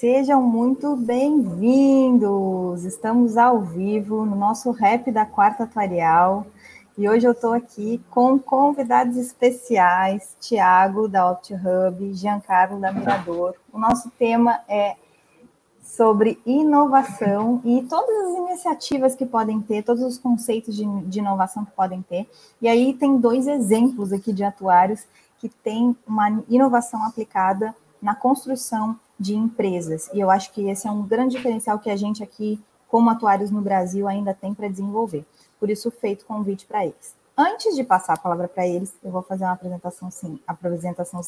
Sejam muito bem-vindos! Estamos ao vivo no nosso rap da quarta atuarial e hoje eu estou aqui com convidados especiais, Tiago da OptiHub, Giancarlo da Mirador. O nosso tema é sobre inovação e todas as iniciativas que podem ter, todos os conceitos de, de inovação que podem ter. E aí tem dois exemplos aqui de atuários que têm uma inovação aplicada na construção de empresas. E eu acho que esse é um grande diferencial que a gente aqui, como atuários no Brasil, ainda tem para desenvolver. Por isso, feito convite para eles. Antes de passar a palavra para eles, eu vou fazer uma apresentação, sim, apresentação,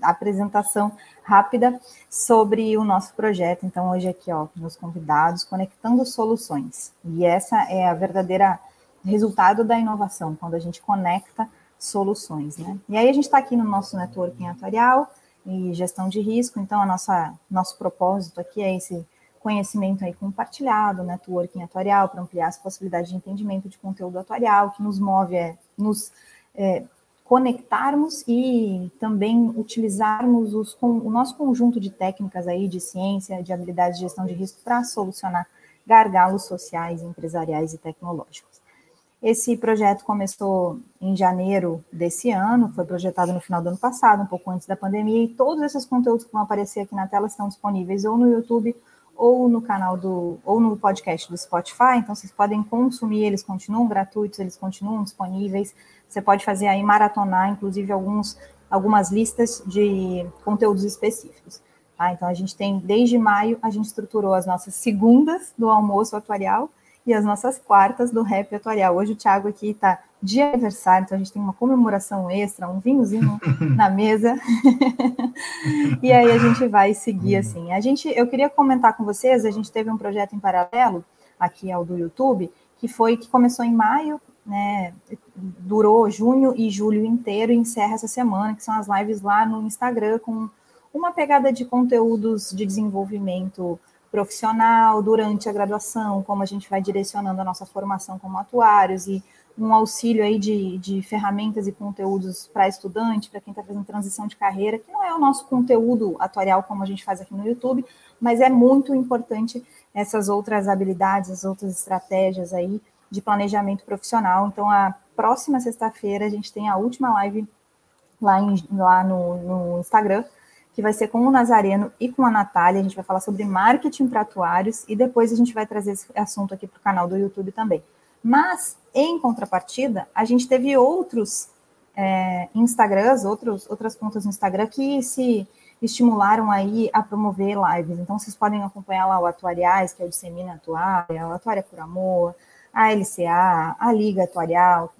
apresentação rápida sobre o nosso projeto. Então, hoje aqui, ó, meus convidados, conectando soluções. E essa é a verdadeira resultado da inovação, quando a gente conecta soluções, né? E aí a gente está aqui no nosso networking atuarial, e gestão de risco. Então, a nossa nosso propósito aqui é esse conhecimento aí compartilhado, networking atuarial, para ampliar as possibilidades de entendimento de conteúdo atuarial, que nos move é nos é, conectarmos e também utilizarmos os, o nosso conjunto de técnicas aí, de ciência, de habilidades de gestão de risco para solucionar gargalos sociais, empresariais e tecnológicos. Esse projeto começou em janeiro desse ano, foi projetado no final do ano passado, um pouco antes da pandemia, e todos esses conteúdos que vão aparecer aqui na tela estão disponíveis ou no YouTube ou no canal do ou no podcast do Spotify, então vocês podem consumir, eles continuam gratuitos, eles continuam disponíveis. Você pode fazer aí maratonar, inclusive alguns algumas listas de conteúdos específicos. Tá? Então a gente tem desde maio a gente estruturou as nossas segundas do almoço atuarial e as nossas quartas do rap atuarial. Hoje o Thiago aqui está de aniversário, então a gente tem uma comemoração extra, um vinhozinho na mesa. e aí a gente vai seguir assim. A gente, eu queria comentar com vocês, a gente teve um projeto em paralelo aqui ao do YouTube, que foi que começou em maio, né, durou junho e julho inteiro e encerra essa semana, que são as lives lá no Instagram com uma pegada de conteúdos de desenvolvimento profissional durante a graduação, como a gente vai direcionando a nossa formação como atuários e um auxílio aí de, de ferramentas e conteúdos para estudante, para quem está fazendo transição de carreira, que não é o nosso conteúdo atuarial como a gente faz aqui no YouTube, mas é muito importante essas outras habilidades, as outras estratégias aí de planejamento profissional. Então, a próxima sexta-feira a gente tem a última live lá, em, lá no, no Instagram, que vai ser com o Nazareno e com a Natália. A gente vai falar sobre marketing para atuários e depois a gente vai trazer esse assunto aqui para o canal do YouTube também. Mas, em contrapartida, a gente teve outros é, Instagrams, outros, outras contas no Instagram que se estimularam aí a promover lives. Então, vocês podem acompanhar lá o Atuariais, que é o Dissemina Atuária, o Atuária por Amor, a LCA, a Liga Atuarial,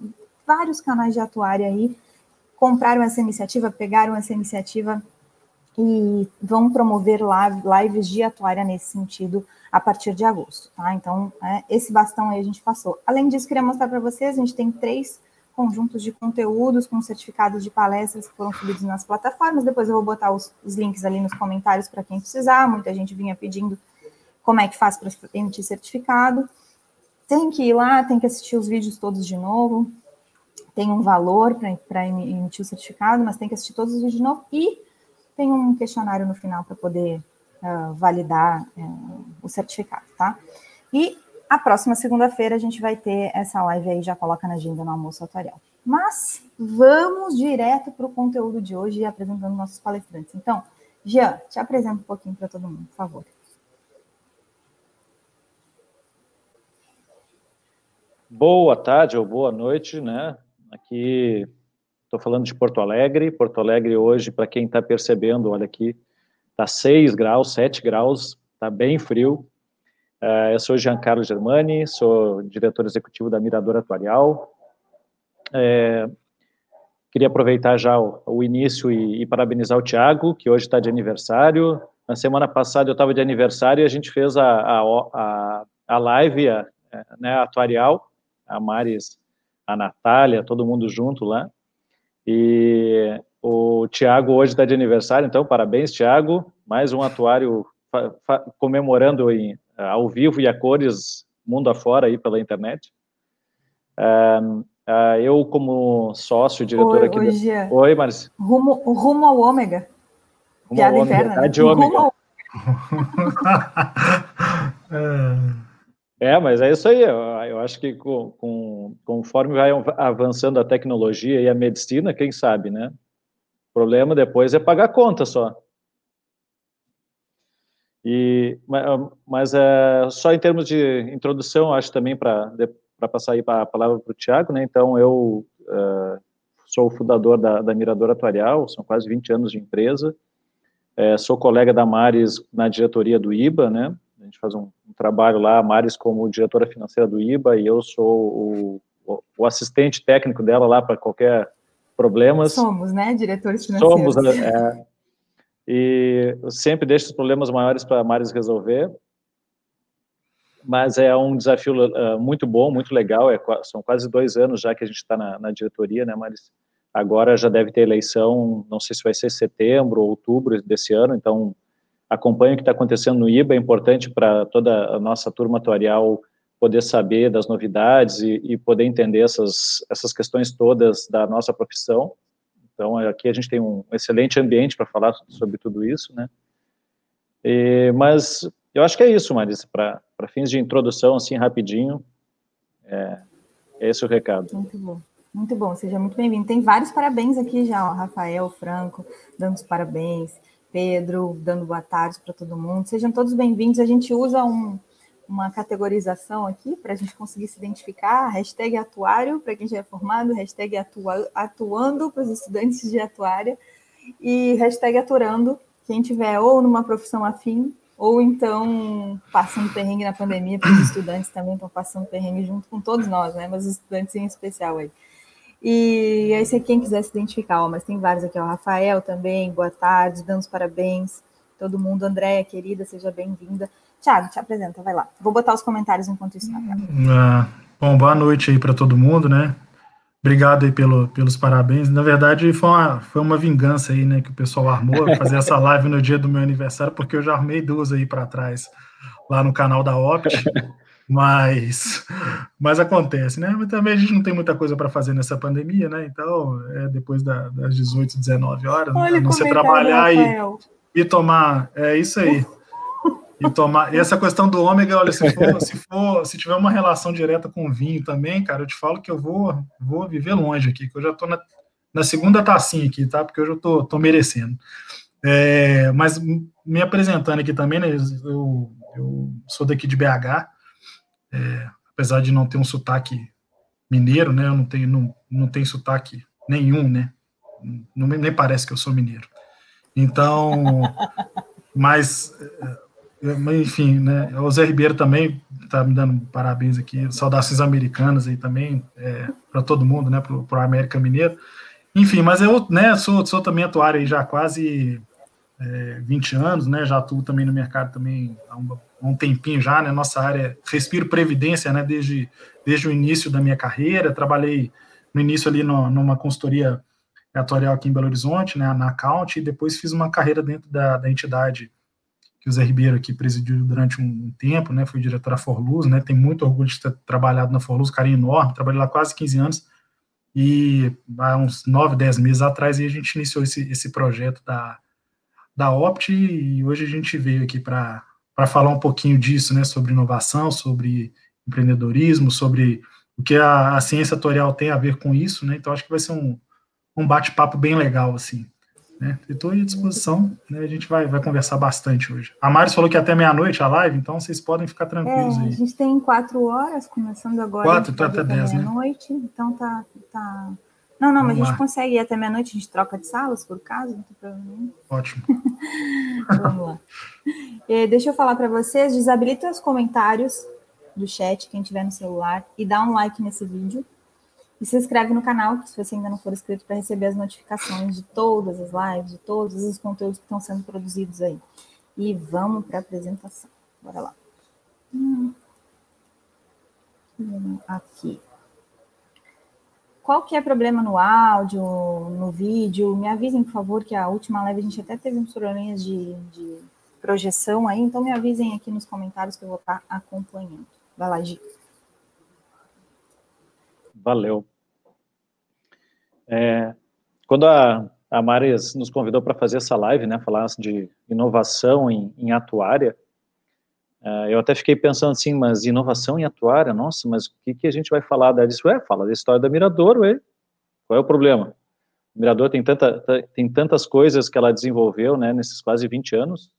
vários canais de atuária aí compraram essa iniciativa, pegaram essa iniciativa e vão promover lives de atuária nesse sentido a partir de agosto, tá? Então, é, esse bastão aí a gente passou. Além disso, queria mostrar para vocês, a gente tem três conjuntos de conteúdos com certificados de palestras que foram subidos nas plataformas, depois eu vou botar os, os links ali nos comentários para quem precisar, muita gente vinha pedindo como é que faz para emitir certificado. Tem que ir lá, tem que assistir os vídeos todos de novo, tem um valor para emitir o certificado, mas tem que assistir todos os vídeos de novo e tem um questionário no final para poder uh, validar uh, o certificado, tá? E a próxima segunda-feira a gente vai ter essa live aí, já coloca na agenda no almoço atuarial. Mas vamos direto para o conteúdo de hoje, apresentando nossos palestrantes. Então, Jean, te apresenta um pouquinho para todo mundo, por favor. Boa tarde ou boa noite, né? Aqui Estou falando de Porto Alegre. Porto Alegre hoje, para quem está percebendo, olha aqui, está 6 graus, 7 graus, está bem frio. Uh, eu sou Giancarlo Germani, sou diretor executivo da Mirador Atuarial. É, queria aproveitar já o, o início e, e, parabenizar o Tiago, que hoje está de aniversário. Na semana passada eu estava de aniversário e a gente fez a, a, a, a live a, né, atuarial, a Maris, a Natália, todo mundo junto lá. E o Tiago hoje está de aniversário, então parabéns, Tiago. Mais um atuário comemorando em, ao vivo e a cores mundo afora aí pela internet. Uh, uh, eu, como sócio, diretor Oi, aqui. Oi, Oi, Marcia. Rumo, rumo ao ômega. Rumo Piada ao interna. Né? De ômega. Rumo ao... é. mas é isso aí. Eu, acho que com, com, conforme vai avançando a tecnologia e a medicina, quem sabe, né? O problema depois é pagar conta só. E, mas é, só em termos de introdução, acho também para passar aí a palavra para o Tiago, né? Então, eu uh, sou o fundador da, da Mirador Atuarial, são quase 20 anos de empresa. É, sou colega da Maris na diretoria do IBA, né? A gente faz um, trabalho lá, a Maris como diretora financeira do IBA, e eu sou o, o, assistente técnico dela lá para qualquer problema. Somos, né, diretores financeiros. Somos, é, e sempre deixo os problemas maiores para a Maris resolver. Mas é um desafio uh, muito bom, muito legal. É, são quase dois anos já que a gente está na, na, diretoria, né, Maris? Agora já deve ter eleição, não sei se vai ser setembro ou outubro desse ano, então acompanhe o que está acontecendo no IBA, é importante para toda a nossa turma atuarial poder saber das novidades e, e poder entender essas, essas questões todas da nossa profissão. Então, aqui a gente tem um excelente ambiente para falar sobre tudo isso, né? E, mas eu acho que é isso, Marisa, para fins de introdução, assim, rapidinho, é, é esse o recado. Muito bom. Muito bom, seja muito bem-vindo. Tem vários parabéns aqui já, ó, Rafael, Franco, dando os parabéns, Pedro, dando boa tarde para todo mundo. Sejam todos bem-vindos. A gente usa um, uma categorização aqui para a gente conseguir se identificar. Hashtag atuário para quem já é formado, hashtag atua, atuando para os estudantes de atuária e hashtag aturando quem tiver ou numa profissão afim ou então passando perrengue na pandemia, porque os estudantes também estão passando perrengue junto com todos nós, né? Mas os estudantes em especial aí. E aí, se quem quiser se identificar, ó, mas tem vários aqui, ó, Rafael também, boa tarde, dando os parabéns, todo mundo, Andréia, querida, seja bem-vinda. Tiago, te apresenta, vai lá. Vou botar os comentários enquanto isso na tela. Ah, bom, boa noite aí para todo mundo, né? Obrigado aí pelo, pelos parabéns. Na verdade, foi uma, foi uma vingança aí, né, que o pessoal armou, fazer essa live no dia do meu aniversário, porque eu já armei duas aí para trás, lá no canal da Opt, mas, mas acontece, né? Mas também a gente não tem muita coisa para fazer nessa pandemia, né? Então, é depois da, das 18, 19 horas, Olha a não ser trabalhar e, e tomar, é isso aí. E tomar. E essa questão do ômega, olha, se for, se for, se tiver uma relação direta com vinho também, cara, eu te falo que eu vou, vou viver longe aqui, que eu já tô na, na segunda tacinha aqui, tá? Porque hoje eu tô, tô merecendo. É, mas me apresentando aqui também, né? Eu, eu sou daqui de BH, é, apesar de não ter um sotaque mineiro, né? Eu não tenho, não, não tenho sotaque nenhum, né? Não, nem parece que eu sou mineiro. Então, mas enfim, né? O Zé Ribeiro também está me dando parabéns aqui, saudações americanas aí também, é, para todo mundo, né? Para o América Mineiro. Enfim, mas eu né, sou, sou também atuário aí já quase é, 20 anos, né? Já atuo também no mercado também há um, há um tempinho já, né? Nossa área Respiro Previdência, né? Desde, desde o início da minha carreira, trabalhei no início ali no, numa consultoria atuarial aqui em Belo Horizonte, né? Na Account, e depois fiz uma carreira dentro da, da entidade que o Zé Ribeiro aqui presidiu durante um tempo, né, diretor da Forluz, né, tem muito orgulho de ter trabalhado na Forluz, carinho enorme, trabalhei lá quase 15 anos, e há uns 9, 10 meses atrás a gente iniciou esse, esse projeto da, da Opt, e hoje a gente veio aqui para falar um pouquinho disso, né, sobre inovação, sobre empreendedorismo, sobre o que a, a ciência tutorial tem a ver com isso, né, então acho que vai ser um, um bate-papo bem legal, assim. Né? Estou à disposição, né? a gente vai, vai conversar bastante hoje. A Maris falou que até meia-noite a live, então vocês podem ficar tranquilos é, aí. A gente tem quatro horas, começando agora. Quatro, tá até dez, né? noite então tá, tá... Não, não, Vamos mas a gente lá. consegue ir até meia-noite, a gente troca de salas, por caso, não tem problema nenhum. Ótimo. Vamos lá. É, deixa eu falar para vocês, desabilita os comentários do chat, quem tiver no celular, e dá um like nesse vídeo. E se inscreve no canal, se você ainda não for inscrito, para receber as notificações de todas as lives, de todos os conteúdos que estão sendo produzidos aí. E vamos para a apresentação. Bora lá. Hum. Aqui. Qual que é problema no áudio, no vídeo? Me avisem, por favor, que a última live a gente até teve uns probleminhas de, de projeção aí, então me avisem aqui nos comentários que eu vou estar acompanhando. Vai lá, Gi. Valeu. É, quando a, a Maris nos convidou para fazer essa live, né, falar de inovação em, em atuária. Uh, eu até fiquei pensando assim, mas inovação em atuária, nossa, mas o que, que a gente vai falar? Daí disse, ué, fala da história da Mirador, ué, qual é o problema? O Mirador tem, tanta, tem tantas coisas que ela desenvolveu, né, nesses quase 20 anos.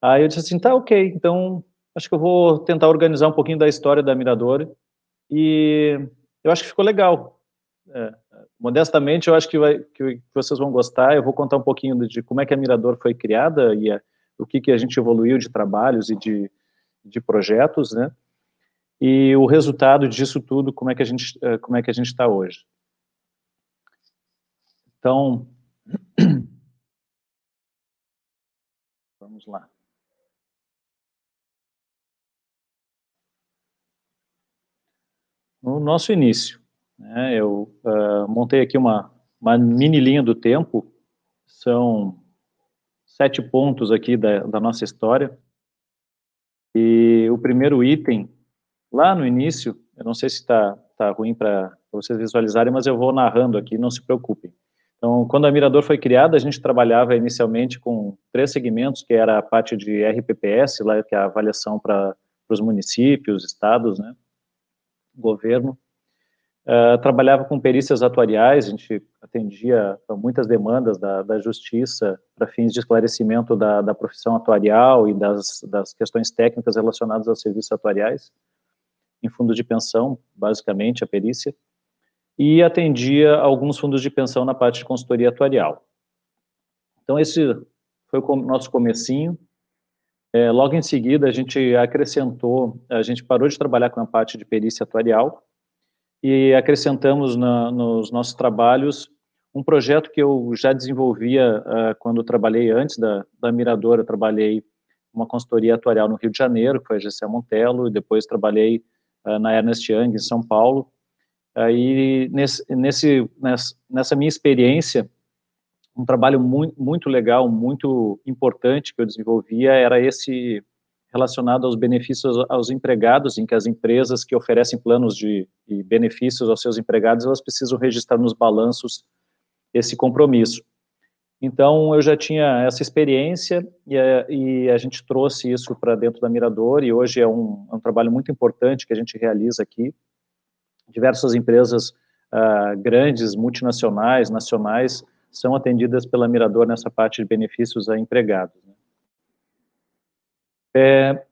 Aí eu disse assim, tá, ok, então acho que eu vou tentar organizar um pouquinho da história da Mirador e eu acho que ficou legal. É, modestamente, eu acho que, vai, que, vocês vão gostar. Eu vou contar um pouquinho de, de como é que a Mirador foi criada e a, o que, que a gente evoluiu de trabalhos e de, de projetos, né? E o resultado disso tudo, como é que a gente é, como é que a gente está hoje. Então, vamos lá. No nosso início, né, eu uh, montei aqui uma, uma mini linha do tempo, são sete pontos aqui da, da nossa história, e o primeiro item, lá no início, eu não sei se está tá ruim para vocês visualizarem, mas eu vou narrando aqui, não se preocupem. Então, quando a Mirador foi criada, a gente trabalhava inicialmente com três segmentos, que era a parte de RPPS, lá, que é a avaliação para os municípios, estados, né, governo. Uh, trabalhava com perícias atuariais, a gente atendia a muitas demandas da, da justiça para fins de esclarecimento da, da profissão atuarial e das, das questões técnicas relacionadas aos serviços atuariais, em fundos de pensão, basicamente, a perícia e atendia alguns fundos de pensão na parte de consultoria atuarial. Então, esse foi o nosso comecinho. É, logo em seguida, a gente acrescentou, a gente parou de trabalhar com a parte de perícia atuarial e acrescentamos na, nos nossos trabalhos um projeto que eu já desenvolvia uh, quando trabalhei antes da, da Mirador, eu trabalhei uma consultoria atuarial no Rio de Janeiro, que foi a GC Montelo, e depois trabalhei uh, na Ernest Young, em São Paulo, Aí, nesse, nesse, nessa minha experiência, um trabalho muito, muito legal, muito importante que eu desenvolvia era esse relacionado aos benefícios aos empregados, em que as empresas que oferecem planos de, benefícios aos seus empregados, elas precisam registrar nos balanços esse compromisso. Então, eu já tinha essa experiência e a, e a gente trouxe isso para dentro da Mirador, e hoje é um, é um trabalho muito importante que a gente realiza aqui, diversas empresas uh, grandes, multinacionais, nacionais, são atendidas pela Mirador nessa parte de benefícios a empregados. É,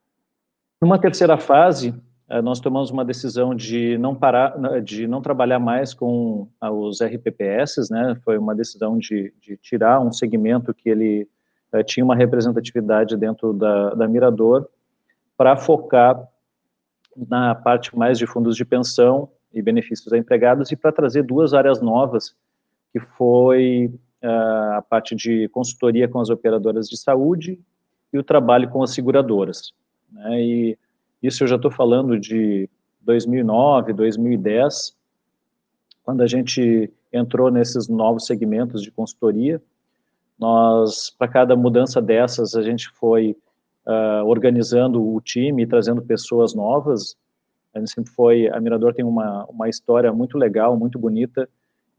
numa terceira fase, uh, nós tomamos uma decisão de não parar, de não trabalhar mais com uh, os RPPS, né? Foi uma decisão de, de tirar um segmento que ele tinha uma representatividade dentro da, da Mirador para focar na parte mais de fundos de pensão e benefícios a empregados e para trazer duas áreas novas, que foi uh, a parte de consultoria com as operadoras de saúde e o trabalho com as seguradoras. Né? E isso eu já estou falando de 2009, 2010, quando a gente entrou nesses novos segmentos de consultoria, nós, para cada mudança dessas, a gente foi uh, organizando o time trazendo pessoas novas, a gente sempre foi, a Mirador tem uma, uma história muito legal, muito bonita,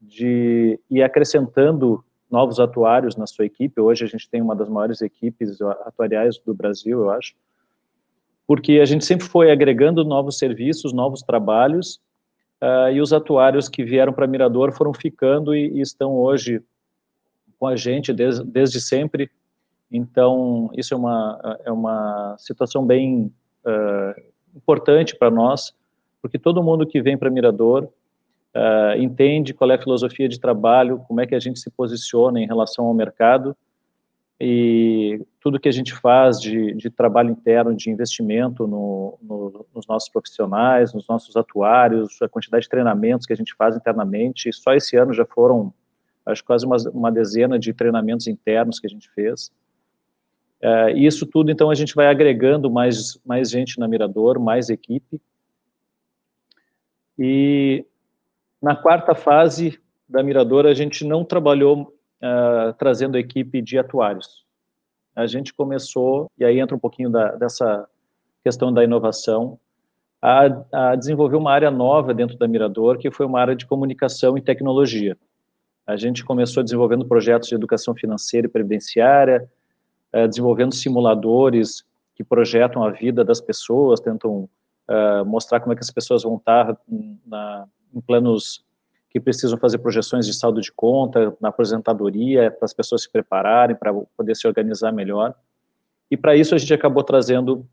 de ir acrescentando novos atuários na sua equipe. Hoje a gente tem uma das maiores equipes atuariais do Brasil, eu acho, porque a gente sempre foi agregando novos serviços, novos trabalhos, uh, e os atuários que vieram para Mirador foram ficando e, e, estão hoje com a gente desde, desde sempre. Então, isso é uma, é uma situação bem uh, importante para nós, porque todo mundo que vem para Mirador uh, entende qual é a filosofia de trabalho, como é que a gente se posiciona em relação ao mercado e tudo que a gente faz de, de trabalho interno, de investimento no, no, nos nossos profissionais, nos nossos atuários, a quantidade de treinamentos que a gente faz internamente, só esse ano já foram, acho quase uma, uma dezena de treinamentos internos que a gente fez. Uh, isso tudo, então, a gente vai agregando mais, mais gente na Mirador, mais equipe. E na quarta fase da Mirador, a gente não trabalhou uh, trazendo equipe de atuários. A gente começou, e aí entra um pouquinho da, dessa questão da inovação, a, a desenvolver uma área nova dentro da Mirador, que foi uma área de comunicação e tecnologia. A gente começou desenvolvendo projetos de educação financeira e previdenciária, uh, desenvolvendo simuladores que projetam a vida das pessoas, tentam uh, mostrar como é que as pessoas vão estar na, em planos que precisam fazer projeções de saldo de conta, na aposentadoria, para as pessoas se prepararem, para poder se organizar melhor. E para isso a gente acabou trazendo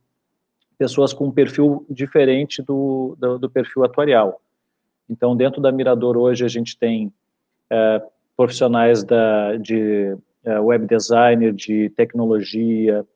pessoas com um perfil diferente do, do, do perfil atuarial. Então, dentro da Mirador hoje a gente tem é, profissionais da, de é, web designer, de tecnologia,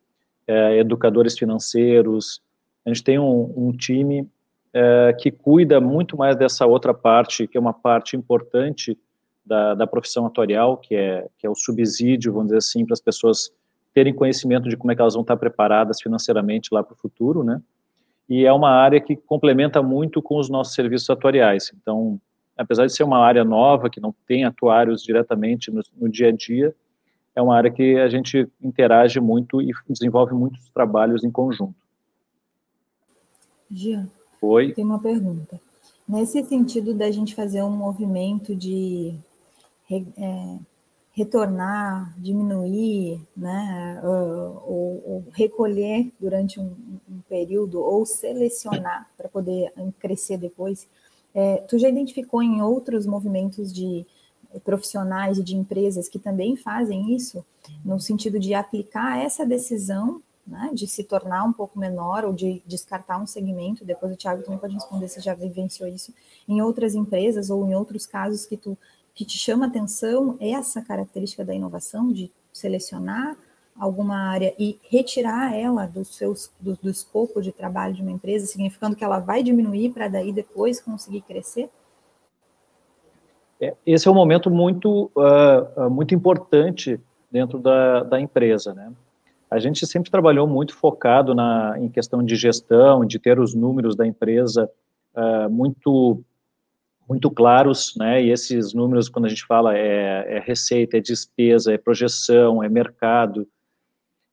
é, educadores financeiros. A gente tem um, um time é, que cuida muito mais dessa outra parte, que é uma parte importante da, da profissão atuarial, que é, que é o subsídio, vamos dizer assim, para as pessoas terem conhecimento de como é que elas vão estar preparadas financeiramente lá para o futuro, né? E é uma área que complementa muito com os nossos serviços atuariais. Então, apesar de ser uma área nova, que não tem atuários diretamente no, no dia a dia, é uma área que a gente interage muito e desenvolve muitos trabalhos em conjunto. Jean, Oi? tem uma pergunta. Nesse sentido da gente fazer um movimento de é, retornar, diminuir, né, ou, ou recolher durante um, um, período, ou selecionar para poder crescer depois. É, tu já identificou em outros movimentos de profissionais e de empresas que também fazem isso, no sentido de aplicar essa decisão, né, de se tornar um pouco menor ou de descartar um segmento, depois o Thiago também pode responder se já vivenciou isso, em outras empresas ou em outros casos que tu que te chama atenção essa característica da inovação, de selecionar alguma área e retirar ela do, seus, do, do escopo de trabalho de uma empresa, significando que ela vai diminuir para daí depois conseguir crescer? É, esse é um momento muito, uh, muito importante dentro da, da empresa, né? A gente sempre trabalhou muito focado na, em questão de gestão, de ter os números da empresa uh, muito muito claros, né? E esses números, quando a gente fala, é, é receita, é despesa, é projeção, é mercado.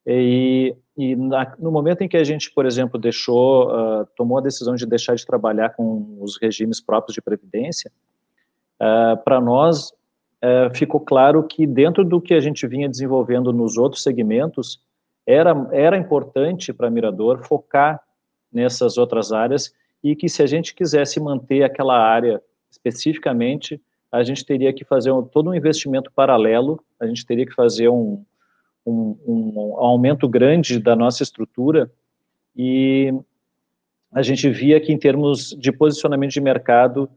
E, e na, no momento em que a gente, por exemplo, deixou, uh, tomou a decisão de deixar de trabalhar com os regimes próprios de previdência, uh, para nós uh, ficou claro que dentro do que a gente vinha desenvolvendo nos outros segmentos, era, era importante para Mirador focar nessas outras áreas e que se a gente quisesse manter aquela área especificamente, a gente teria que fazer um, todo um investimento paralelo, a gente teria que fazer um, um, um, aumento grande da nossa estrutura e a gente via que em termos de posicionamento de mercado,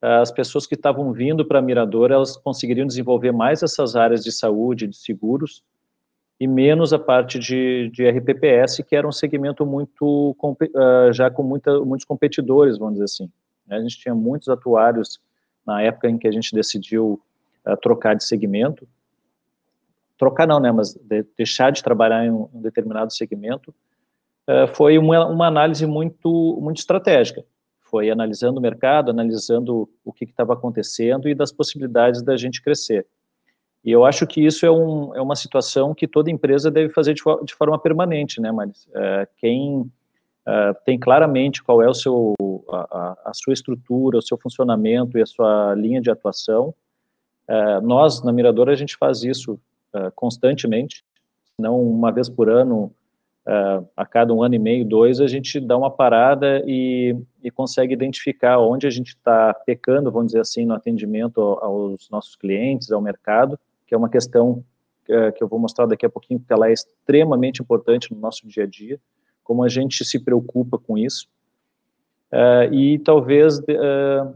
as pessoas que estavam vindo para Mirador, elas conseguiriam desenvolver mais essas áreas de saúde, de seguros, e menos a parte de, de RPPS, que era um segmento muito, ah, já com muita, muitos competidores, vamos dizer assim. A gente tinha muitos atuários na época em que a gente decidiu uh, trocar de segmento. Trocar não, né, mas de, deixar de trabalhar em um, determinado segmento uh, foi uma, uma, análise muito, muito estratégica. Foi analisando o mercado, analisando o que estava acontecendo e das possibilidades da gente crescer. E eu acho que isso é, um, é uma situação que toda empresa deve fazer de, de forma permanente, né, Maris? Uh, quem uh, tem claramente qual é o seu, a, a, sua estrutura, o seu funcionamento e a sua linha de atuação. Uh, nós, na Miradora, a gente faz isso uh, constantemente, não uma vez por ano, a cada um ano e meio, dois, a gente dá uma parada e, e consegue identificar onde a gente está pecando, vamos dizer assim, no atendimento aos nossos clientes, ao mercado, que é uma questão que eu vou mostrar daqui a pouquinho, porque ela é extremamente importante no nosso dia a dia como a gente se preocupa com isso. Uh, e talvez uh,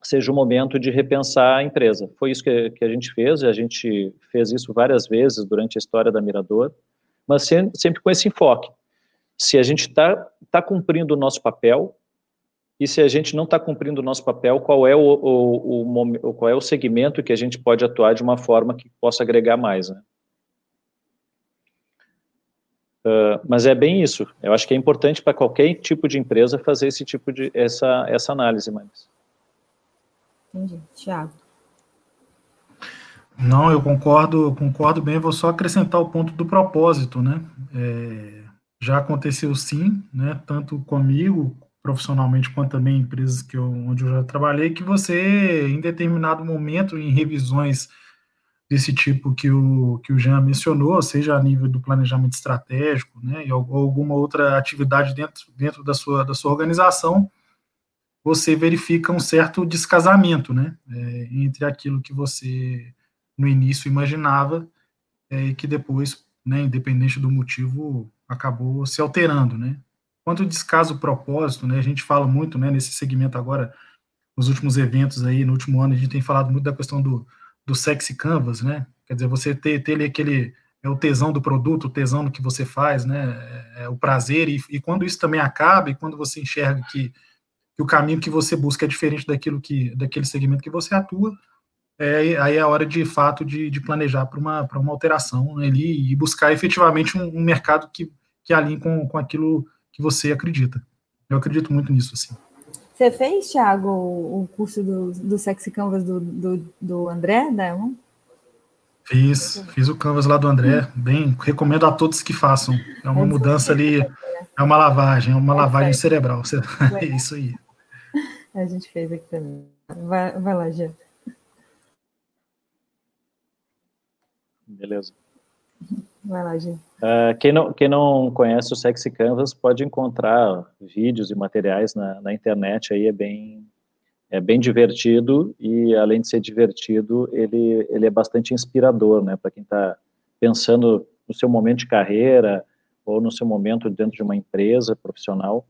seja o momento de repensar a empresa. Foi isso que, que, a gente fez, a gente fez isso várias vezes durante a história da Mirador, mas sempre, sempre com esse enfoque. Se a gente está tá cumprindo o nosso papel, e se a gente não está cumprindo o nosso papel, qual é o, o, o, qual é o segmento que a gente pode atuar de uma forma que possa agregar mais, né? Uh, mas é bem isso. Eu acho que é importante para qualquer tipo de empresa fazer esse tipo de essa essa análise, mais. Entendi, Tiago. Não, eu concordo, concordo bem. Vou só acrescentar o ponto do propósito, né? É, já aconteceu sim, né? Tanto comigo, profissionalmente quanto também em empresas que eu, onde eu já trabalhei, que você, em determinado momento, em revisões desse tipo que o, que o Jean mencionou, seja a nível do planejamento estratégico, né, ou alguma outra atividade dentro, dentro da, sua, da sua organização, você verifica um certo descasamento, né, é, entre aquilo que você no início imaginava é, e que depois, né, independente do motivo, acabou se alterando, né. Quanto descaso propósito, né, a gente fala muito, né, nesse segmento agora, nos últimos eventos aí, no último ano, a gente tem falado muito da questão do, do sexy canvas, né, quer dizer, você ter, ter aquele, é o tesão do produto, o tesão do que você faz, né, é, é o prazer, e, e, quando isso também acaba, e quando você enxerga que, que, o caminho que você busca é diferente daquilo que, daquele segmento que você atua, é, aí é a hora de fato de, de planejar para uma, uma alteração ali e buscar efetivamente um, um mercado que, que alinhe com, com aquilo que você acredita. Eu acredito muito nisso, assim. Você fez, Thiago, o curso do, do Sexy Canvas do, do, do André Diamond? Fiz, fiz o Canvas lá do André, bem, recomendo a todos que façam. É uma mudança ali, é uma lavagem, é uma lavagem cerebral. É isso aí. A gente fez aqui também. Vai, vai lá, Jean. Beleza. Vai lá, gente. Uh, quem, não, quem não conhece o Sexy Canvas pode encontrar vídeos e materiais na, na internet aí, é bem, é bem divertido e, além de ser divertido, ele, ele é bastante inspirador, né, para quem está pensando no seu momento de carreira ou no seu momento dentro de uma empresa profissional.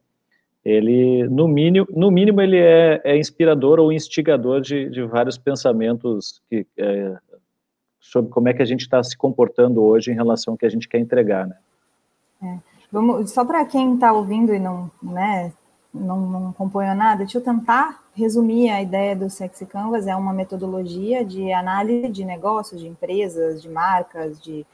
Ele, no mínimo, no mínimo ele é, é inspirador ou instigador de, de vários pensamentos que, é, sobre como é que a gente está se comportando hoje em relação ao que a gente quer entregar, né? É. Vamos, só para quem está ouvindo e não, né, não, não acompanha nada, deixa eu tentar resumir a ideia do Sexy Canvas. É uma metodologia de análise de negócios, de empresas, de marcas, de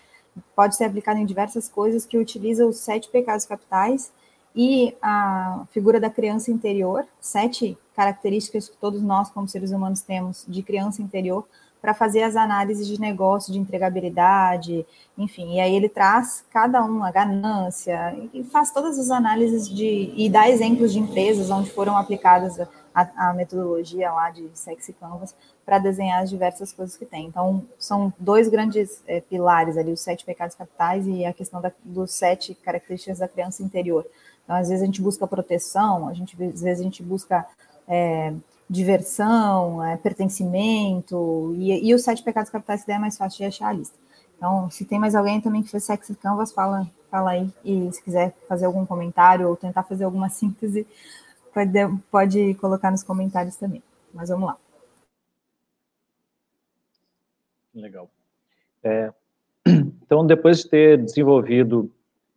pode ser aplicado em diversas coisas que utiliza os sete pecados capitais e a figura da criança interior, sete características que todos nós, como seres humanos, temos de criança interior, para fazer as análises de negócio, de entregabilidade, enfim. E aí ele traz cada um a ganância e faz todas as análises de e dá exemplos de empresas onde foram aplicadas a, a metodologia lá de Sexy Canvas para desenhar as diversas coisas que tem. Então são dois grandes é, pilares ali, os sete pecados capitais e a questão da, dos sete características da criança interior. Então às vezes a gente busca proteção, a gente às vezes a gente busca é, diversão, é, pertencimento, e, e, os sete pecados capitais que é mais fácil de achar a lista. Então, se tem mais alguém também que fez Sexy Canvas, fala, fala aí, e se quiser fazer algum comentário ou tentar fazer alguma síntese, pode, pode colocar nos comentários também. Mas vamos lá. Legal. É, então, depois de ter desenvolvido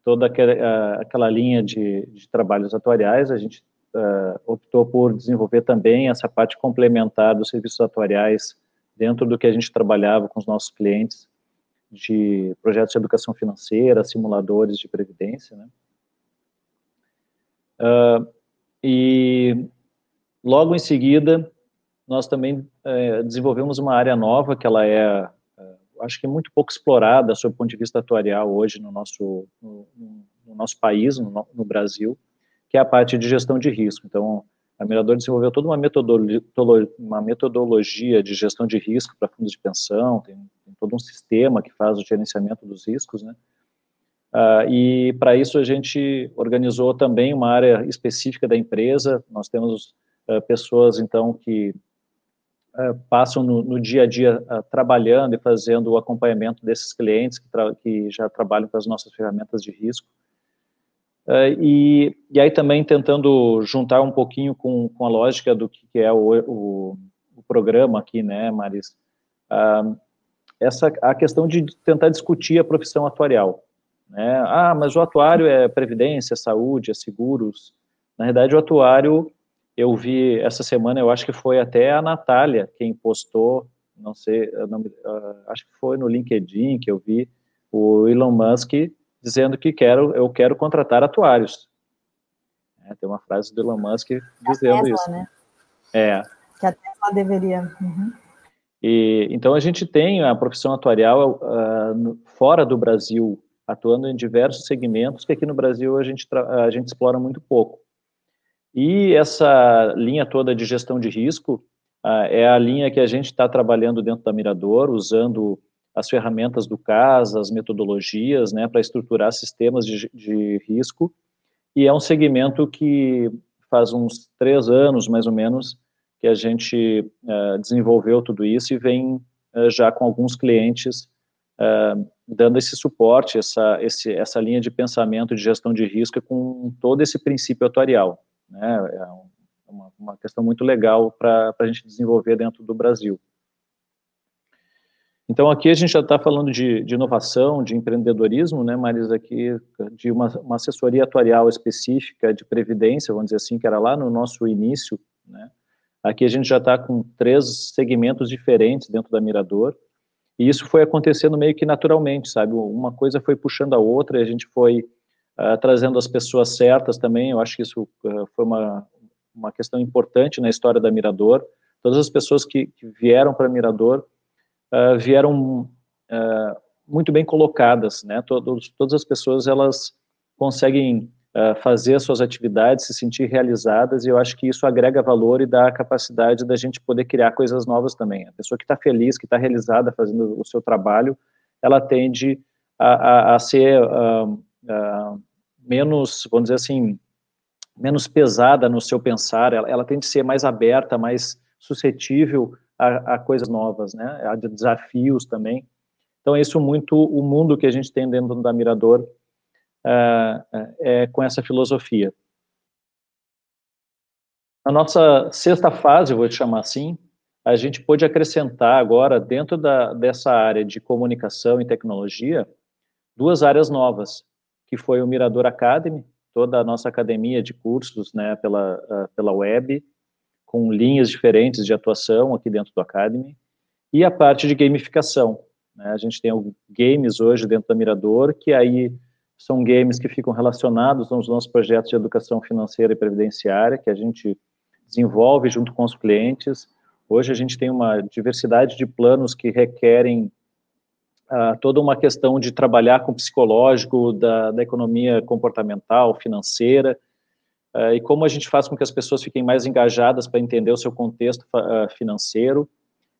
toda aquela, aquela linha de, de trabalhos atuariais, a gente uh, optou por desenvolver também essa parte complementar dos serviços atuariais dentro do que a gente trabalhava com os nossos clientes de projetos de educação financeira, simuladores de previdência, né? Uh, e logo em seguida nós também uh, desenvolvemos uma área nova que ela é, uh, acho que muito pouco explorada sob o ponto de vista atuarial hoje no nosso no, no nosso país, no, no Brasil, que é a parte de gestão de risco. Então, a Mirador desenvolveu toda uma metodologia, uma metodologia de gestão de risco para fundos de pensão, tem, tem, todo um sistema que faz o gerenciamento dos riscos, né? Uh, e para isso a gente organizou também uma área específica da empresa. Nós temos uh, pessoas então que uh, passam no, no, dia a dia trabalhando e fazendo o acompanhamento desses clientes que, que já trabalham com as nossas ferramentas de risco. Uh, e, e aí também tentando juntar um pouquinho com, com a lógica do que, é o, o, o programa aqui, né, Maris? Uh, essa, a questão de tentar discutir a profissão atuarial. Né? Ah, mas o atuário é previdência, saúde, é seguros. Na verdade, o atuário, eu vi essa semana, eu acho que foi até a Natália quem postou, não sei, não, uh, acho que foi no LinkedIn que eu vi, o Elon Musk dizendo que quero, eu quero contratar atuários. É, tem uma frase do Elon Musk dizendo Tesla, isso. Né? É. Que a Tesla deveria. Uhum. E, então a gente tem a profissão atuarial uh, fora do Brasil, atuando em diversos segmentos que aqui no Brasil a gente, a gente explora muito pouco. E essa linha toda de gestão de risco uh, é a linha que a gente está trabalhando dentro da Mirador, usando as ferramentas do CAS, as metodologias, né, para estruturar sistemas de, de risco. E é um segmento que faz uns três anos, mais ou menos, que a gente uh, desenvolveu tudo isso e vem uh, já com alguns clientes uh, dando esse suporte, essa, esse, essa linha de pensamento de gestão de risco com todo esse princípio atuarial. Né? É uma, uma questão muito legal para a gente desenvolver dentro do Brasil. Então, aqui a gente já está falando de, de, inovação, de empreendedorismo, né, Maris, aqui de uma, uma, assessoria atuarial específica de previdência, vamos dizer assim, que era lá no nosso início, né, Aqui a gente já está com três segmentos diferentes dentro da Mirador, e isso foi acontecendo meio que naturalmente, sabe? Uma coisa foi puxando a outra, e a gente foi uh, trazendo as pessoas certas também. Eu acho que isso uh, foi uma, uma questão importante na história da Mirador. Todas as pessoas que, que vieram para Mirador uh, vieram muito bem colocadas, né? Todos, todas as pessoas elas conseguem uh, fazer as suas atividades, se sentir realizadas, e eu acho que isso agrega valor e dá a capacidade da gente poder criar coisas novas também. A pessoa que está feliz, que está realizada fazendo o seu trabalho, ela tende a, a, a ser uh, uh, menos, vamos dizer assim, menos pesada no seu pensar, ela, ela tende a ser mais aberta, mais suscetível a, a, coisas novas, né, a desafios também. Então, é isso muito o mundo que a gente tem dentro da Mirador é, com essa filosofia. Na nossa sexta fase, vou chamar assim, a gente pôde acrescentar agora, dentro da, dessa área de comunicação e tecnologia, duas áreas novas, que foi o Mirador Academy, toda a nossa academia de cursos né, pela, uh, pela web, com linhas diferentes de atuação aqui dentro do Academy, e a parte de gamificação. Né? A gente tem games hoje dentro da Mirador, que aí são games que ficam relacionados aos nossos projetos de educação financeira e previdenciária, que a gente desenvolve junto com os clientes. Hoje a gente tem uma diversidade de planos que requerem uh, toda uma questão de trabalhar com o psicológico, da, da economia comportamental, financeira, uh, e como a gente faz com que as pessoas fiquem mais engajadas para entender o seu contexto uh, financeiro.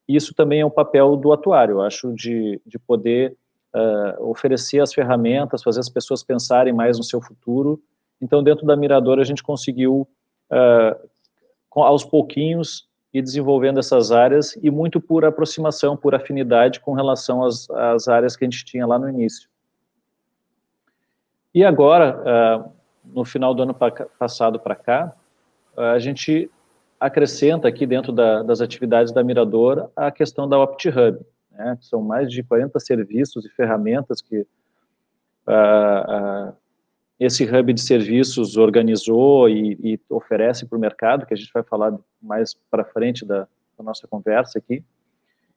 Isso também é um papel do atuário, eu acho, de, de poder uh, oferecer as ferramentas, fazer as pessoas pensarem mais no seu futuro. Então, dentro da Mirador, a gente conseguiu, aos pouquinhos, ir desenvolvendo essas áreas e muito por aproximação, por afinidade com relação às, às áreas que a gente tinha lá no início. E agora, no final do ano passado para cá, a gente acrescenta aqui dentro da, das atividades da Mirador a questão da OptiHub né? São mais de 40 serviços e ferramentas que uh, uh, esse hub de serviços organizou e, e oferece para o mercado, que a gente vai falar mais para frente da, da, nossa conversa aqui.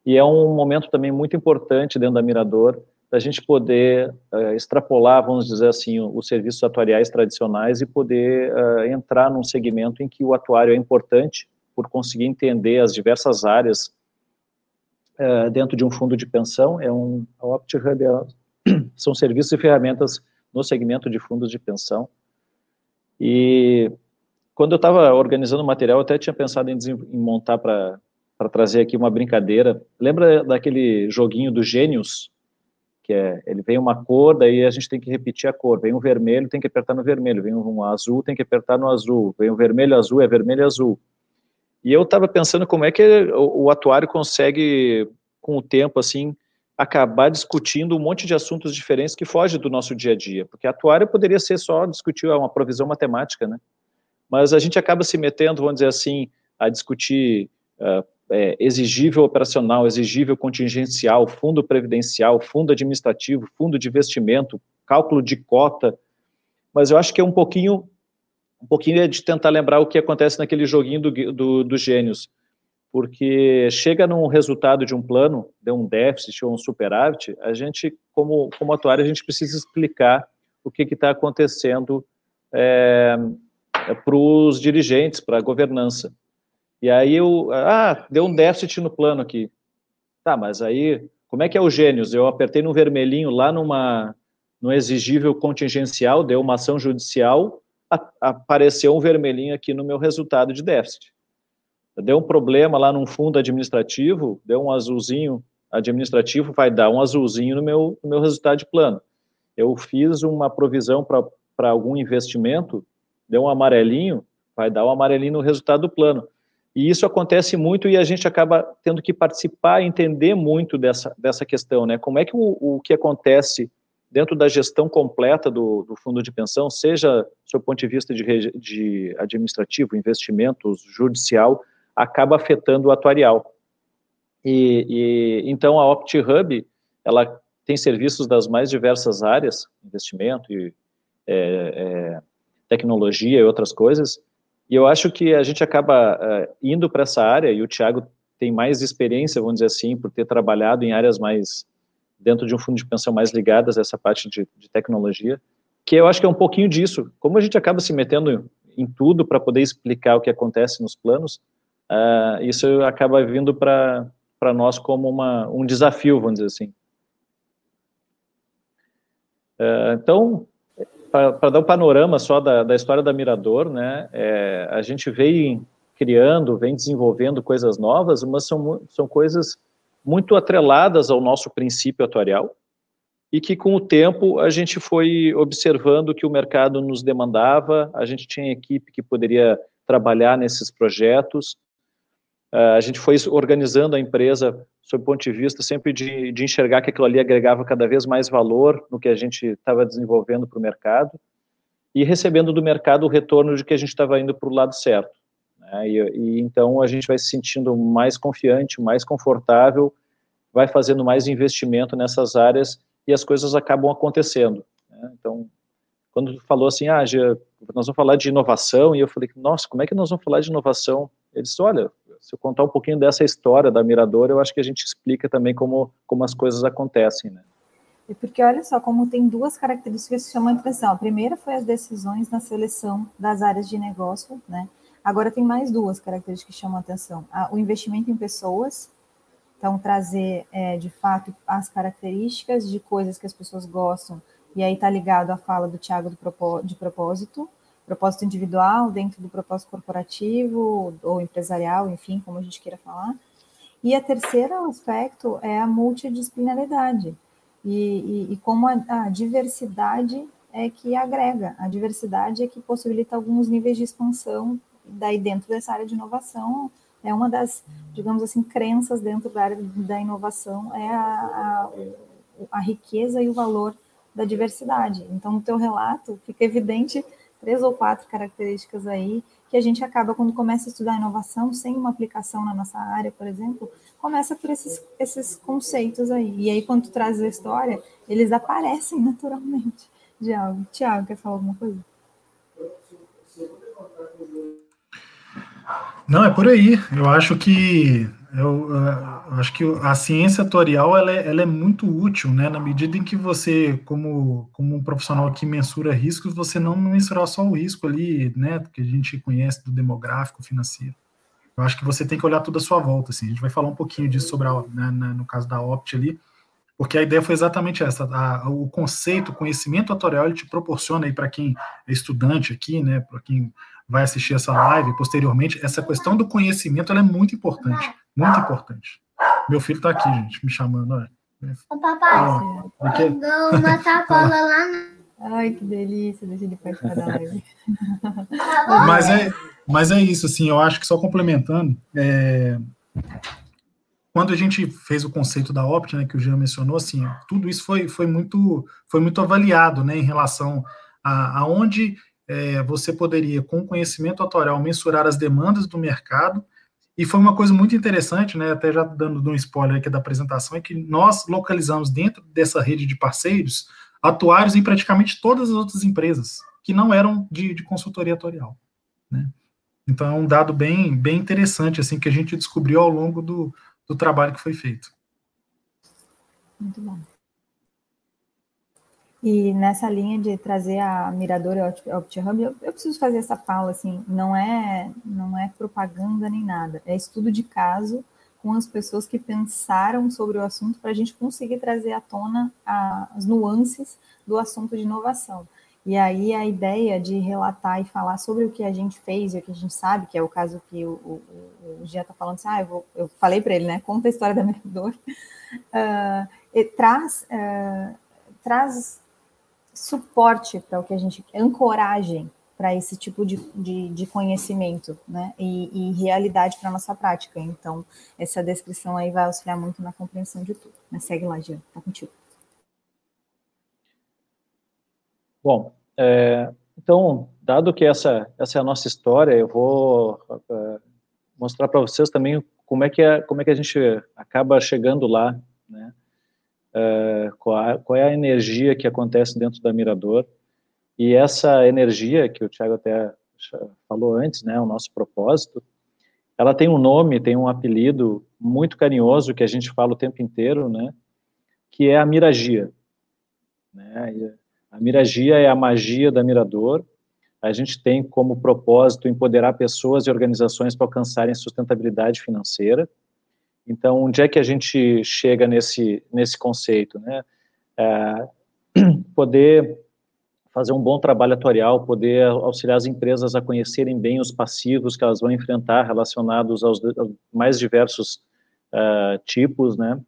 E é um momento também muito importante dentro da Mirador da gente poder uh, extrapolar, vamos dizer assim, os serviços atuariais tradicionais e poder uh, entrar num segmento em que o atuário é importante por conseguir entender as diversas áreas é, dentro de um fundo de pensão, é um, a OptiHub é, são serviços e ferramentas no segmento de fundos de pensão. E quando eu estava organizando o material, eu até tinha pensado em, em montar para trazer aqui uma brincadeira. Lembra daquele joguinho do Gênios? Que é, ele vem uma cor, daí a gente tem que repetir a cor. Vem um vermelho, tem que apertar no vermelho. Vem um azul, tem que apertar no azul. Vem um vermelho, azul, é vermelho, azul. E eu estava pensando como é que o, o, atuário consegue, com o tempo, assim, acabar discutindo um monte de assuntos diferentes que fogem do nosso dia a dia. Porque atuário poderia ser só discutir uma provisão matemática, né? Mas a gente acaba se metendo, vamos dizer assim, a discutir uh, é, exigível operacional, exigível contingencial, fundo previdencial, fundo administrativo, fundo de investimento, cálculo de cota. Mas eu acho que é um pouquinho um pouquinho é de tentar lembrar o que acontece naquele joguinho do, do, do gênios, porque chega num resultado de um plano, de um déficit ou um superávit, a gente, como, como atuário, a gente precisa explicar o que está acontecendo é para os dirigentes, para a governança. E aí, eu, ah, deu um déficit no plano aqui. Tá, mas aí, como é que é o gênios? Eu apertei no vermelhinho lá numa, no exigível contingencial, deu uma ação judicial, apareceu um vermelhinho aqui no meu resultado de déficit. Deu um problema lá num fundo administrativo, deu um azulzinho administrativo, vai dar um azulzinho no meu, no meu resultado de plano. Eu fiz uma provisão para algum investimento, deu um amarelinho, vai dar um amarelinho no resultado do plano. E isso acontece muito e a gente acaba tendo que participar, entender muito dessa, dessa questão, né? Como é que o, o que acontece dentro da gestão completa do, do fundo de pensão, seja do seu ponto de vista de, de administrativo, investimentos, judicial, acaba afetando o atuarial. E, e então a OptiHub, ela tem serviços das mais diversas áreas, investimento e é, é, tecnologia e outras coisas, e eu acho que a gente acaba uh, indo para essa área, e o Tiago tem mais experiência, vamos dizer assim, por ter trabalhado em áreas mais, dentro de um fundo de pensão mais ligadas a essa parte de, de tecnologia, que eu acho que é um pouquinho disso. Como a gente acaba se metendo em tudo para poder explicar o que acontece nos planos, uh, isso acaba vindo para nós como uma, um desafio, vamos dizer assim. Uh, então, para dar um panorama só da, da história da Mirador, né, é, a gente vem criando, vem desenvolvendo coisas novas, mas são, são coisas muito atreladas ao nosso princípio atuarial e que com o tempo a gente foi observando que o mercado nos demandava, a gente tinha equipe que poderia trabalhar nesses projetos, a gente foi organizando a empresa sob o ponto de vista sempre de, de enxergar que aquilo ali agregava cada vez mais valor no que a gente estava desenvolvendo para o mercado e recebendo do mercado o retorno de que a gente estava indo para o lado certo. Né? E, e, então a gente vai se sentindo mais confiante, mais confortável, vai fazendo mais investimento nessas áreas e as coisas acabam acontecendo. Né? Então, quando falou assim, ah, já, nós vamos falar de inovação, e eu falei, nossa, como é que nós vamos falar de inovação? Ele disse, olha, se eu contar um pouquinho dessa história da Mirador, eu acho que a gente explica também como, como as coisas acontecem, né? E porque olha só como tem duas características que chamam a atenção. A primeira foi as decisões na seleção das áreas de negócio, né? Agora tem mais duas características que chamam a atenção. O investimento em pessoas, então trazer é, de fato as características de coisas que as pessoas gostam, e aí está ligado à fala do Tiago de propósito, propósito individual, dentro do propósito corporativo ou empresarial, enfim, como a gente queira falar. E a terceira aspecto é a multidisciplinaridade e, e, e como a, a, diversidade é que agrega, a diversidade é que possibilita alguns níveis de expansão daí dentro dessa área de inovação é uma das, digamos assim, crenças dentro da área da inovação é a, a, a riqueza e o valor da diversidade. Então, no teu relato fica evidente três ou quatro características aí que a gente acaba, quando começa a estudar inovação, sem uma aplicação na nossa área, por exemplo, começa por esses, esses conceitos aí. E aí, quando tu traz a história, eles aparecem naturalmente de algo. Tiago, quer falar alguma coisa? Não, é por aí. Eu acho que eu, eu, acho que a ciência atuarial ela é, ela é, muito útil, né? Na medida em que você, como, como um profissional que mensura riscos, você não mensurar só o risco ali, né? Que a gente conhece do demográfico, financeiro. Eu acho que você tem que olhar tudo à sua volta. Assim. A gente vai falar um pouquinho disso sobre a, né, no caso da Opt ali, porque a ideia foi exatamente essa. A, o conceito, o conhecimento atuarial, ele te proporciona aí para quem é estudante aqui, né? Para quem vai assistir essa live posteriormente, essa questão do conhecimento é muito importante, muito importante. Meu filho está aqui, gente, me chamando. Olha. Ô, papai, oh, uma sacola lá na... Ai, que delícia, deixa ele participar da live. mas, é, mas é isso, assim, eu acho que só complementando, é, quando a gente fez o conceito da Opt, né, que o Jean mencionou, assim, tudo isso foi, foi, muito, foi muito avaliado, né, em relação a, a onde é, você poderia, com conhecimento autorial, mensurar as demandas do mercado. E foi uma coisa muito interessante, né, até já dando um spoiler aqui da apresentação, é que nós localizamos dentro dessa rede de parceiros atuários em praticamente todas as outras empresas que não eram de, de consultoria atorial. Né? Então é um dado bem, bem interessante assim que a gente descobriu ao longo do, do trabalho que foi feito. Muito bom. E nessa linha de trazer a Mirador e a OptiHub, eu, eu preciso fazer essa fala, assim, não é, não é propaganda nem nada, é estudo de caso com as pessoas que pensaram sobre o assunto para a gente conseguir trazer à tona a, as nuances do assunto de inovação. E aí a ideia de relatar e falar sobre o que a gente fez e o que a gente sabe, que é o caso que o, o, o Gia está falando assim, ah, eu, vou, eu falei para ele, né, conta a história da minha dor, uh, traz, uh, traz suporte para o que a gente, ancoragem para esse tipo de, de, de conhecimento, né, e, e realidade para nossa prática. Então, essa descrição aí vai auxiliar muito na compreensão de tudo. Mas segue lá, Gia, tá contigo. Bom, é, então, dado que essa, essa é a nossa história, eu vou é, mostrar para vocês também como é, que é, como é que a gente acaba chegando lá, né? É, qual, é a energia que acontece dentro da Mirador. E essa energia, que o Tiago até falou antes, né, o nosso propósito, ela tem um nome, tem um apelido muito carinhoso que a gente fala o tempo inteiro, né, que é a miragia. Né, a miragia é a magia da Mirador. A gente tem como propósito empoderar pessoas e organizações para alcançarem sustentabilidade financeira. Então, onde é que a gente chega nesse, nesse conceito? Né? É, poder fazer um bom trabalho atuarial, poder auxiliar as empresas a conhecerem bem os passivos que elas vão enfrentar relacionados aos, mais diversos uh, tipos, né?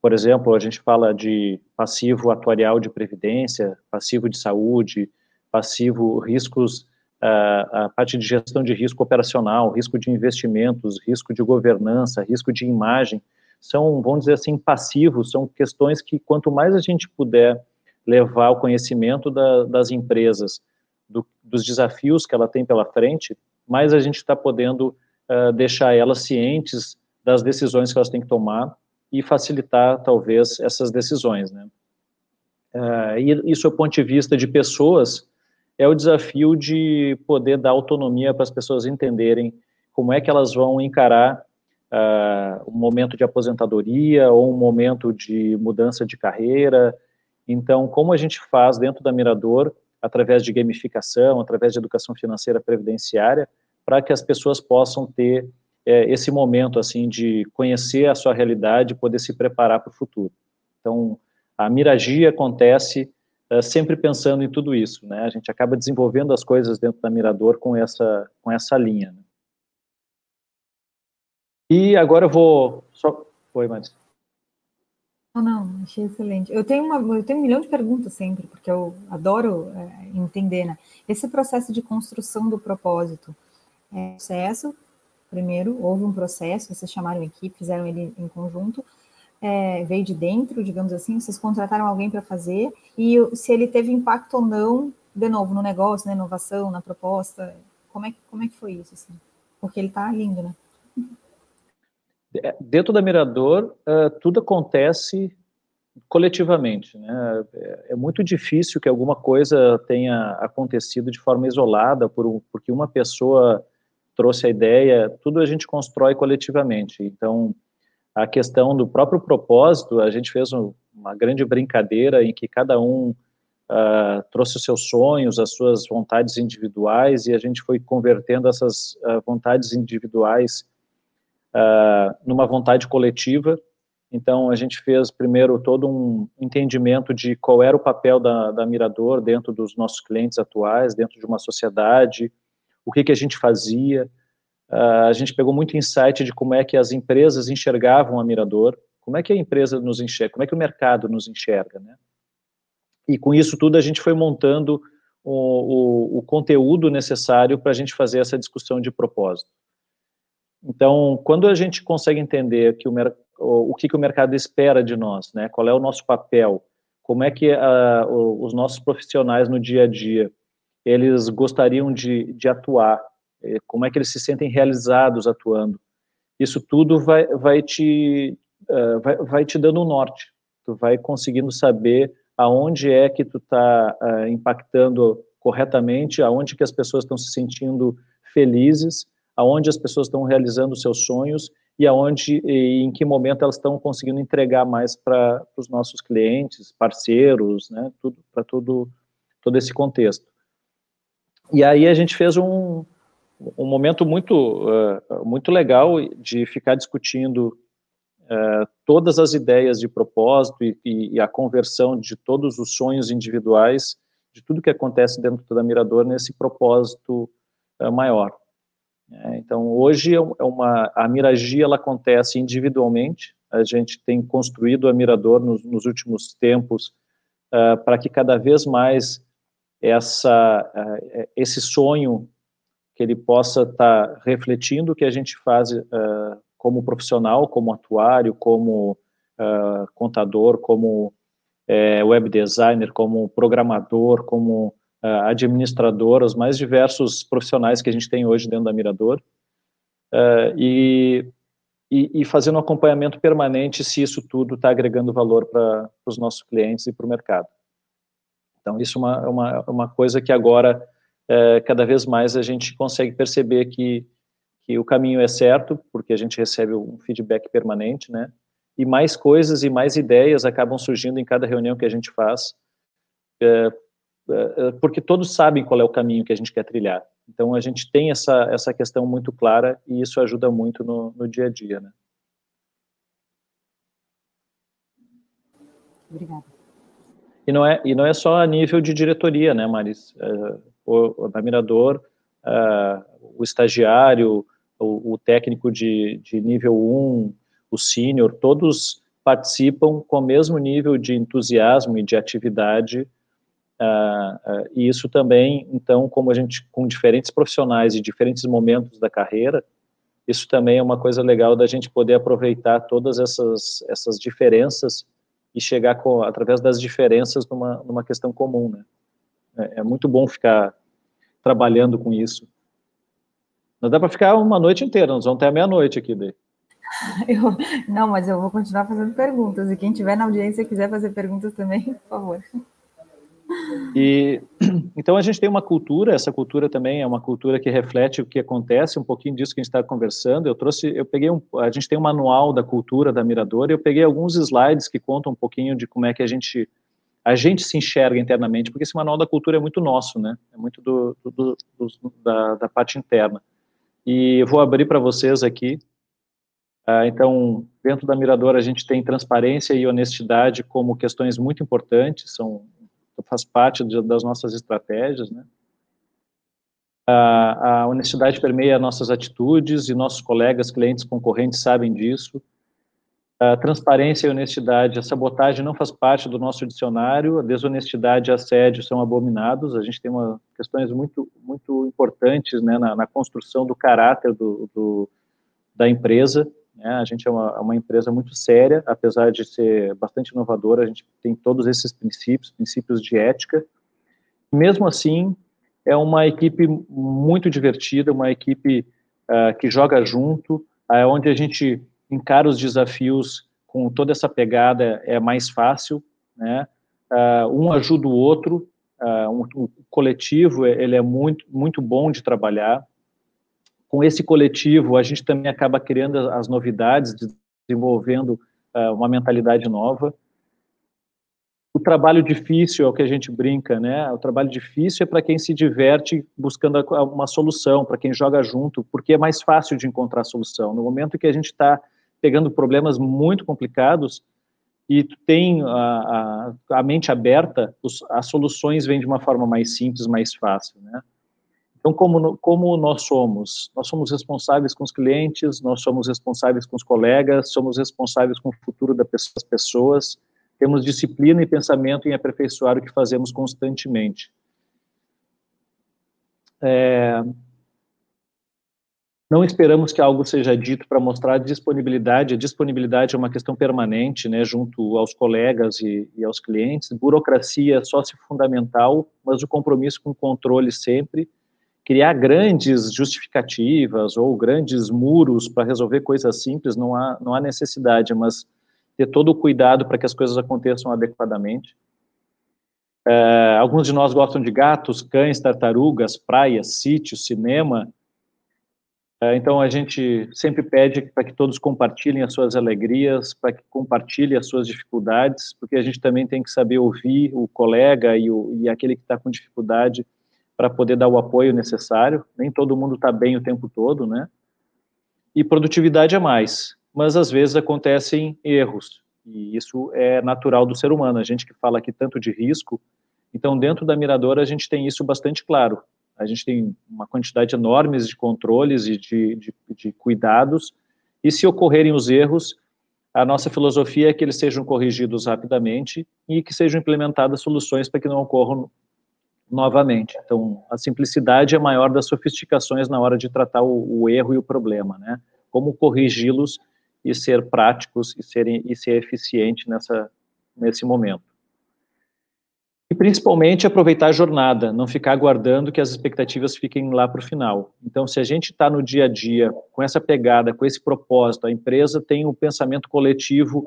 Por exemplo, a gente fala de passivo atuarial de previdência, passivo de saúde, passivo riscos, a, parte de gestão de risco operacional, risco de investimentos, risco de governança, risco de imagem, são, vamos dizer assim, passivos, são questões que quanto mais a gente puder levar o conhecimento da, das empresas, do, dos desafios que ela tem pela frente, mais a gente está podendo uh, deixar elas cientes das decisões que elas têm que tomar e facilitar, talvez, essas decisões, né? Uh, e isso, do ponto de vista de pessoas, é o desafio de poder dar autonomia para as pessoas entenderem como é que elas vão encarar uh, um momento de aposentadoria ou um momento de mudança de carreira. Então, como a gente faz dentro da Mirador, através de gamificação, através de educação financeira previdenciária, para que as pessoas possam ter é, esse momento assim de conhecer a sua realidade e poder se preparar para o futuro. Então, a miragia acontece é, sempre pensando em tudo isso, né? A gente acaba desenvolvendo as coisas dentro da Mirador com essa com essa linha. Né? E agora eu vou só foi, mais. Não, não, achei excelente. Eu tenho uma, eu tenho um milhão de perguntas sempre, porque eu adoro é, entender, né? Esse processo de construção do propósito é processo Primeiro, houve um processo, vocês chamaram equipe, fizeram ele em conjunto, é, veio de dentro, digamos assim, vocês contrataram alguém para fazer, e se ele teve impacto ou não, de novo, no negócio, na inovação, na proposta, como é, como é que foi isso? Assim? Porque ele está lindo, né? É, dentro da Mirador, uh, tudo acontece coletivamente, né? É, é muito difícil que alguma coisa tenha acontecido de forma isolada, por, porque uma pessoa trouxe a ideia, tudo a gente constrói coletivamente. Então, a questão do próprio propósito, a gente fez um, uma grande brincadeira em que cada um uh, trouxe os seus sonhos, as suas vontades individuais, e a gente foi convertendo essas uh, vontades individuais uh, numa vontade coletiva. Então, a gente fez primeiro todo um entendimento de qual era o papel da, da Mirador dentro dos nossos clientes atuais, dentro de uma sociedade, o que, que a gente fazia. Uh, a gente pegou muito insight de como é que as empresas enxergavam a Mirador, como é que a empresa nos enxerga, como é que o mercado nos enxerga, né? E com isso tudo a gente foi montando o, o, o conteúdo necessário para a gente fazer essa discussão de propósito. Então, quando a gente consegue entender que o, o, que, que o mercado espera de nós, né? Qual é o nosso papel? Como é que uh, os nossos profissionais no dia a dia eles gostariam de, de atuar, como é que eles se sentem realizados atuando. Isso tudo vai, vai, te, uh, vai, vai te dando um norte, tu vai conseguindo saber aonde é que tu está uh, eh, impactando corretamente, aonde que as pessoas estão se sentindo felizes, aonde as pessoas estão realizando seus sonhos e aonde e em que momento elas estão conseguindo entregar mais para os nossos clientes, parceiros, né, tudo para todo todo esse contexto. E aí a gente fez um, um momento muito, uh, muito legal de ficar discutindo uh, todas as ideias de propósito e, e, a conversão de todos os sonhos individuais de tudo que acontece dentro da Mirador nesse propósito uh, maior. É, então, hoje é, é uma, a Miragia ela acontece individualmente, a gente tem construído a Mirador nos, nos últimos tempos para que cada vez mais essa, esse sonho que ele possa estar tá refletindo o que a gente faz uh, como profissional, como atuário, como contador, como web designer, como programador, como administrador, os mais diversos profissionais que a gente tem hoje dentro da Mirador. e e, e fazendo um acompanhamento permanente se isso tudo está agregando valor para os nossos clientes e para o mercado. Então, isso é uma, uma, uma coisa que agora, é, cada vez mais, a gente consegue perceber que, que o caminho é certo, porque a gente recebe um feedback permanente, né? E mais coisas e mais ideias acabam surgindo em cada reunião que a gente faz, é, é, porque todos sabem qual é o caminho que a gente quer trilhar. Então, a gente tem essa, essa questão muito clara e isso ajuda muito no, no dia a dia, né? Obrigada. E não, é, e não é só a nível de diretoria, né, Maris? É, o, o é, o estagiário, o, o, técnico de, de nível 1, o sênior, todos participam com o mesmo nível de entusiasmo e de atividade Uh, uh, e isso também, então, como a gente, com diferentes profissionais e diferentes momentos da carreira, isso também é uma coisa legal da gente poder aproveitar todas essas, essas diferenças e chegar, com, através das diferenças, numa, numa questão comum, né? É, é muito bom ficar trabalhando com isso. Não dá para ficar uma noite inteira, nós vamos até meia-noite aqui daí. Eu, não, mas eu vou continuar fazendo perguntas, e quem tiver na audiência quiser fazer perguntas também, por favor. E então a gente tem uma cultura, essa cultura também é uma cultura que reflete o que acontece, um pouquinho disso que a gente está conversando. Eu trouxe, eu peguei um, a gente tem um manual da cultura da Mirador, e eu peguei alguns slides que contam um pouquinho de como é que a gente a gente se enxerga internamente, porque esse manual da cultura é muito nosso, né? É muito do, do, do da, da, parte interna. E eu vou abrir para vocês aqui. Ah, então, dentro da Mirador, a gente tem transparência e honestidade como questões muito importantes, são faz parte de, das nossas estratégias, né? A, a honestidade permeia nossas atitudes e nossos colegas, clientes, concorrentes sabem disso. A transparência e honestidade, a sabotagem não faz parte do nosso dicionário, a desonestidade e assédio são abominados, a gente tem uma, questões muito, muito importantes né, na, na construção do caráter do, do, da empresa, né? A gente é uma, é uma, empresa muito séria, apesar de ser bastante inovadora, a gente tem todos esses princípios, princípios de ética. Mesmo assim, é uma equipe muito divertida, uma equipe uh, que joga junto, uh, onde a gente encara os desafios com toda essa pegada é mais fácil, né? Uh, um ajuda o outro, um, o coletivo ele é muito muito bom de trabalhar com esse coletivo, a gente também acaba criando as novidades, desenvolvendo uh, uma mentalidade nova. O trabalho difícil é o que a gente brinca, né? O trabalho difícil é para quem se diverte buscando uma solução, para quem joga junto, porque é mais fácil de encontrar solução. No momento que a gente está pegando problemas muito complicados e tu tem a, a, a mente aberta, os, as soluções vêm de uma forma mais simples, mais fácil, né? Então, como, como nós somos? Nós somos responsáveis com os clientes, nós somos responsáveis com os colegas, somos responsáveis com o futuro das pessoas, temos disciplina e pensamento em aperfeiçoar o que fazemos constantemente. É, não esperamos que algo seja dito para mostrar disponibilidade. A disponibilidade é uma questão permanente, né, junto aos colegas e, e aos clientes. Burocracia é só se fundamental, mas o compromisso com o controle sempre criar grandes justificativas ou grandes muros para resolver coisas simples, não há, não há necessidade, mas ter todo o cuidado para que as coisas aconteçam adequadamente. É, alguns de nós gostam de gatos, cães, tartarugas, praias, sítios, cinema. É, então a gente sempre pede para que todos compartilhem as suas alegrias, para que compartilhem as suas dificuldades, porque a gente também tem que saber ouvir o colega e, o, e aquele que está com dificuldade para poder dar o apoio necessário. Nem todo mundo está bem o tempo todo, né? E produtividade é mais, mas às vezes acontecem erros, e isso é natural do ser humano. A gente que fala aqui tanto de risco, Então, dentro da miradora, a gente tem isso bastante claro. A gente tem uma quantidade enorme de controles e de, de, de cuidados, e se ocorrerem os erros, a nossa filosofia é que eles sejam corrigidos rapidamente e que sejam implementadas soluções para que não ocorram novamente. Então, a simplicidade é maior das sofisticações na hora de tratar o, o erro e o problema, né? Como corrigi-los e ser práticos e, serem, e ser eficiente nessa, nesse momento. E principalmente aproveitar a jornada, não ficar aguardando que as expectativas fiquem lá para o final. Então, se a gente está no dia a dia com essa pegada, com esse propósito, a empresa tem um pensamento coletivo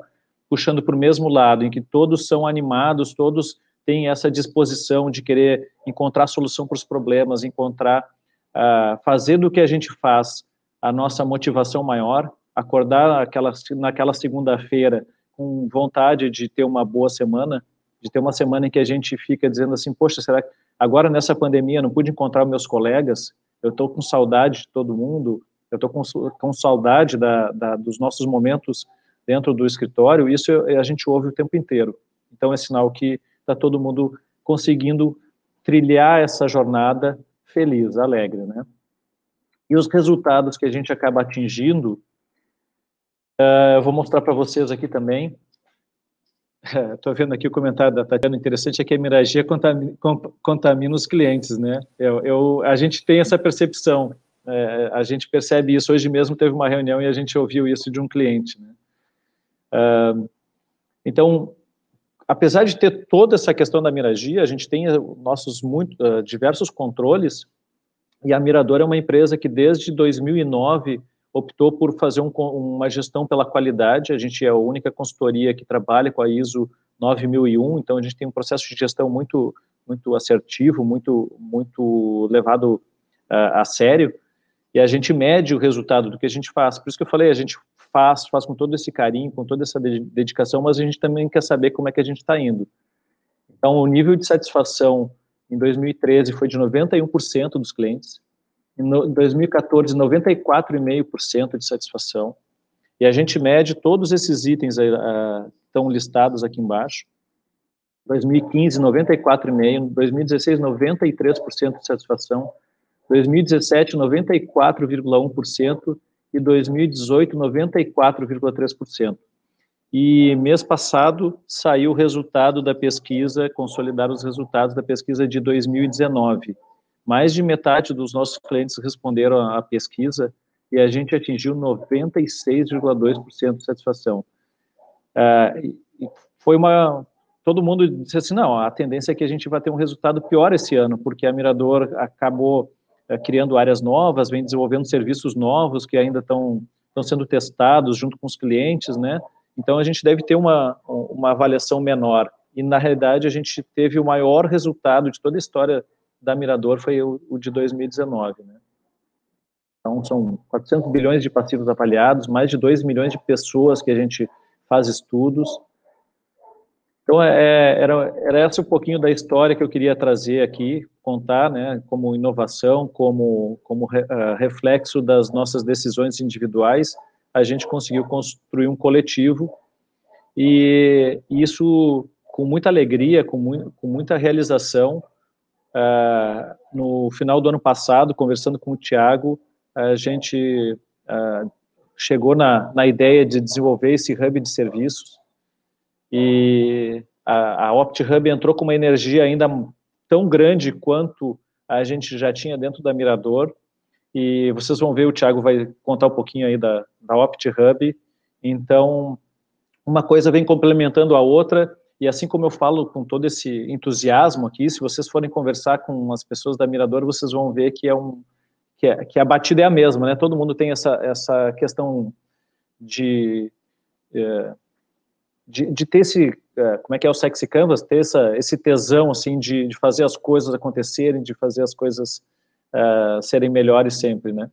puxando para o mesmo lado, em que todos são animados, todos têm essa disposição de querer encontrar solução para os problemas, encontrar, uh, fazer do que a gente faz a nossa motivação maior, acordar aquela, naquela segunda-feira com vontade de ter uma boa semana, de ter uma semana em que a gente fica dizendo assim, poxa, será que agora nessa pandemia não pude encontrar meus colegas, eu estou com saudade de todo mundo, eu estou com, com saudade da, da, dos nossos momentos dentro do escritório, isso a gente ouve o tempo inteiro. Então é sinal que está todo mundo conseguindo trilhar essa jornada feliz, alegre, né? E os resultados que a gente acaba atingindo, uh, eu vou mostrar para vocês aqui também. Estou vendo aqui o comentário da Tatiana, interessante é que a hemorragia contamina, contamina os clientes, né? Eu, eu, a gente tem essa percepção, é, a gente percebe isso. Hoje mesmo teve uma reunião e a gente ouviu isso de um cliente, né? Então, apesar de ter toda essa questão da miragia, a gente tem nossos muito, uh, diversos controles, e a Mirador é uma empresa que desde 2009 optou por fazer um, uma gestão pela qualidade. A gente é a única consultoria que trabalha com a ISO 9001, então a gente tem um processo de gestão muito muito assertivo, muito muito levado uh, a sério, e a gente mede o resultado do que a gente faz. Por isso que eu falei, a gente faz, faz com todo esse carinho, com toda essa dedicação, mas a gente também quer saber como é que a gente está indo. Então, o nível de satisfação em 2013 foi de 91% dos clientes, em 2014, 94,5% de satisfação. E a gente mede todos esses itens aí, uh, estão listados aqui embaixo. 2015, 94,5%, 2016, 93% de satisfação, 2017, 94,1% e 2018, 94,3%. E mês passado saiu o resultado da pesquisa, consolidar os resultados da pesquisa de 2019 mais de metade dos nossos clientes responderam à pesquisa e a gente atingiu 96,2% de satisfação. Uh, foi uma. Todo mundo disse assim: não, a tendência é que a gente vai ter um resultado pior esse ano, porque a Mirador acabou uh, criando áreas novas, vem desenvolvendo serviços novos que ainda estão sendo testados junto com os clientes, né? Então a gente deve ter uma, uma avaliação menor. E na realidade a gente teve o maior resultado de toda a história da Mirador foi o, o de 2019, né? Então, são 400 bilhões de passivos avaliados, mais de 2 milhões de pessoas que a gente faz estudos. Então, é, era, era esse um pouquinho da história que eu queria trazer aqui, contar, né, como inovação, como, como re, uh, reflexo das nossas decisões individuais, a gente conseguiu construir um coletivo, e isso com muita alegria, com, mu com muita realização, Uh, no final do ano passado, conversando com o Tiago, a gente uh, chegou na, na ideia de desenvolver esse hub de serviços. E a, a OptHub entrou com uma energia ainda tão grande quanto a gente já tinha dentro da Mirador. E vocês vão ver, o Tiago vai contar um pouquinho aí da, da OptHub, então uma coisa vem complementando a outra e assim como eu falo com todo esse entusiasmo aqui, se vocês forem conversar com as pessoas da Mirador, vocês vão ver que é um que, é, que a batida é a mesma, né? Todo mundo tem essa essa questão de é, de, de, ter esse é, como é que é o sexy canvas, ter essa, esse tesão assim de, de fazer as coisas acontecerem, de fazer as coisas uh, serem melhores sempre, né?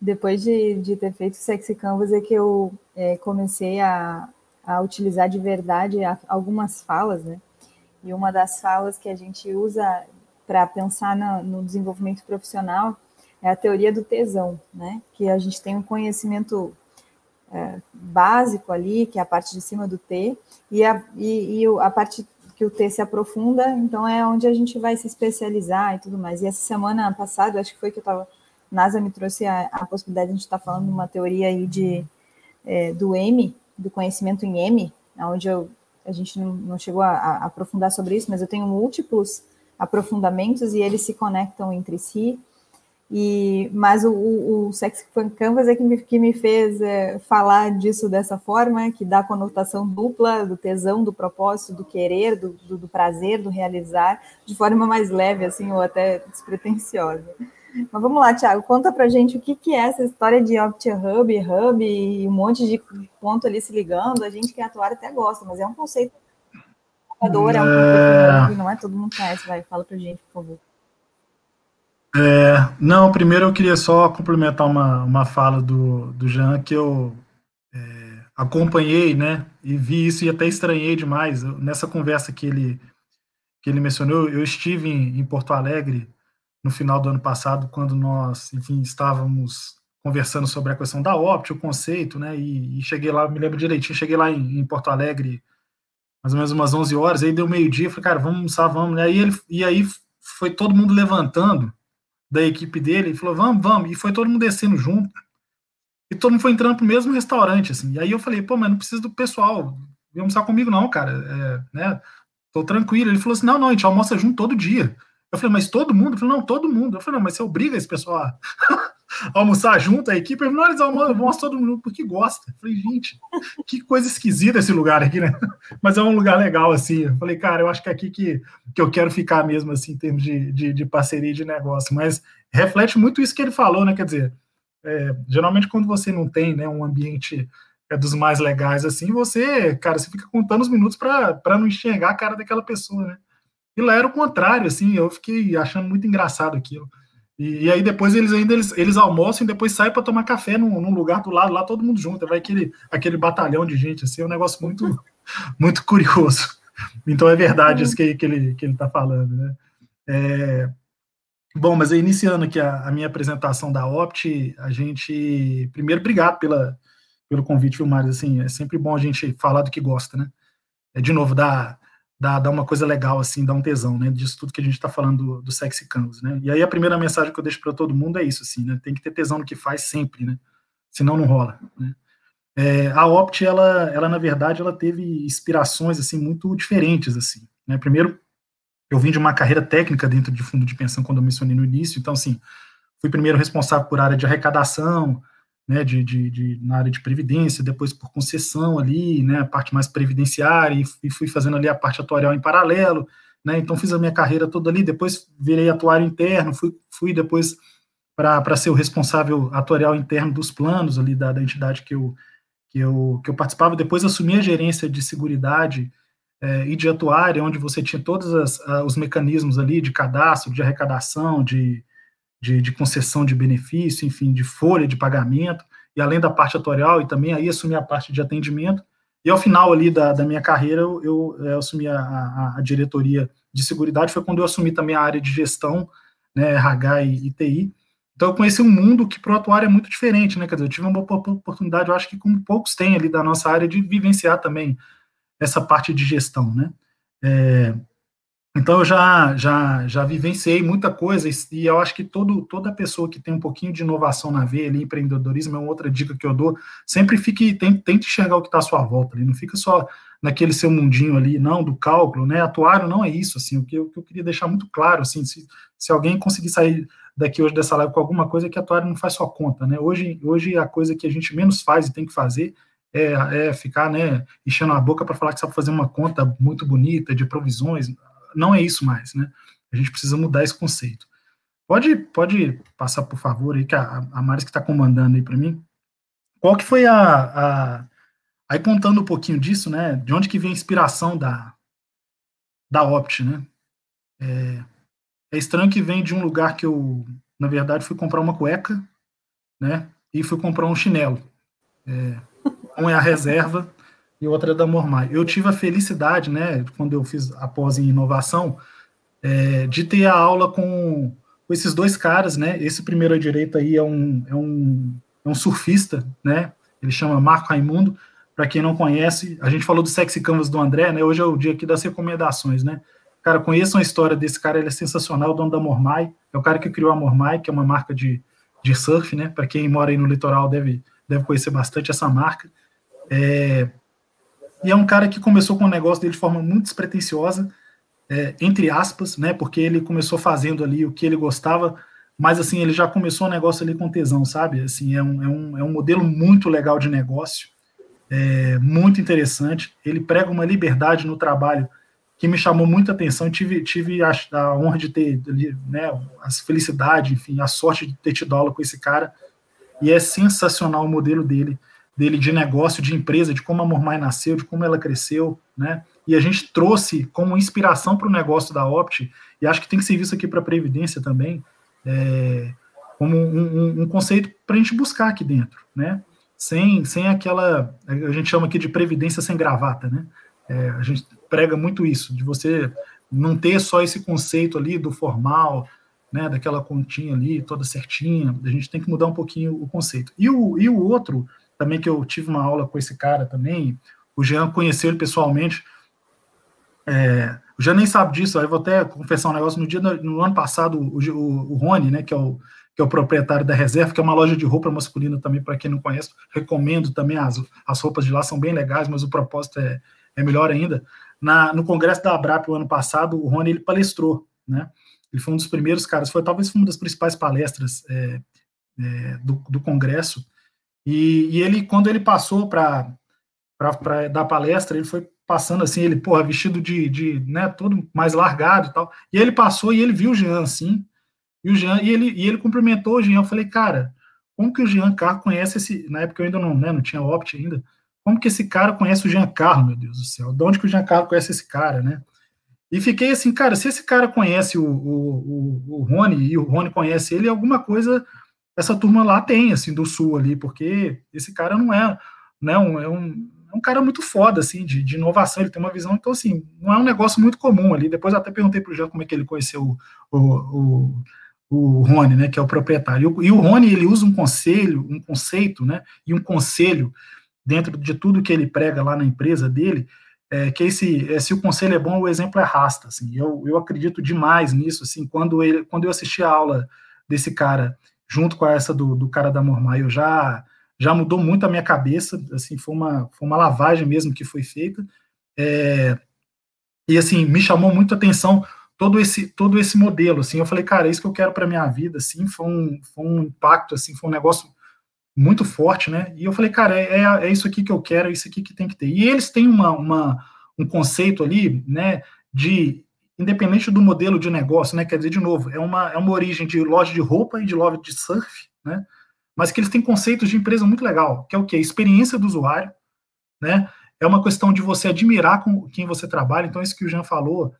Depois de, de ter feito o sexy canvas é que eu é, comecei a, a utilizar de verdade algumas falas, né? E uma das falas que a gente usa para pensar no, no, desenvolvimento profissional é a teoria do tesão, né? Que a gente tem um conhecimento é, básico ali, que é a parte de cima do T, e a, e, e a parte que o T se aprofunda, então é onde a gente vai se especializar e tudo mais. E essa semana passada, acho que foi que eu estava, NASA me trouxe a, a, possibilidade de a gente estar tá falando de uma teoria aí de, é, do M, do conhecimento em M, onde eu, a gente não, não chegou a, a, aprofundar sobre isso, mas eu tenho múltiplos aprofundamentos e eles se conectam entre si. E, mas o, o, o Sex Canvas é que me, que me fez é, falar disso dessa forma, que dá conotação dupla do tesão, do propósito, do querer, do, do, do prazer, do realizar, de forma mais leve, assim, ou até despretensiosa. Mas vamos lá, Thiago, conta pra gente o que, que é essa história de OptiHub, Hub e um monte de ponto ali se ligando. A gente que é atuar até gosta, mas é um conceito inovador, é um conceito que não é todo mundo conhece. Vai, fala pra gente, por favor. É, não, primeiro eu queria só complementar uma, uma fala do, do Jean, que eu é, acompanhei, né, e vi isso e até estranhei demais. Nessa conversa que ele, que ele mencionou, eu estive em, em Porto Alegre no final do ano passado, quando nós, enfim, estávamos conversando sobre a questão da OPT, o conceito, né, e, e cheguei lá, me lembro direitinho, cheguei lá em, em, Porto Alegre mais ou menos umas 11 horas, aí deu meio-dia, falei, cara, vamos almoçar, vamos, né, e, ele, e aí foi todo mundo levantando, da equipe dele, e falou, vamos, vamos, e foi todo mundo descendo junto, e todo mundo foi entrando pro mesmo restaurante, assim, e aí eu falei, pô, mas não precisa do pessoal, vem almoçar comigo não, cara, é, né, tô tranquilo, ele falou assim, não, não, a gente almoça junto todo dia, eu falei, mas todo mundo? Eu falei, não, todo mundo, eu falei, não, mas você obriga esse pessoal a almoçar junto, a equipe, não, eles almoçam todo mundo porque gosta, eu falei, gente, que coisa esquisita esse lugar aqui, né, mas é um lugar legal, assim, eu falei, cara, eu acho que é aqui que, que eu quero ficar mesmo, assim, em termos de, de, de parceria de negócio, mas reflete muito isso que ele falou, né? Quer dizer, é, geralmente quando você não tem né, um ambiente é, dos mais legais assim, você, cara, você fica contando os minutos para não enxergar a cara daquela pessoa, né? E lá era o contrário, assim, eu fiquei achando muito engraçado aquilo. E, e aí depois eles ainda eles, eles almoçam e depois saem para tomar café num, num, lugar do lado, lá todo mundo junto, vai aquele, aquele batalhão de gente, assim, é um negócio muito, muito curioso. Então é verdade isso que, que ele que ele está falando, né? É, Bom, mas iniciando aqui a, a, minha apresentação da Opt, a gente. Primeiro, obrigado pela, pelo convite, viu, Mário? Assim, é sempre bom a gente falar do que gosta, né? É, de novo, dá, dá, dá uma coisa legal, assim, dá um tesão, né? Disso tudo que a gente está falando do, do Sexy Canvas, né? E aí a primeira mensagem que eu deixo para todo mundo é isso, assim, né? Tem que ter tesão no que faz sempre, né? Senão não rola, né? É, a Opt, ela, ela, na verdade, ela teve inspirações, assim, muito diferentes, assim, né? Primeiro, eu vim de uma carreira técnica dentro de fundo de pensão, quando eu mencionei no início, então, assim, fui primeiro responsável por área de arrecadação, né, de, de, de, na área de previdência, depois por concessão ali, né, a parte mais previdenciária, e, e fui fazendo ali a parte atuarial em paralelo, né, então fiz a minha carreira toda ali, depois virei atuário interno, fui, fui depois para ser o responsável atuarial interno dos planos ali da, da entidade que eu, que, eu, que eu participava, depois assumi a gerência de seguridade é, e de atuária, onde você tinha todos as, os mecanismos ali de cadastro, de arrecadação, de, de, de, concessão de benefício, enfim, de folha de pagamento, e além da parte atuarial, e também aí assumi a parte de atendimento, e ao final ali da, da minha carreira, eu, eu, eu assumi a, a, a, diretoria de seguridade, foi quando eu assumi também a área de gestão, né, RH e, e TI, então eu conheci um mundo que para o atuário é muito diferente, né, quer dizer, eu tive uma oportunidade, eu acho que como poucos têm ali da nossa área, de vivenciar também essa parte de gestão, né? É, então eu já, já, já vivenciei muita coisa e eu acho que todo, toda pessoa que tem um pouquinho de inovação na veia ali, empreendedorismo é uma outra dica que eu dou, sempre fique, tente, tente enxergar o que está à sua volta ali, não fica só naquele seu mundinho ali, não, do cálculo, né, atuário não é isso, assim, o que eu, o que eu queria deixar muito claro, assim, se, se alguém conseguir sair daqui hoje dessa live com alguma coisa, é que atuário não faz só conta, né, hoje, hoje a coisa que a gente menos faz e tem que fazer é, é ficar né, enchendo a boca para falar que sabe fazer uma conta muito bonita de provisões. Não é isso mais, né? A gente precisa mudar esse conceito. Pode, pode passar, por favor, aí, que a, a Maris que está comandando aí para mim. Qual que foi a, a, Aí contando um pouquinho disso, né? De onde que vem a inspiração da, da Opt, né? É, é estranho que vem de um lugar que eu, na verdade, fui comprar uma cueca, né? E fui comprar um chinelo. É, um é a reserva e outra é da Mormai. Eu tive a felicidade, né, quando eu fiz a pós em inovação, é, de ter a aula com, com, esses dois caras, né, esse primeiro à direita aí é um, é um, é um surfista, né, ele chama Marco Raimundo, para quem não conhece, a gente falou do Sexy Canvas do André, né? Hoje é o dia aqui das recomendações, né? Cara, conheçam a história desse cara, ele é sensacional, o dono da Mormai, é o cara que criou a Mormai, que é uma marca de, de surf, né? Para quem mora aí no litoral deve, deve conhecer bastante essa marca. É, e é um cara que começou com o negócio dele de forma muito despretensiosa, é, entre aspas, né? Porque ele começou fazendo ali o que ele gostava, mas assim, ele já começou o negócio ali com tesão, sabe? Assim, é um, é um, é um modelo muito legal de negócio é, muito interessante. Ele prega uma liberdade no trabalho que me chamou muita atenção. Tive, tive a, a honra de ter né, a felicidade, enfim, a sorte de ter tido aula com esse cara. E é sensacional o modelo dele, dele de negócio, de empresa, de como a Mormai nasceu, de como ela cresceu, né? E a gente trouxe como inspiração para o negócio da Opt, e acho que tem que ser visto aqui para a Previdência também, é, como um, um, um conceito para a gente buscar aqui dentro, né? sem, sem aquela, a gente chama aqui de previdência sem gravata, né? É, a gente prega muito isso, de você não ter só esse conceito ali do formal, né, daquela continha ali toda certinha, a gente tem que mudar um pouquinho o conceito. E o, e o outro, também que eu tive uma aula com esse cara também, o Jean conheceu ele pessoalmente, é, o Jean nem sabe disso, aí vou até confessar um negócio, no dia, no ano passado, o, o, o Rony, né, que é o que é o proprietário da Reserva, que é uma loja de roupa masculina também, para quem não conhece, recomendo também, as, as roupas de lá são bem legais, mas o propósito é, é melhor ainda. Na, no congresso da Abrap o ano passado, o Rony ele palestrou, né? Ele foi um dos primeiros caras, foi talvez uma das principais palestras é, é, do, do congresso, e, e, ele, quando ele passou para dar palestra, ele foi passando assim, ele, porra, vestido de, de, né, todo mais largado e tal, e ele passou e ele viu o Jean, assim, e o Jean, e ele, e ele cumprimentou o Jean. Eu falei, cara, como que o Jean Carro conhece esse. Na época eu ainda não, né, não tinha Opt ainda. Como que esse cara conhece o Jean Carlo, meu Deus do céu? De onde que o Jean Carlo conhece esse cara, né? E fiquei assim, cara, se esse cara conhece o, o, o, o Rony e o Rony conhece ele, alguma coisa essa turma lá tem, assim, do Sul ali, porque esse cara não é, não, né, é um, é um cara muito foda, assim, de, de, inovação, ele tem uma visão, então, assim, não é um negócio muito comum ali. Depois até perguntei pro Jean como é que ele conheceu o, o, o Rony, né, que é o proprietário. E o Rony, ele usa um conselho, um conceito, né, e um conselho dentro de tudo que ele prega lá na empresa dele, é, que esse, é, se o conselho é bom, o exemplo é rasta, assim, eu, eu acredito demais nisso, assim, quando, ele, quando eu assisti a aula desse cara, junto com essa do, do cara da Mormai, eu já, já mudou muito a minha cabeça, assim, foi uma, foi uma lavagem mesmo que foi feita, é, e assim, me chamou muito a atenção todo esse todo esse modelo assim. Eu falei cara é isso que eu quero para minha vida assim foi um, foi um impacto assim foi um negócio muito forte né? E eu falei cara é, é, é isso aqui que eu quero é isso aqui que tem que ter e eles têm uma, uma um conceito ali né de independente do modelo de negócio né? Quer dizer de novo é uma é uma origem de loja de roupa e de loja de surf né? Mas que eles têm conceitos de empresa muito legal que é o que a experiência do usuário né? É uma questão de você admirar com quem você trabalha. Então isso que o Jean falou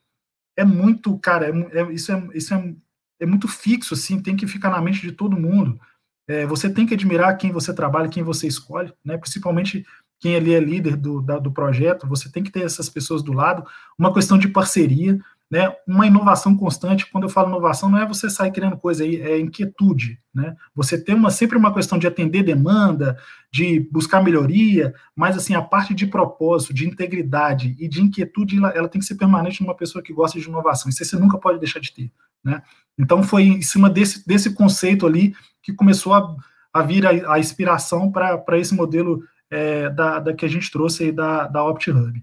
é muito, cara, é, é, isso, é, isso é, é muito fixo, assim, tem que ficar na mente de todo mundo. É, você tem que admirar quem você trabalha, quem você escolhe, né? Principalmente quem ali é líder do, da, do projeto, você tem que ter essas pessoas do lado, uma questão de parceria, né, uma inovação constante. Quando eu falo inovação, não é você sair criando coisa aí, é inquietude, né? Você tem uma sempre uma questão de atender demanda, de buscar melhoria, mas assim a parte de propósito, de integridade e de inquietude, ela, ela tem que ser permanente numa pessoa que gosta de inovação. Isso você nunca pode deixar de ter, né? Então foi em cima desse desse conceito ali que começou a, a vir a, a inspiração para esse modelo é, da, da que a gente trouxe aí da, da OptHub.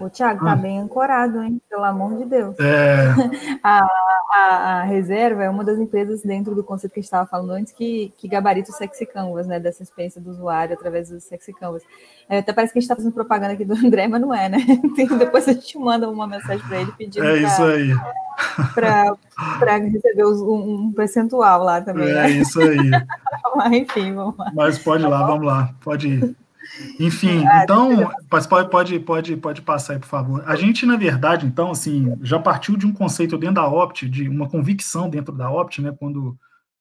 O Thiago tá ah. bem ancorado, hein? Pelo amor de Deus. É... a, a, a, reserva é uma das empresas dentro do conceito que a gente estava falando antes que, que gabarita o Sexy Canvas, né? Dessa experiência do usuário através do Sexy Canvas. É, até parece que a gente está fazendo propaganda aqui do André, mas não é, né? Depois a gente manda uma mensagem para ele pedindo. É isso aí. Para receber os, um, um, percentual lá também. É né? isso aí. mas enfim, vamos lá. Mas pode ir lá, vamos lá, pode ir. Enfim, ah, então, pode, pode, pode, pode passar aí, por favor. A gente, na verdade, então, assim, já partiu de um conceito dentro da Opt, de uma convicção dentro da Opt, né, quando,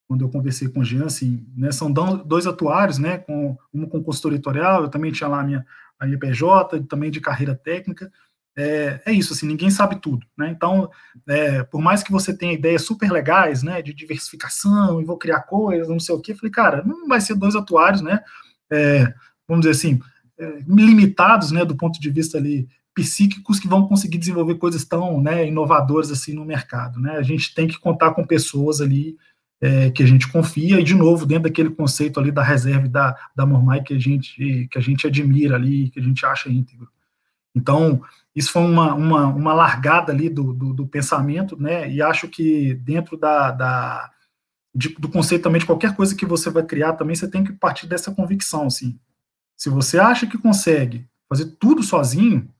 quando eu conversei com o Jean, assim, né, são dois atuários, né, com, um com consultor editorial, eu também tinha lá a minha, a minha PJ, também de carreira técnica, é, é, isso, assim, ninguém sabe tudo, né? Então, é, por mais que você tenha ideias super legais, né, de diversificação, e vou criar coisas, não sei o quê, falei, cara, não vai ser dois atuários, né? É, vamos dizer assim, é, limitados, né, do ponto de vista ali psíquicos que vão conseguir desenvolver coisas tão né, inovadoras assim no mercado. Né? A gente tem que contar com pessoas ali é, que a gente confia, e de novo, dentro daquele conceito ali da reserva da, da Mormai que a gente que a gente admira ali, que a gente acha íntegro. Então, isso foi uma, uma, uma largada ali do, do, do pensamento, né, e acho que dentro da, da de, do conceito também de qualquer coisa que você vai criar, também você tem que partir dessa convicção, assim. Se você acha que consegue fazer tudo sozinho,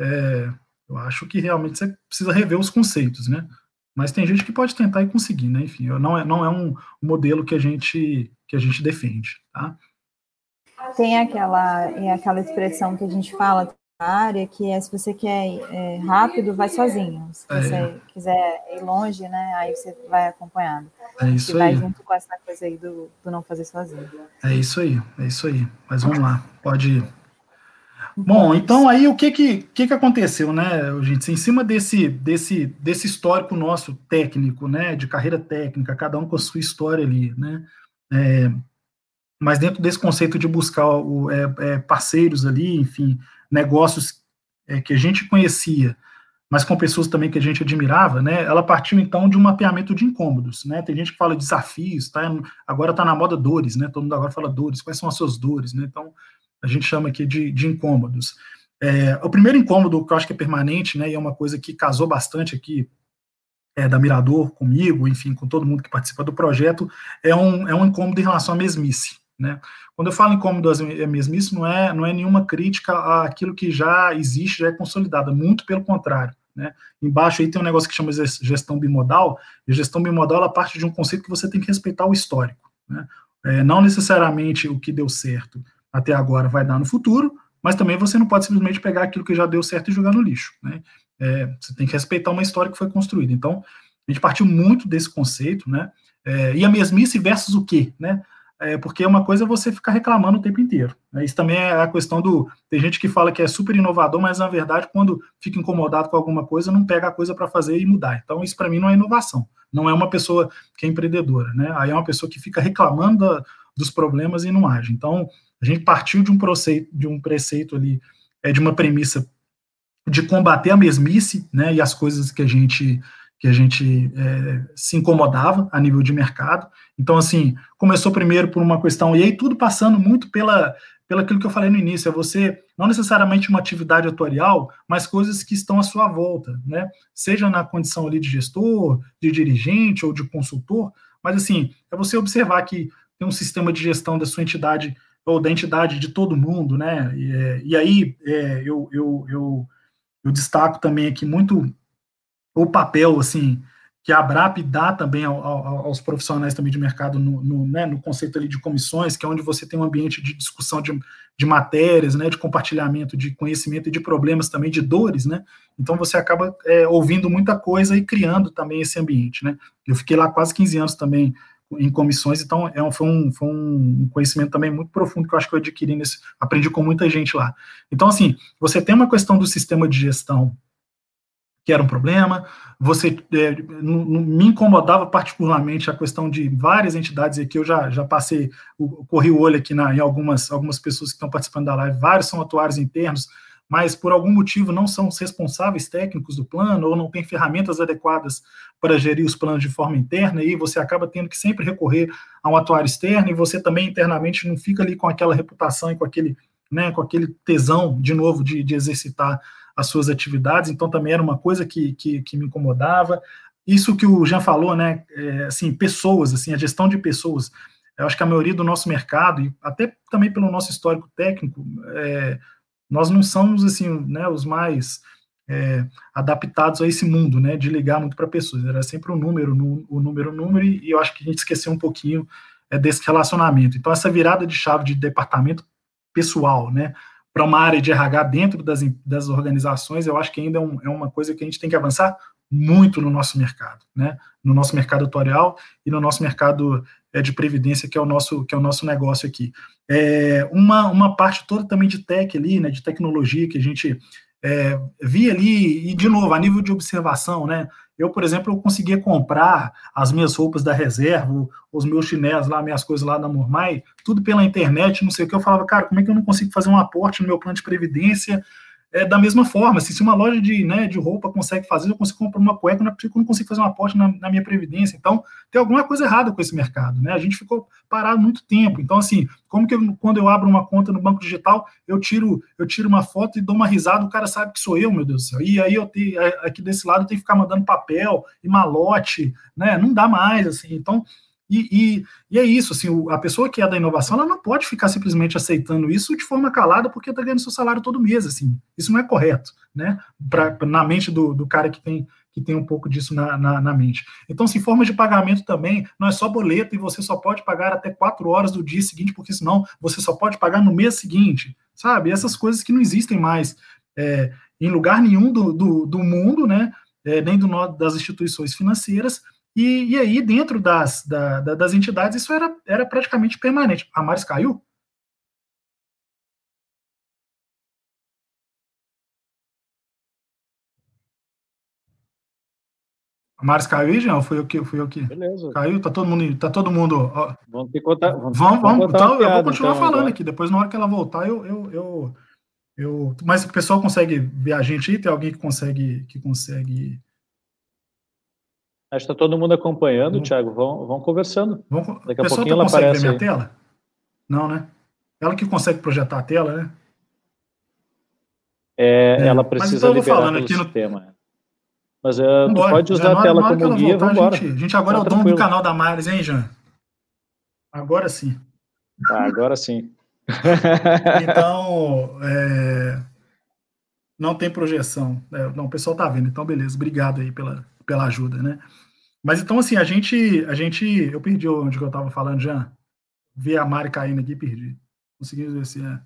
é, eu acho que realmente você precisa rever os conceitos, né? Mas tem gente que pode tentar e conseguir, né? Enfim, não é, não é um modelo que a gente que a gente defende, tá? Tem aquela é aquela expressão que a gente fala área que é se você quer é, rápido, vai sozinho. Se é. você quiser ir longe, né? Aí você vai acompanhado. É isso que aí. vai junto com essa coisa aí do, do não fazer sozinho. É isso aí, é isso aí. Mas vamos lá, pode ir. Bom, então aí o que que, que, que aconteceu, né, gente? Em cima desse, desse, desse histórico nosso técnico, né, de carreira técnica, cada um com a sua história ali, né, é, mas dentro desse conceito de buscar o, é, é, parceiros ali, enfim, negócios é, que a gente conhecia, mas com pessoas também que a gente admirava, né, ela partiu então de um mapeamento de incômodos, né, tem gente que fala desafios, tá, agora está na moda dores, né, todo mundo agora fala dores, quais são as suas dores, né, então a gente chama aqui de, de incômodos. É, o primeiro incômodo, que eu acho que é permanente, né, e é uma coisa que casou bastante aqui é, da Mirador comigo, enfim, com todo mundo que participa do projeto, é um, é um incômodo em relação à mesmice. Né? Quando eu falo incômodo à mesmice, não é, não é nenhuma crítica àquilo que já existe, já é consolidado, muito pelo contrário. Né? Embaixo aí tem um negócio que chama gestão bimodal, e gestão bimodal ela parte de um conceito que você tem que respeitar o histórico. Né? É, não necessariamente o que deu certo, até agora vai dar no futuro, mas também você não pode simplesmente pegar aquilo que já deu certo e jogar no lixo. Né? É, você tem que respeitar uma história que foi construída. Então, a gente partiu muito desse conceito, né? É, e a mesmice versus o quê, né? É, porque uma coisa é você ficar reclamando o tempo inteiro. Né? Isso também é a questão do. Tem gente que fala que é super inovador, mas na verdade, quando fica incomodado com alguma coisa, não pega a coisa para fazer e mudar. Então, isso para mim não é inovação. Não é uma pessoa que é empreendedora, né? Aí é uma pessoa que fica reclamando da, dos problemas e não age. Então, a gente partiu de um preceito, de um preceito ali, é, de uma premissa de combater a mesmice, né, e as coisas que a gente que a gente é, se incomodava a nível de mercado. Então, assim, começou primeiro por uma questão, e aí tudo passando muito pela, pela aquilo que eu falei no início, é você, não necessariamente uma atividade atuarial, mas coisas que estão à sua volta, né? Seja na condição ali de gestor, de dirigente ou de consultor, mas assim, é você observar que tem um sistema de gestão da sua entidade ou da entidade de todo mundo, né? E, é, e aí é, eu, eu, eu, eu, destaco também aqui muito o papel, assim, que a ABRAP dá também ao, ao, aos profissionais também de mercado no, no, né, no, conceito ali de comissões, que é onde você tem um ambiente de discussão de, de matérias, né, de compartilhamento de conhecimento e de problemas também, de dores, né, então você acaba é, ouvindo muita coisa e criando também esse ambiente, né, eu fiquei lá quase 15 anos também em comissões, então é um, foi, um, foi um conhecimento também muito profundo que eu acho que eu adquiri nesse, aprendi com muita gente lá. Então, assim, você tem uma questão do sistema de gestão que era um problema, você é, me incomodava particularmente a questão de várias entidades aqui, eu já, já passei, corri o olho aqui na, em algumas, algumas pessoas que estão participando da live, vários são atuários internos, mas por algum motivo não são os responsáveis técnicos do plano ou não têm ferramentas adequadas para gerir os planos de forma interna, e você acaba tendo que sempre recorrer a um atuário externo, e você também internamente não fica ali com aquela reputação e com aquele, né, com aquele tesão, de novo, de, de exercitar as suas atividades, então também era uma coisa que, que, que me incomodava. Isso que o Jean falou, né, é, assim, pessoas, assim, a gestão de pessoas, eu acho que a maioria do nosso mercado, e até também pelo nosso histórico técnico, é, nós não somos assim, né, os mais é, adaptados a esse mundo, né, de ligar muito para pessoas. Era sempre o número, o número, o número, e eu acho que a gente esqueceu um pouquinho é, desse relacionamento. Então, essa virada de chave de departamento pessoal, né, para uma área de RH dentro das, das organizações, eu acho que ainda é, um, é, uma coisa que a gente tem que avançar muito no nosso mercado, né, no nosso mercado atuarial e no nosso mercado é, de previdência, que é o nosso, que é o nosso negócio aqui. É, uma, uma parte toda também de tech ali, né, de tecnologia, que a gente é, via ali, e de novo, a nível de observação, né, Eu, por exemplo, eu conseguia comprar as minhas roupas da reserva, os meus chinelos lá, minhas coisas lá na Mormai, tudo pela internet, não sei o que. Eu falava, cara, como é que eu não consigo fazer um aporte no meu plano de previdência é, da mesma forma, assim, se uma loja de, né, de roupa consegue fazer, eu consigo comprar uma cueca, é eu não consigo fazer uma aposta na, na, minha previdência. Então, tem alguma coisa errada com esse mercado, né? A gente ficou parado muito tempo. Então, assim, como que eu, quando eu abro uma conta no banco digital, eu tiro, eu tiro uma foto e dou uma risada, o cara sabe que sou eu, meu Deus do céu. E aí eu tenho, aqui desse lado eu tenho que ficar mandando papel e malote, né? Não dá mais, assim. Então, e, e, e, é isso, assim, a pessoa que é da inovação, ela não pode ficar simplesmente aceitando isso de forma calada porque está ganhando seu salário todo mês, assim, isso não é correto, né, pra, na mente do, do cara que tem, que tem um pouco disso na, na, na, mente. Então, assim, forma de pagamento também, não é só boleto e você só pode pagar até quatro horas do dia seguinte, porque senão você só pode pagar no mês seguinte, sabe, essas coisas que não existem mais é, em lugar nenhum do, do, do mundo, né, é, nem do, das instituições financeiras, e, e aí, dentro das, da, das entidades, isso era, era praticamente permanente. A Maris caiu? A Maris caiu aí, Jean? Foi o que? Foi o que? Beleza. Caiu? Tá todo mundo. Tá todo mundo. Ó. Vamos ter que contar. Vamos, vamos, vamos então, eu vou continuar então, falando agora. aqui. Depois, na hora que ela voltar, eu, eu, eu, eu. Mas o pessoal consegue ver a gente aí? Tem alguém que consegue, que consegue Acho que está todo mundo acompanhando, vamos, Thiago. Vão, vão conversando. Vamos, Daqui a pouquinho ela consegue aparece ver minha tela? Não, né? Ela que consegue projetar a tela, né? É, é. Ela precisa então liberar falando aqui no tema. Mas uh, pode usar a tela como guia, vamos embora. A gente, a gente agora tá é o dono do canal da Maris, hein, Jean? Agora sim. Ah, agora sim. então, é, não tem projeção. É, não, o pessoal tá vendo, então beleza. Obrigado aí pela, pela ajuda, né? Mas então, assim, a gente, a gente, eu perdi onde que eu estava falando já. Vi a Mari caindo aqui, perdi. Consegui ver se é.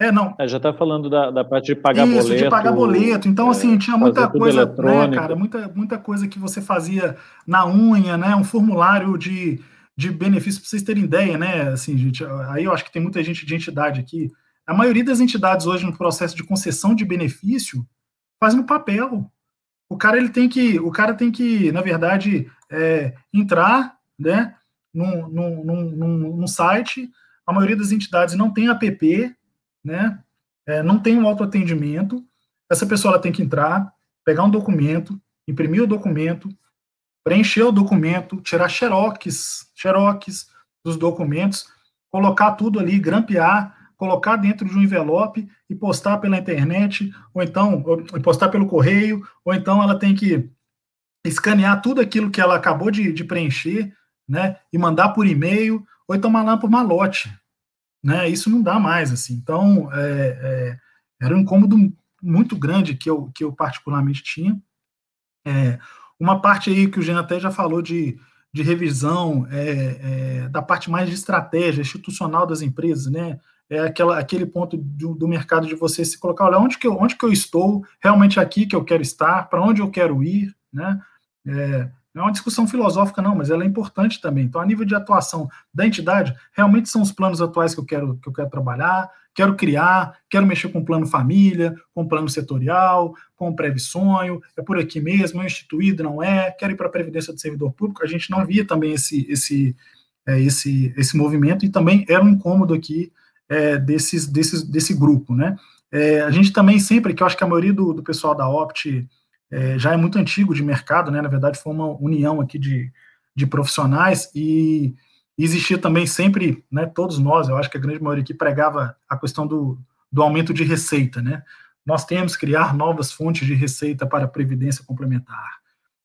É, não. É, já está falando da, da parte de pagar Isso, boleto. Isso, de pagar boleto. Então, é, assim, tinha muita coisa, né, cara, muita, muita coisa que você fazia na unha, né, um formulário de, de benefício, para vocês terem ideia, né, assim, gente, aí eu acho que tem muita gente de entidade aqui. A maioria das entidades hoje no processo de concessão de benefício faz no papel o cara ele tem que, o cara tem que, na verdade, é, entrar, né, num, num, num, num, site. A maioria das entidades não tem app, né, é, não tem um autoatendimento. Essa pessoa ela tem que entrar, pegar um documento, imprimir o documento, preencher o documento, tirar xerox, xerox dos documentos, colocar tudo ali, grampear, colocar dentro de um envelope e postar pela internet, ou então ou postar pelo correio, ou então ela tem que escanear tudo aquilo que ela acabou de, de preencher, né, e mandar por e-mail, ou então mandar por malote, né, isso não dá mais, assim, então, é, é, era um incômodo muito grande que eu, que eu particularmente tinha, é, uma parte aí que o Jean até já falou de, de revisão é, é, da parte mais de estratégia institucional das empresas, né? É aquela, aquele ponto do, do, mercado de você se colocar, olha, onde que, eu, onde que eu estou, realmente aqui que eu quero estar, para onde eu quero ir, né? É, não é uma discussão filosófica, não, mas ela é importante também. Então, a nível de atuação da entidade, realmente são os planos atuais que eu quero, que eu quero trabalhar, quero criar, quero mexer com plano família, com plano setorial, com sonho é por aqui mesmo, é instituído, não é, quero ir para a Previdência do Servidor Público. A gente não via também esse, esse, é, esse, esse movimento e também era um incômodo aqui é, desses, desses, desse grupo, né? É, a gente também sempre, que eu acho que a maioria do, do pessoal da Opt é, já é muito antigo de mercado, né? Na verdade, foi uma união aqui de, de profissionais e existia também sempre, né? Todos nós, eu acho que a grande maioria aqui pregava a questão do, do aumento de receita, né? Nós temos que criar novas fontes de receita para a previdência complementar.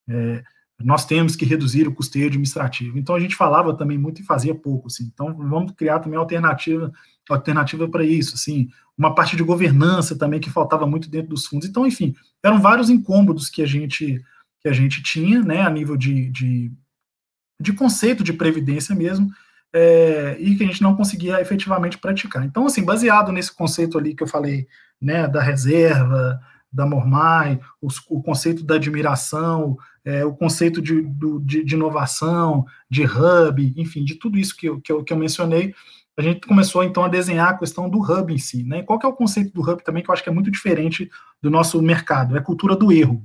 É, nós temos que reduzir o custeio administrativo. Então a gente falava também muito e fazia pouco, assim. Então vamos criar também alternativa alternativa para isso, assim, uma parte de governança também que faltava muito dentro dos fundos. Então, enfim, eram vários incômodos que a gente que a gente tinha, né, a nível de, de, de conceito de previdência mesmo, é, e que a gente não conseguia efetivamente praticar. Então, assim, baseado nesse conceito ali que eu falei, né, da reserva, da Mormai, os, o conceito da admiração, é, o conceito de, do, de, de, inovação, de hub, enfim, de tudo isso que eu, que eu, que eu mencionei, a gente começou então a desenhar a questão do hub em si, né? Qual que é o conceito do hub também que eu acho que é muito diferente do nosso mercado? É a cultura do erro,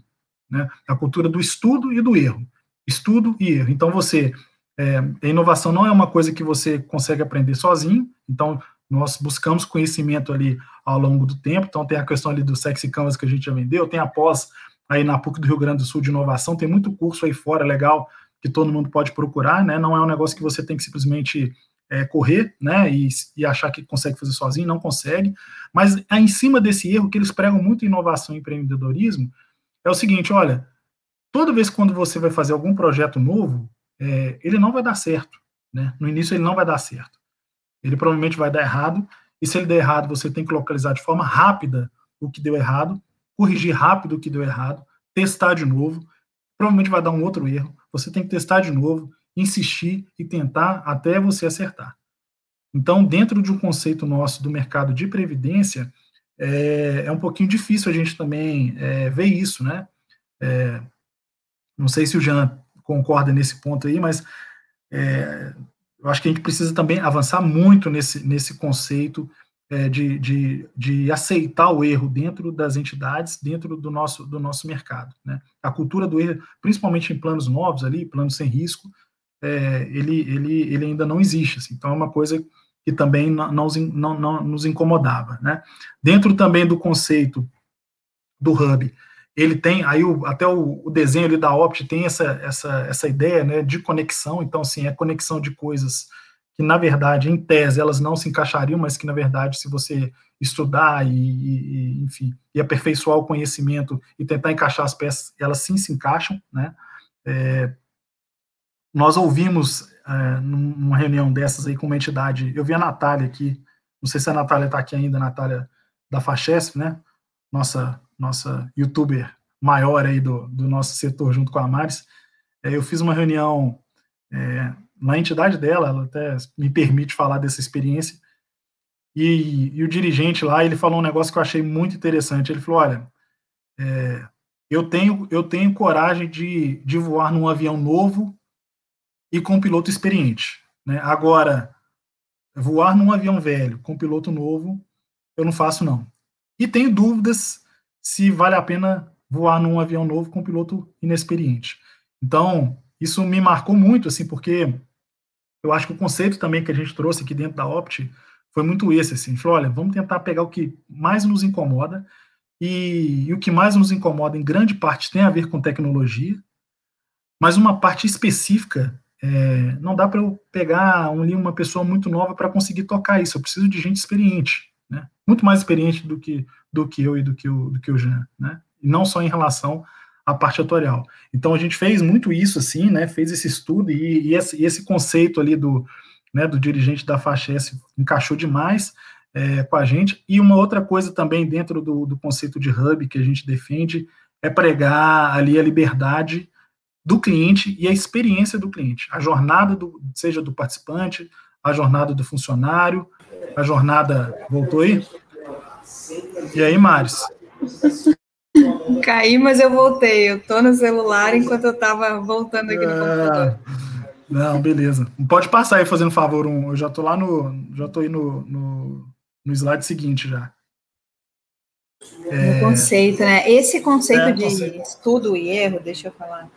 né? A cultura do estudo e do erro. Estudo e erro. Então, você, é, a inovação não é uma coisa que você consegue aprender sozinho, então, nós buscamos conhecimento ali ao longo do tempo, então tem a questão ali do Sexy Canvas que a gente já vendeu, tem a pós aí na PUC do Rio Grande do Sul de inovação, tem muito curso aí fora legal que todo mundo pode procurar, né? Não é um negócio que você tem que simplesmente é, correr, né? E, e, achar que consegue fazer sozinho, não consegue. Mas é em cima desse erro que eles pregam muito inovação e empreendedorismo é o seguinte: olha, toda vez que quando você vai fazer algum projeto novo, é, ele não vai dar certo, né? No início ele não vai dar certo. Ele provavelmente vai dar errado. E se ele der errado, você tem que localizar de forma rápida o que deu errado, corrigir rápido o que deu errado, testar de novo. Provavelmente vai dar um outro erro você tem que testar de novo, insistir e tentar até você acertar. Então, dentro de um conceito nosso do mercado de previdência, é, é um pouquinho difícil a gente também é, ver isso, né? É, não sei se o Jean concorda nesse ponto aí, mas é, eu acho que a gente precisa também avançar muito nesse, nesse conceito é, de, de, de aceitar o erro dentro das entidades, dentro do nosso, do nosso mercado. Né? A cultura do erro, principalmente em planos novos ali, planos sem risco, é, ele, ele, ele ainda não existe. Assim, então, é uma coisa que também não, não, não nos incomodava. Né? Dentro também do conceito do hub, ele tem, aí o, até o, o, desenho ali da Opt tem essa, essa, essa ideia né, de conexão, então, assim, é conexão de coisas que na verdade, em tese, elas não se encaixariam, mas que na verdade, se você estudar e, e enfim, e aperfeiçoar o conhecimento e tentar encaixar as peças, elas sim se encaixam, né? É, nós ouvimos é, numa reunião dessas aí com uma entidade, eu vi a Natália aqui, não sei se a Natália está aqui ainda, a Natália da Fachesp, né? Nossa, nossa youtuber maior aí do, do nosso setor junto com a Maris. É, eu fiz uma reunião é, na entidade dela, ela até me permite falar dessa experiência. E, e, o dirigente lá, ele falou um negócio que eu achei muito interessante. Ele falou: olha, é, eu tenho eu tenho coragem de, de voar num avião novo e com piloto experiente. Né? Agora, voar num avião velho com piloto novo, eu não faço não. E tenho dúvidas se vale a pena voar num avião novo com piloto inexperiente. Então, isso me marcou muito, assim, porque eu acho que o conceito também que a gente trouxe aqui dentro da Opt foi muito esse, assim, falou, olha, vamos tentar pegar o que mais nos incomoda, e, e o que mais nos incomoda, em grande parte, tem a ver com tecnologia, mas uma parte específica, é, não dá para eu pegar um, uma pessoa muito nova para conseguir tocar isso, eu preciso de gente experiente, né? muito mais experiente do que, do que eu e do que o, do que o Jean, né? e não só em relação a parte atuarial. Então a gente fez muito isso assim, né? Fez esse estudo e, e, esse, e esse, conceito ali do, né, do dirigente da FACHES encaixou demais é, com a gente. E uma outra coisa também dentro do, do conceito de hub que a gente defende é pregar ali a liberdade do cliente e a experiência do cliente, a jornada do, seja do participante, a jornada do funcionário, a jornada voltou aí? E aí, Maris? Caí, mas eu voltei. Eu tô no celular enquanto eu tava voltando aqui no é... computador. Não, beleza. Pode passar aí fazendo favor um. Eu já tô lá no. Já tô aí no, no, no slide seguinte já. É... conceito, né? Esse conceito é, de conceito. estudo e erro, deixa eu falar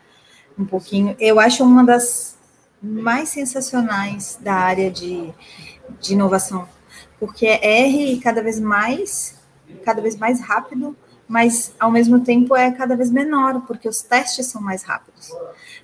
um pouquinho, eu acho uma das mais sensacionais da área de, de inovação, porque é R cada vez mais, cada vez mais rápido, mas ao mesmo tempo é cada vez menor, porque os testes são mais rápidos.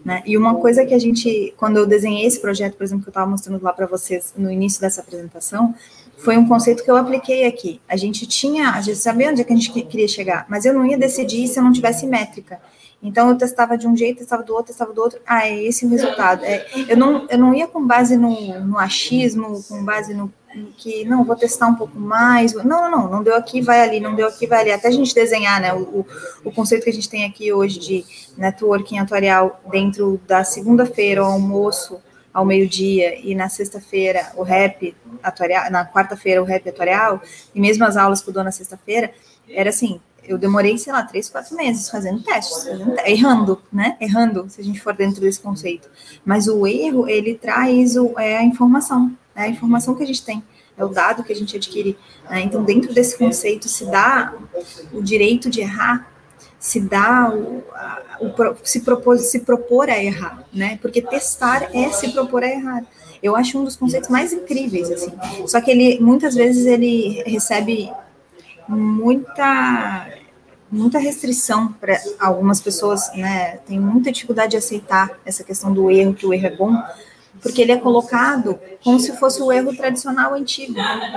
Né? E uma coisa que a gente, quando eu desenhei esse projeto, por exemplo, que eu estava mostrando lá para vocês no início dessa apresentação, foi um conceito que eu apliquei aqui. A gente tinha, a gente sabia onde é que a gente queria chegar, mas eu não ia decidir se eu não tivesse métrica. Então eu testava de um jeito, testava do outro, testava do outro. Ah, é esse o resultado. É, eu, não, eu não ia com base no, no achismo, com base no que não vou testar um pouco mais. Não, não, não, não deu aqui, vai ali, não deu aqui, vai ali. Até a gente desenhar, né? O, o conceito que a gente tem aqui hoje de networking atuarial dentro da segunda-feira, o almoço ao meio-dia, e na sexta-feira o rap atuarial, na quarta-feira o rap atuarial, e mesmo as aulas que eu dou na sexta-feira, era assim, eu demorei, sei lá, três, quatro meses fazendo testes, fazendo errando, né? Errando, se a gente for dentro desse conceito. Mas o erro, ele traz o, é a informação, é a informação que a gente tem, é o dado que a gente adquire. Né? Então, dentro desse conceito, se dá o direito de errar, se dá o, a, o se, propor, se propor a errar, né? Porque testar é se propor a errar. Eu acho um dos conceitos mais incríveis, assim. Só que ele, muitas vezes, ele recebe muita muita restrição para algumas pessoas, né? Tem muita dificuldade de aceitar essa questão do erro, que o erro é bom, porque ele é colocado como se fosse o erro tradicional antigo,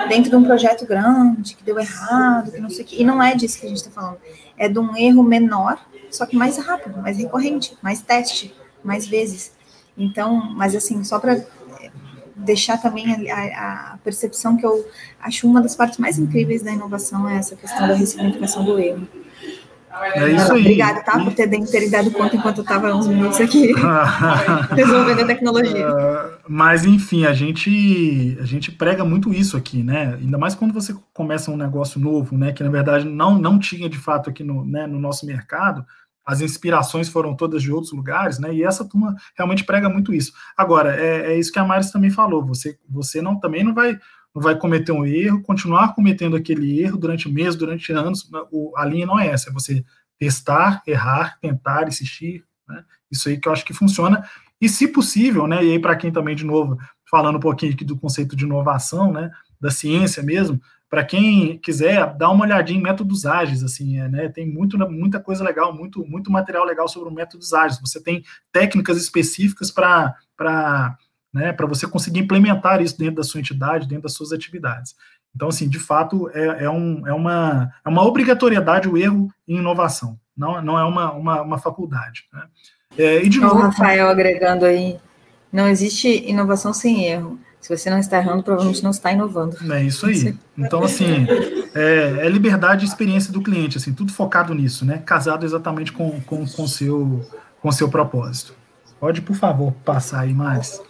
dentro de um projeto grande, que deu errado, que não sei o que. E não é disso que a gente está falando. É de um erro menor, só que mais rápido, mais recorrente, mais teste, mais vezes. Então, mas assim, só para deixar também a, a, percepção que eu acho uma das partes mais incríveis da inovação é essa questão da ressignificação do erro. É isso aí. Obrigada, tá? Por ter, ter dado conta enquanto eu estava uns minutos aqui resolvendo a tecnologia. Uh, mas, enfim, a gente, a gente prega muito isso aqui, né? Ainda mais quando você começa um negócio novo, né? Que, na verdade, não, não tinha, de fato, aqui no, né, no nosso mercado. As inspirações foram todas de outros lugares, né? E essa turma realmente prega muito isso. Agora, é, é isso que a Maris também falou. Você, você não, também não vai não vai cometer um erro, continuar cometendo aquele erro durante meses, durante anos. O, a linha não é essa, é você testar, errar, tentar, insistir. Né? Isso aí que eu acho que funciona. E, se possível, né, e aí para quem também, de novo, falando um pouquinho aqui do conceito de inovação, né, da ciência mesmo, para quem quiser, dá uma olhadinha em métodos ágeis, assim, é, né, tem muito, muita coisa legal, muito, muito material legal sobre métodos ágeis. Você tem técnicas específicas para né, para você conseguir implementar isso dentro da sua entidade, dentro das suas atividades. Então, assim, de fato, é, é, um, é, uma, é uma obrigatoriedade o erro em inovação, não, não é uma, uma, uma faculdade. Né? É, e de novo, o Rafael agregando aí, não existe inovação sem erro. Se você não está errando, provavelmente não está inovando. É isso aí. Então, assim, é, é liberdade e experiência do cliente, assim, tudo focado nisso, né? Casado exatamente com o com, com seu, com seu propósito. Pode, por favor, passar aí mais.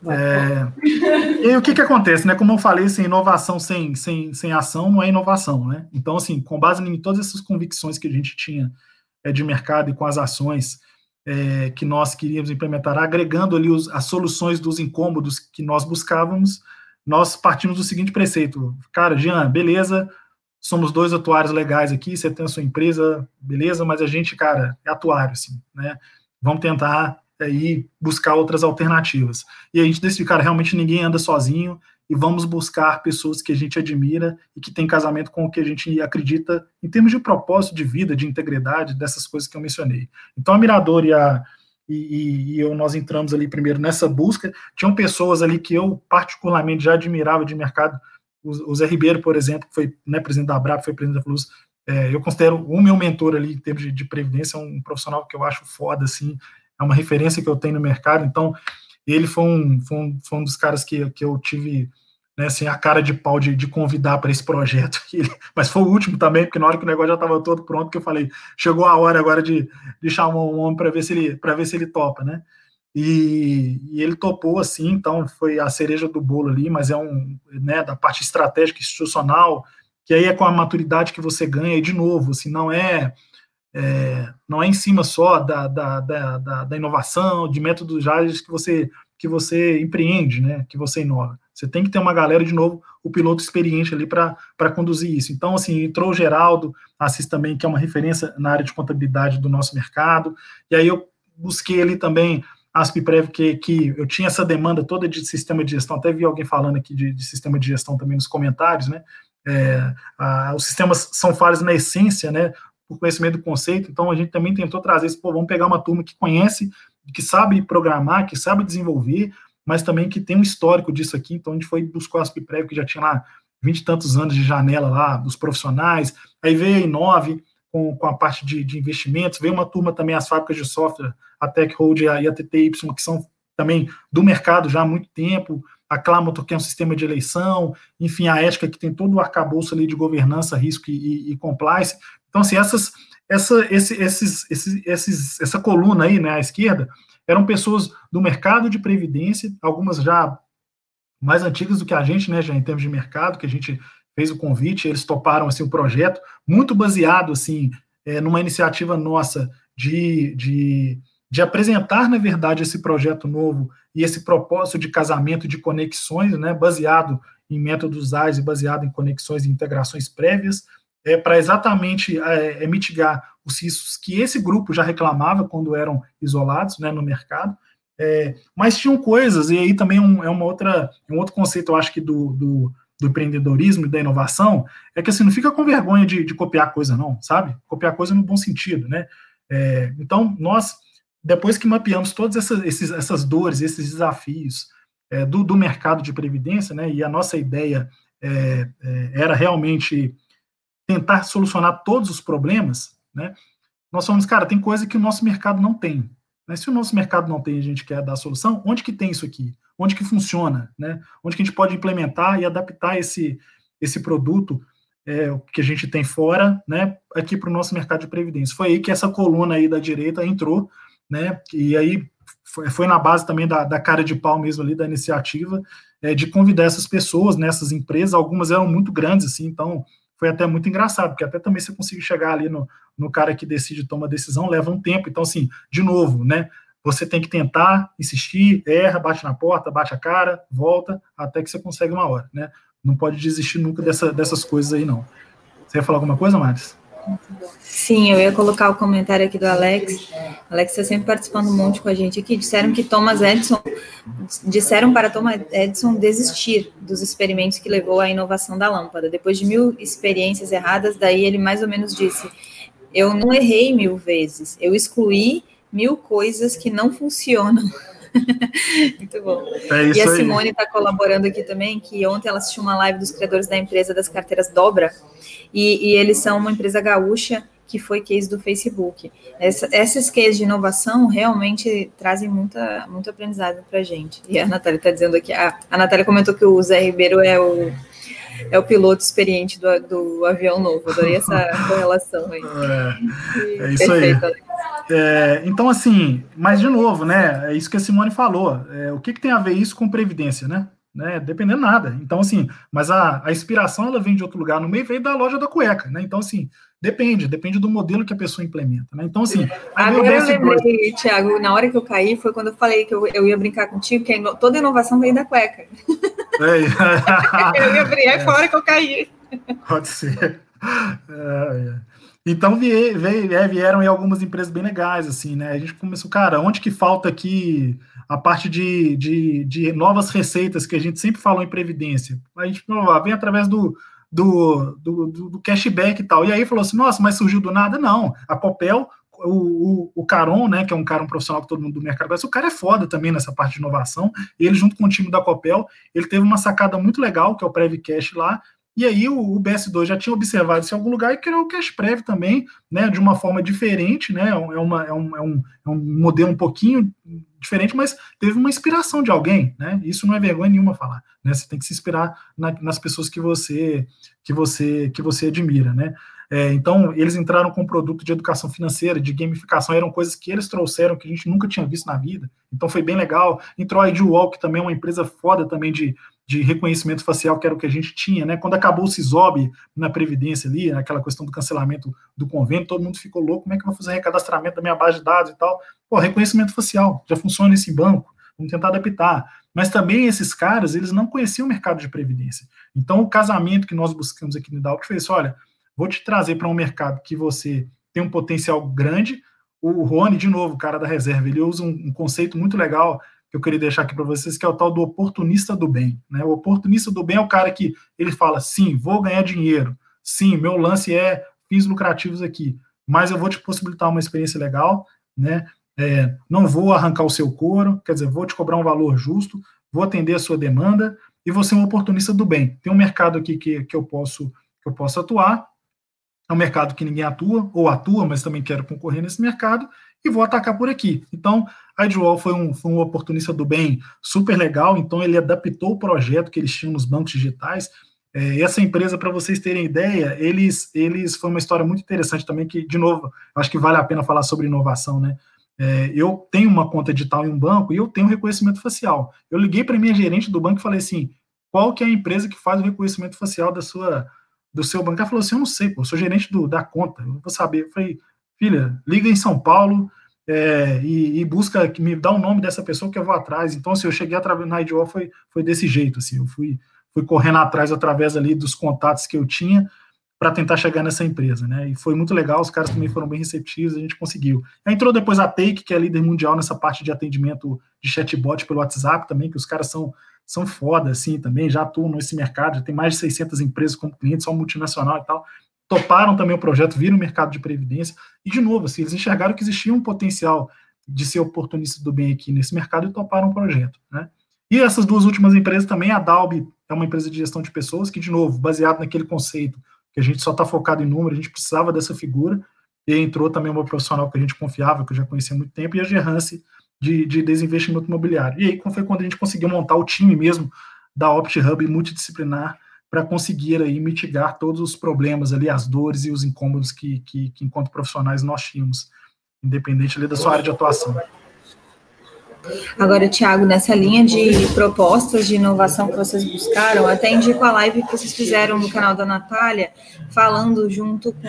É, e o que, que acontece, né? Como eu falei, assim, inovação sem, sem, sem ação não é inovação, né? Então, assim, com base em todas essas convicções que a gente tinha é, de mercado e com as ações é, que nós queríamos implementar, agregando ali os, as soluções dos incômodos que nós buscávamos, nós partimos do seguinte preceito: cara, Jean, beleza, somos dois atuários legais aqui, você tem a sua empresa, beleza, mas a gente, cara, é atuário, assim, né? Vamos tentar aí buscar outras alternativas. E a gente decidiu, cara, realmente ninguém anda sozinho e vamos buscar pessoas que a gente admira e que tem casamento com o que a gente acredita em termos de propósito de vida, de integridade, dessas coisas que eu mencionei. Então a Mirador e a e, e eu nós entramos ali primeiro nessa busca. Tinham pessoas ali que eu particularmente já admirava de mercado. O, o Zé Ribeiro, por exemplo, que foi né, presidente da Abrap, foi presidente da Flus, é, eu considero o meu mentor ali em termos de, de previdência, um profissional que eu acho foda, assim, é uma referência que eu tenho no mercado, então ele foi um, foi um, foi um dos caras que, que eu tive né, assim, a cara de pau de, de convidar para esse projeto, mas foi o último também, porque na hora que o negócio já estava todo pronto, que eu falei, chegou a hora agora de, de chamar um homem para ver se ele para ver se ele topa, né? E, e, ele topou assim, então foi a cereja do bolo ali, mas é um, né, da parte estratégica institucional, que aí é com a maturidade que você ganha, e de novo, assim, não é é, não é em cima só da, da, da, da, inovação, de métodos ágeis que você, que você empreende, né, que você inova. Você tem que ter uma galera, de novo, o piloto experiente ali para conduzir isso. Então, assim, entrou o Geraldo, Assis também, que é uma referência na área de contabilidade do nosso mercado, e aí eu busquei ali também Aspiprev, que, que eu tinha essa demanda toda de sistema de gestão, até vi alguém falando aqui de, de sistema de gestão também nos comentários, né, é, a, os sistemas são falhos na essência, né, por conhecimento do conceito, então a gente também tentou trazer isso, pô, vamos pegar uma turma que conhece, que sabe programar, que sabe desenvolver, mas também que tem um histórico disso aqui, então a gente foi buscar a Aspiprev, que já tinha lá vinte e tantos anos de janela lá, dos profissionais, aí veio a Inove, com, com a parte de, de, investimentos, veio uma turma também, as fábricas de software, a TechHold e a, e a TTY, que são também do mercado já há muito tempo, a Clamotor, que é um sistema de eleição, enfim, a ética, que tem todo o arcabouço ali de governança, risco e, e, e compliance. Então, assim, essas, essa, esse, esses, esses, esses, essa coluna aí, né, à esquerda, eram pessoas do mercado de previdência, algumas já mais antigas do que a gente, né, já em termos de mercado, que a gente fez o convite, eles toparam, assim, o projeto, muito baseado, assim, é, numa iniciativa nossa de, de, de apresentar, na verdade, esse projeto novo e esse propósito de casamento de conexões, né, baseado em métodos ágeis e baseado em conexões e integrações prévias, é, para exatamente é, é, mitigar os riscos que esse grupo já reclamava quando eram isolados né, no mercado. É, mas tinham coisas, e aí também um, é uma outra, um outro conceito, eu acho que do, do, do, empreendedorismo e da inovação, é que assim, não fica com vergonha de, de copiar coisa, não, sabe? Copiar coisa no bom sentido, né? É, então, nós, depois que mapeamos todas essas, esses, essas dores, esses desafios é, do, do, mercado de previdência, né? E a nossa ideia é, é, era realmente tentar solucionar todos os problemas, né? Nós falamos, cara, tem coisa que o nosso mercado não tem. Né? Se o nosso mercado não tem e a gente quer dar a solução, onde que tem isso aqui? Onde que funciona? Né? Onde que a gente pode implementar e adaptar esse, esse produto é, que a gente tem fora, né, aqui para o nosso mercado de previdência. Foi aí que essa coluna aí da direita entrou, né, e aí foi, foi na base também da, da, cara de pau mesmo ali da iniciativa, é, de convidar essas pessoas nessas empresas, algumas eram muito grandes, assim, então foi até muito engraçado, porque até também você conseguir chegar ali no, no cara que decide tomar decisão, leva um tempo. Então, assim, de novo, né? Você tem que tentar, insistir, erra, bate na porta, bate a cara, volta, até que você consegue uma hora, né? Não pode desistir nunca dessa, dessas coisas aí, não. Você ia falar alguma coisa, Maris? Sim, eu ia colocar o comentário aqui do Alex. Alex está sempre participando um monte com a gente aqui. Disseram que Thomas Edison, disseram para Thomas Edison desistir dos experimentos que levou à inovação da lâmpada. Depois de mil experiências erradas, daí ele mais ou menos disse: Eu não errei mil vezes, eu excluí mil coisas que não funcionam. Muito bom. É e a Simone está colaborando aqui também, que ontem ela assistiu uma live dos criadores da empresa das carteiras Dobra, e, e eles são uma empresa gaúcha que foi case do Facebook. Essa, esses cases de inovação realmente trazem muita, muito aprendizado para a gente. E a Natália está dizendo aqui, a, a Natália comentou que o Zé Ribeiro é o, é o piloto experiente do, do avião novo. Adorei essa correlação aí. É, é isso Perfeito, aí. É, então, assim, mas de novo, né? É isso que a Simone falou. É, o que, que tem a ver isso com previdência, né? né? Dependendo nada. Então, assim, mas a, a inspiração ela vem de outro lugar no meio, veio da loja da cueca, né? Então, assim, depende, depende do modelo que a pessoa implementa, né? Então, assim. Agora eu lembrei, Thiago, na hora que eu caí, foi quando eu falei que eu, eu ia brincar contigo, que toda inovação vem da cueca. É. eu ia brincar, é. foi a hora que eu caí. Pode ser. É, é. Então é, vieram aí algumas empresas bem legais, assim, né? A gente começou, cara, onde que falta aqui a parte de, de, de, novas receitas que a gente sempre falou em previdência. A gente ah, vem através do, do, do, do, cashback e tal. E aí falou assim, nossa, mas surgiu do nada? Não. A Copel, o, o, o Caron, né, que é um cara um profissional que todo mundo do mercado conhece, o cara é foda também nessa parte de inovação. Ele, junto com o time da Copel, ele teve uma sacada muito legal, que é o Previcash lá, e aí o, o, BS2 já tinha observado isso em algum lugar e criou o Cash Prev também, né, de uma forma diferente, né, é, uma, é, um, é, um, é um modelo um pouquinho diferente, mas teve uma inspiração de alguém, né, isso não é vergonha nenhuma falar, né, você tem que se inspirar na, nas pessoas que você, que você, que você admira, né. É, então, eles entraram com um produto de educação financeira, de gamificação, eram coisas que eles trouxeram que a gente nunca tinha visto na vida. Então, foi bem legal. Entrou a IDWalk, também é uma empresa foda também de, de reconhecimento facial, que era o que a gente tinha, né? Quando acabou o CISOB na Previdência ali, aquela questão do cancelamento do convênio, todo mundo ficou louco, como é que eu vou fazer recadastramento da minha base de dados e tal? Pô, reconhecimento facial, já funciona nesse banco, vamos tentar adaptar. Mas também esses caras, eles não conheciam o mercado de Previdência. Então, o casamento que nós buscamos aqui no Dalp foi isso, olha, vou te trazer para um mercado que você tem um potencial grande, o Rony, de novo, o cara da reserva, ele usa um, um conceito muito legal que eu queria deixar aqui para vocês, que é o tal do oportunista do bem. Né? O oportunista do bem é o cara que ele fala, sim, vou ganhar dinheiro, sim, meu lance é fins lucrativos aqui, mas eu vou te possibilitar uma experiência legal, né? É, não vou arrancar o seu couro, quer dizer, vou te cobrar um valor justo, vou atender a sua demanda e você é um oportunista do bem. Tem um mercado aqui que, que eu posso que eu posso atuar, é um mercado que ninguém atua, ou atua, mas também quero concorrer nesse mercado, e vou atacar por aqui. Então, a Edwall foi um, foi um oportunista do bem super legal, então ele adaptou o projeto que eles tinham nos bancos digitais. É, essa empresa, para vocês terem ideia, eles, eles foi uma história muito interessante também, que, de novo, acho que vale a pena falar sobre inovação, né? É, eu tenho uma conta digital em um banco e eu tenho reconhecimento facial. Eu liguei para minha gerente do banco e falei assim: qual que é a empresa que faz o reconhecimento facial da sua, do seu banco? Ela falou assim: eu não sei, pô, eu sou gerente do, da conta, eu vou saber. Eu falei, filha, liga em São Paulo é, e, e, busca me dá o nome dessa pessoa que eu vou atrás. Então, se assim, eu cheguei através na IDO foi, foi desse jeito, assim, eu fui, fui correndo atrás através ali dos contatos que eu tinha para tentar chegar nessa empresa, né? E foi muito legal, os caras também foram bem receptivos, a gente conseguiu. Entrou depois a Take, que é líder mundial nessa parte de atendimento de chatbot pelo WhatsApp também, que os caras são são foda, assim, também, já atuam nesse mercado, já tem mais de 600 empresas como clientes, são multinacional e tal, toparam também o projeto, viram o mercado de previdência, e de novo, assim, eles enxergaram que existia um potencial de ser oportunista do bem aqui nesse mercado e toparam o projeto, né? E essas duas últimas empresas também, a Dalby é uma empresa de gestão de pessoas que, de novo, baseado naquele conceito que a gente só está focado em número, a gente precisava dessa figura, e entrou também uma profissional que a gente confiava, que eu já conhecia há muito tempo, e a Gerrance de, de desinvestimento imobiliário. E aí foi quando a gente conseguiu montar o time mesmo da OptHub multidisciplinar para conseguir aí mitigar todos os problemas ali, as dores e os incômodos que, que, que enquanto profissionais nós tínhamos, independente ali da sua área de atuação. Agora, Tiago, nessa linha de propostas de inovação que vocês buscaram, até indico a live que vocês fizeram no canal da Natália, falando junto com.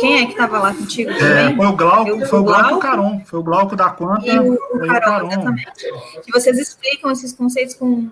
Quem é que estava lá contigo é, foi o Glauco, foi o Glauco e o Caron. Foi o Glauco da Quanta e o, o Caron, exatamente. Que vocês explicam esses conceitos com,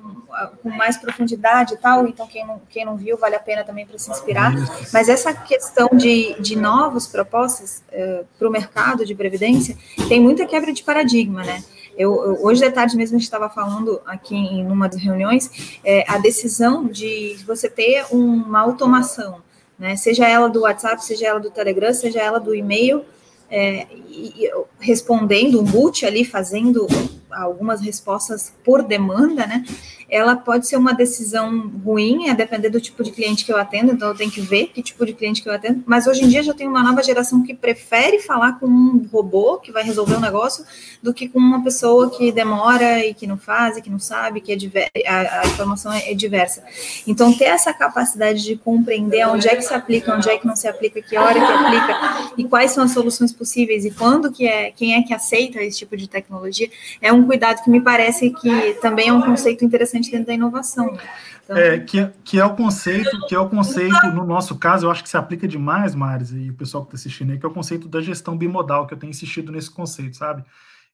com mais profundidade e tal, então quem não, quem não viu, vale a pena também para se inspirar. Mas essa questão de, de novas propostas uh, eh, para o mercado de previdência tem muita quebra de paradigma, né? Eu, hoje de tarde mesmo a gente estava falando aqui em uma das reuniões, é, a decisão de você ter uma automação, né, seja ela do WhatsApp, seja ela do Telegram, seja ela do e-mail, é, e, respondendo um boot ali, fazendo algumas respostas por demanda, né? Ela pode ser uma decisão ruim, a depender do tipo de cliente que eu atendo, então eu tenho que ver que tipo de cliente que eu atendo. Mas hoje em dia já tem uma nova geração que prefere falar com um robô que vai resolver o um negócio do que com uma pessoa que demora e que não faz, e que não sabe, que é a, a, informação é, é, diversa. Então, ter essa capacidade de compreender onde é que se aplica, onde é que não se aplica, que hora que aplica e quais são as soluções possíveis e quando que é, quem é que aceita esse tipo de tecnologia, é um cuidado que me parece que também é um conceito interessante dentro da inovação. Né? Então... É, que, que é o conceito, que é o conceito, no nosso caso, eu acho que se aplica demais, Maris, e o pessoal que está assistindo aí, que é o conceito da gestão bimodal, que eu tenho insistido nesse conceito, sabe?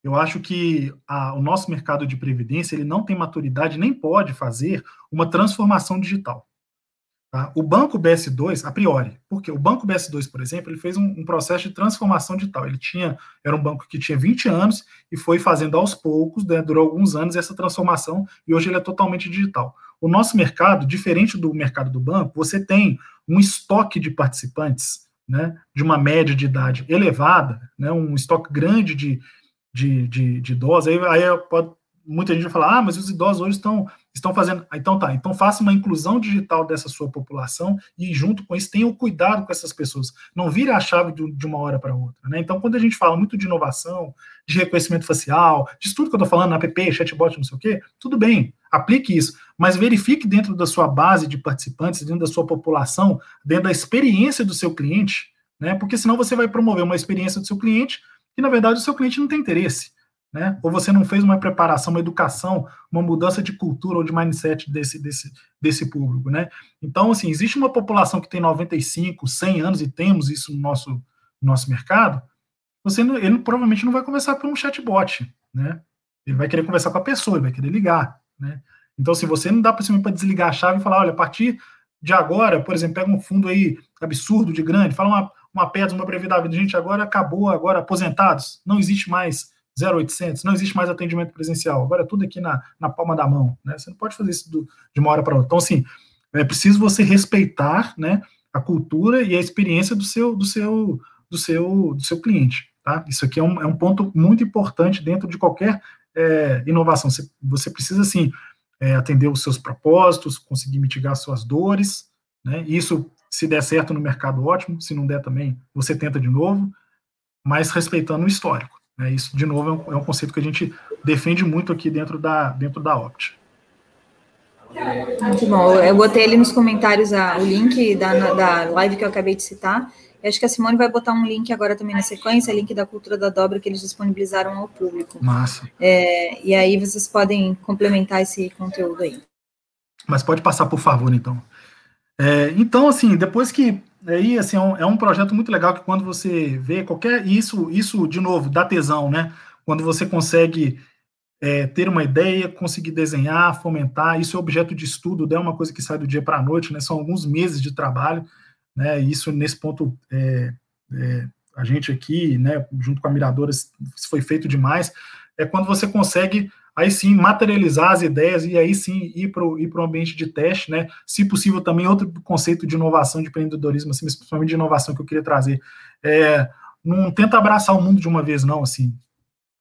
Eu acho que a, o nosso mercado de previdência ele não tem maturidade, nem pode fazer uma transformação digital. Tá? O banco BS2, a priori, porque o banco BS2, por exemplo, ele fez um, um, processo de transformação digital. Ele tinha, era um banco que tinha 20 anos e foi fazendo aos poucos, né, durou alguns anos essa transformação e hoje ele é totalmente digital. O nosso mercado, diferente do mercado do banco, você tem um estoque de participantes, né, de uma média de idade elevada, né, um estoque grande de, de, de, de idosos. Aí, aí pode, muita gente vai falar, ah, mas os idosos hoje estão estão fazendo. Então tá, então faça uma inclusão digital dessa sua população e junto com isso tenha o cuidado com essas pessoas. Não vire a chave de, de uma hora para outra. Né? Então, quando a gente fala muito de inovação, de reconhecimento facial, de tudo que eu estou falando, app, chatbot, não sei o quê, tudo bem, aplique isso, mas verifique dentro da sua base de participantes, dentro da sua população, dentro da experiência do seu cliente, né? Porque senão você vai promover uma experiência do seu cliente que, na verdade, o seu cliente não tem interesse né? Ou você não fez uma preparação, uma educação, uma mudança de cultura ou de mindset desse, desse, desse público, né? Então, assim, existe uma população que tem 95, 100 anos e temos isso no nosso, no nosso mercado, você não, ele provavelmente não vai conversar por um chatbot, né? Ele vai querer conversar com a pessoa, ele vai querer ligar, né? Então, se você não dá para desligar a chave e falar, olha, a partir de agora, por exemplo, pega um fundo aí absurdo de grande, fala uma, uma pedra, uma brevidade, gente, agora acabou, agora aposentados, não existe mais 0800, não existe mais atendimento presencial, agora é tudo aqui na, na palma da mão, né? Você não pode fazer isso do, de uma hora para outra. Então, assim, é preciso você respeitar, né, a cultura e a experiência do seu, do seu, do seu, do seu cliente, tá? Isso aqui é um, é um ponto muito importante dentro de qualquer é, inovação. Você, você precisa, assim, é, atender os seus propósitos, conseguir mitigar suas dores, né? Isso, se der certo no mercado, ótimo. Se não der também, você tenta de novo, mas respeitando o histórico. É, isso, de novo, é um, é um, conceito que a gente defende muito aqui dentro da, dentro da Opt. Muito bom. Eu botei ali nos comentários a, o link da, da live que eu acabei de citar. Eu acho que a Simone vai botar um link agora também na sequência, link da cultura da dobra que eles disponibilizaram ao público. Massa. É, e aí vocês podem complementar esse conteúdo aí. Mas pode passar, por favor, então. É, então, assim, depois que aí, assim, é um, é um, projeto muito legal que quando você vê qualquer isso, isso de novo dá tesão, né? Quando você consegue é, ter uma ideia, conseguir desenhar, fomentar, isso é objeto de estudo, não é uma coisa que sai do dia para a noite, né? São alguns meses de trabalho, né, isso nesse ponto, é, é, a gente aqui, né, junto com a Miradora, foi feito demais, é quando você consegue aí sim materializar as ideias e aí sim ir para o ir ambiente de teste, né? Se possível, também outro conceito de inovação, de empreendedorismo, assim, principalmente de inovação que eu queria trazer. É, não tenta abraçar o mundo de uma vez, não, assim.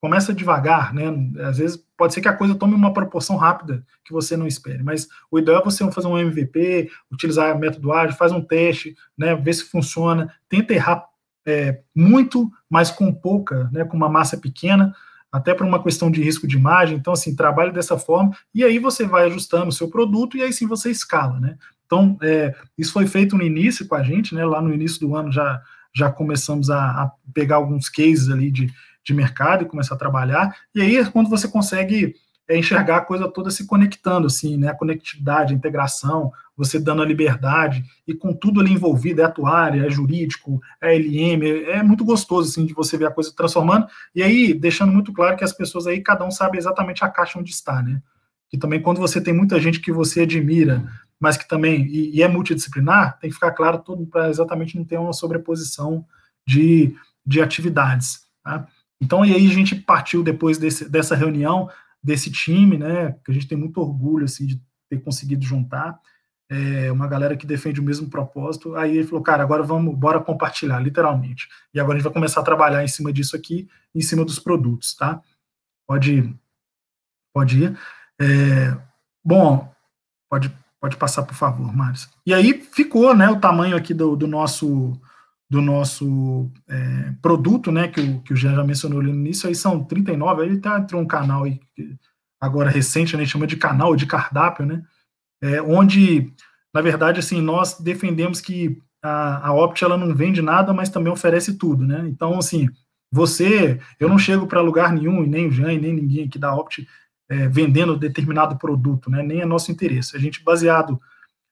Começa devagar, né? Às vezes pode ser que a coisa tome uma proporção rápida que você não espere, mas o ideal é você fazer um MVP, utilizar método ágil, faz um teste, né? Ver se funciona, tenta errar é, muito, mas com pouca, né? Com uma massa pequena, até para uma questão de risco de imagem. Então, assim, trabalhe dessa forma, e aí você vai ajustando o seu produto, e aí sim você escala, né? Então, é, isso foi feito no início com a gente, né? Lá no início do ano já, já começamos a, a pegar alguns cases ali de, de mercado e começar a trabalhar, e aí é quando você consegue é enxergar a coisa toda se conectando, assim, né? A conectividade, a integração, você dando a liberdade e com tudo ali envolvido, é atuária, é jurídico, é LM, é, muito gostoso, assim, de você ver a coisa transformando. E aí, deixando muito claro que as pessoas aí, cada um sabe exatamente a caixa onde está, né? Que também quando você tem muita gente que você admira, mas que também, e, e é multidisciplinar, tem que ficar claro tudo para exatamente não ter uma sobreposição de, de atividades, tá? Então, e aí a gente partiu depois desse, dessa reunião desse time, né, que a gente tem muito orgulho, assim, de ter conseguido juntar, é, uma galera que defende o mesmo propósito, aí ele falou, cara, agora vamos, bora compartilhar, literalmente, e agora a gente vai começar a trabalhar em cima disso aqui, em cima dos produtos, tá? Pode, pode ir. É, bom, pode, pode passar, por favor, Mário. E aí ficou, né, o tamanho aqui do, do nosso do nosso é, produto, né, que o, que o Jean já mencionou ali no início, aí são 39, aí tá entre um canal aí, agora recente, né, a gente chama de canal de cardápio, né, é, onde, na verdade, assim, nós defendemos que a, a Opt, ela não vende nada, mas também oferece tudo, né, então, assim, você, eu não chego para lugar nenhum, e nem o Jean, e nem ninguém aqui da Opt, é, vendendo determinado produto, né, nem é nosso interesse, a gente, baseado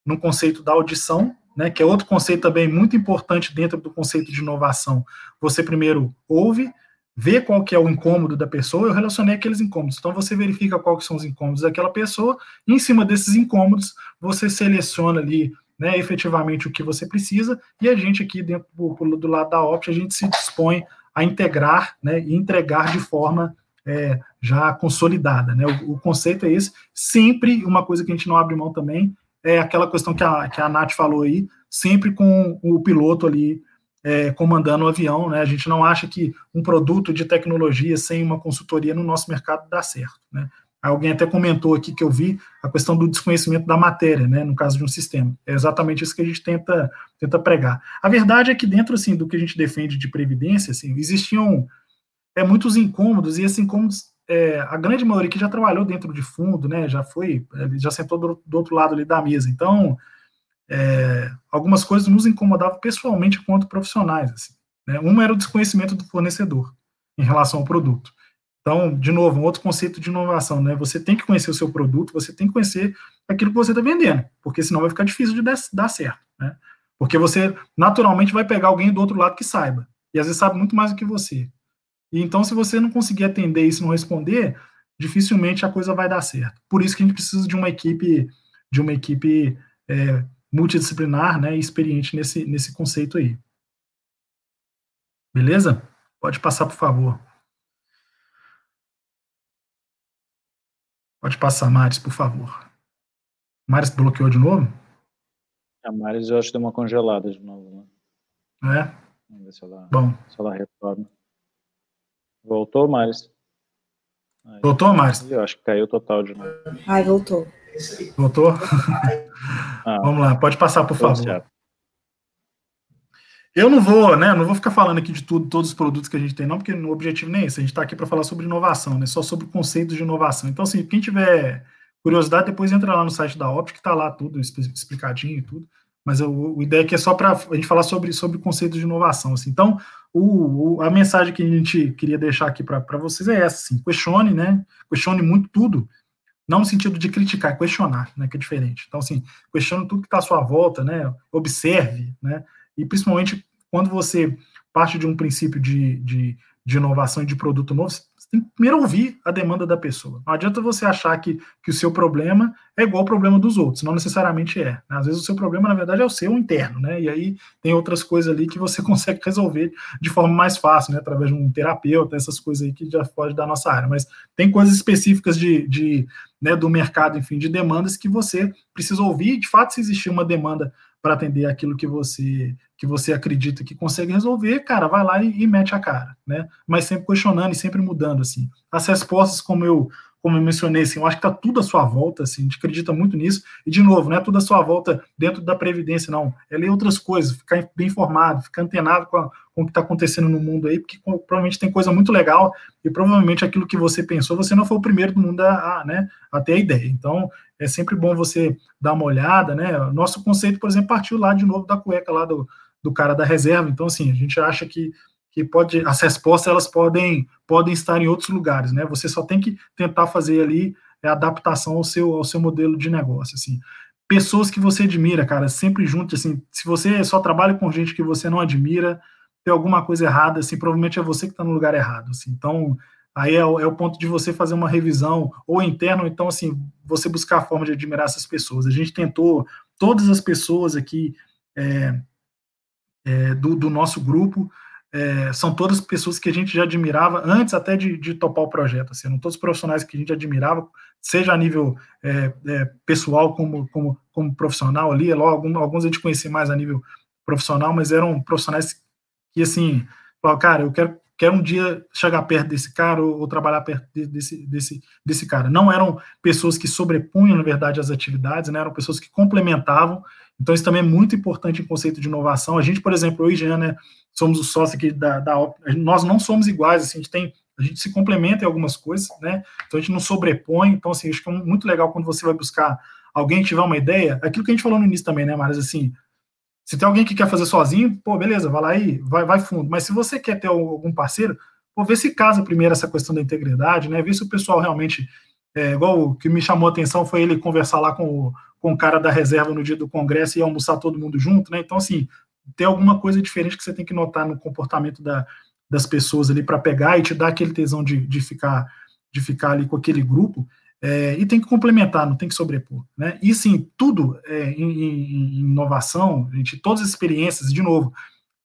no conceito da audição, né, que é outro conceito também muito importante dentro do conceito de inovação. Você primeiro ouve, vê qual que é o incômodo da pessoa, eu relacionei aqueles incômodos. Então você verifica quais são os incômodos daquela pessoa, e em cima desses incômodos você seleciona ali né, efetivamente o que você precisa, e a gente aqui dentro do, do lado da Opt, a gente se dispõe a integrar né, e entregar de forma é, já consolidada. Né? O, o, conceito é esse. Sempre uma coisa que a gente não abre mão também é aquela questão que a, que a Nath falou aí, sempre com o piloto ali é, comandando o avião, né? A gente não acha que um produto de tecnologia sem uma consultoria no nosso mercado dá certo, né? Alguém até comentou aqui que eu vi a questão do desconhecimento da matéria, né, no caso de um sistema. É exatamente isso que a gente tenta, tenta pregar. A verdade é que dentro, assim, do que a gente defende de previdência, assim, existiam é, muitos incômodos, e esses incômodos é, a grande maioria que já trabalhou dentro de fundo, né, já foi, já sentou do, do outro lado ali da mesa. Então, é, algumas coisas nos incomodavam pessoalmente quanto profissionais. Assim, né? Uma era o desconhecimento do fornecedor em relação ao produto. Então, de novo, um outro conceito de inovação, né? Você tem que conhecer o seu produto, você tem que conhecer aquilo que você está vendendo, porque senão vai ficar difícil de dar certo, né? Porque você naturalmente vai pegar alguém do outro lado que saiba, e às vezes sabe muito mais do que você. E então, se você não conseguir atender isso e não responder, dificilmente a coisa vai dar certo. Por isso que a gente precisa de uma equipe, de uma equipe é, multidisciplinar, né, e experiente nesse, nesse conceito aí. Beleza? Pode passar, por favor. Pode passar, Maris, por favor. Maris bloqueou de novo? A Maris eu acho que deu uma congelada de novo. Né? É? Vamos ver se ela, Bom. Se ela retorna. Voltou, Maris? Voltou, Maris? Eu acho que caiu total de novo. Ai, voltou. Voltou? Ah, Vamos lá, pode passar, por favor. Certo. Eu não vou, né? Não vou ficar falando aqui de tudo, todos os produtos que a gente tem, não, porque o objetivo nem é esse. A gente está aqui para falar sobre inovação, né? Só sobre conceitos de inovação. Então, assim, quem tiver curiosidade, depois entra lá no site da Optic, que está lá tudo explicadinho e tudo. Mas o, a ideia aqui é só para a gente falar sobre, sobre conceitos de inovação. Assim. Então, o, o, a mensagem que a gente queria deixar aqui para vocês é essa, assim, questione, né? Questione muito tudo, não no sentido de criticar, é questionar, né? Que é diferente. Então, assim, questione tudo que está à sua volta, né? Observe, né? E principalmente quando você parte de um princípio de, de, de inovação e de produto novo, tem que primeiro ouvir a demanda da pessoa. Não adianta você achar que, que o seu problema é igual ao problema dos outros, não necessariamente é. Né? Às vezes o seu problema, na verdade, é o seu interno, né? E aí tem outras coisas ali que você consegue resolver de forma mais fácil, né? Através de um terapeuta, essas coisas aí que já pode da nossa área. Mas tem coisas específicas de, de né, do mercado, enfim, de demandas que você precisa ouvir. De fato, se existir uma demanda para atender aquilo que você que você acredita que consegue resolver, cara, vai lá e, e, mete a cara, né? Mas sempre questionando e sempre mudando, assim. As respostas, como eu como eu mencionei, assim, eu acho que está tudo à sua volta, assim, a gente acredita muito nisso, e de novo, não é tudo à sua volta dentro da Previdência, não, é ler outras coisas, ficar bem informado, ficar antenado com, a, com o que está acontecendo no mundo aí, porque provavelmente tem coisa muito legal, e provavelmente aquilo que você pensou, você não foi o primeiro do mundo a, a, né, a ter a ideia, então é sempre bom você dar uma olhada, né, nosso conceito, por exemplo, partiu lá de novo da cueca lá do, do cara da reserva, então assim, a gente acha que que pode as respostas elas podem podem estar em outros lugares, né? Você só tem que tentar fazer ali a adaptação ao seu ao seu modelo de negócio, assim. Pessoas que você admira, cara, sempre junto, assim, se você só trabalha com gente que você não admira, tem alguma coisa errada, assim, provavelmente é você que está no lugar errado, assim. Então, aí é é o, ponto de você fazer uma revisão ou interno, então, assim, você buscar a forma de admirar essas pessoas. A gente tentou, todas as pessoas aqui é, é, do, do nosso grupo, é, são todas pessoas que a gente já admirava antes até de, de topar o projeto, assim, eram todos profissionais que a gente admirava, seja a nível é, é, pessoal como, como, como profissional ali, é alguns a gente conhecia mais a nível profissional, mas eram profissionais que, assim, falavam, cara, eu quero, quero um dia chegar perto desse cara ou, ou trabalhar perto desse, desse, desse cara. Não eram pessoas que sobrepunham, na verdade, as atividades, né, eram pessoas que complementavam, então isso também é muito importante em conceito de inovação. A gente, por exemplo, e Jean, né, somos o sócio aqui da, da nós não somos iguais, assim, a gente tem a gente se complementa em algumas coisas, né? Então a gente não sobrepõe. Então, assim, acho que é muito legal quando você vai buscar alguém tiver uma ideia, aquilo que a gente falou no início também, né, Mas assim, se tem alguém que quer fazer sozinho, pô, beleza, vai lá e vai, vai fundo. Mas se você quer ter algum parceiro, pô, vê se casa primeiro essa questão da integridade, né? Vê se o pessoal realmente, é, igual o que me chamou a atenção foi ele conversar lá com o, com o cara da reserva no dia do congresso e almoçar todo mundo junto, né? Então, assim, tem alguma coisa diferente que você tem que notar no comportamento da, das pessoas ali para pegar e te dar aquele tesão de, de, ficar, de ficar ali com aquele grupo. É, e tem que complementar, não tem que sobrepor. Né? E sim, tudo é, em, em, inovação, gente, todas as experiências, de novo,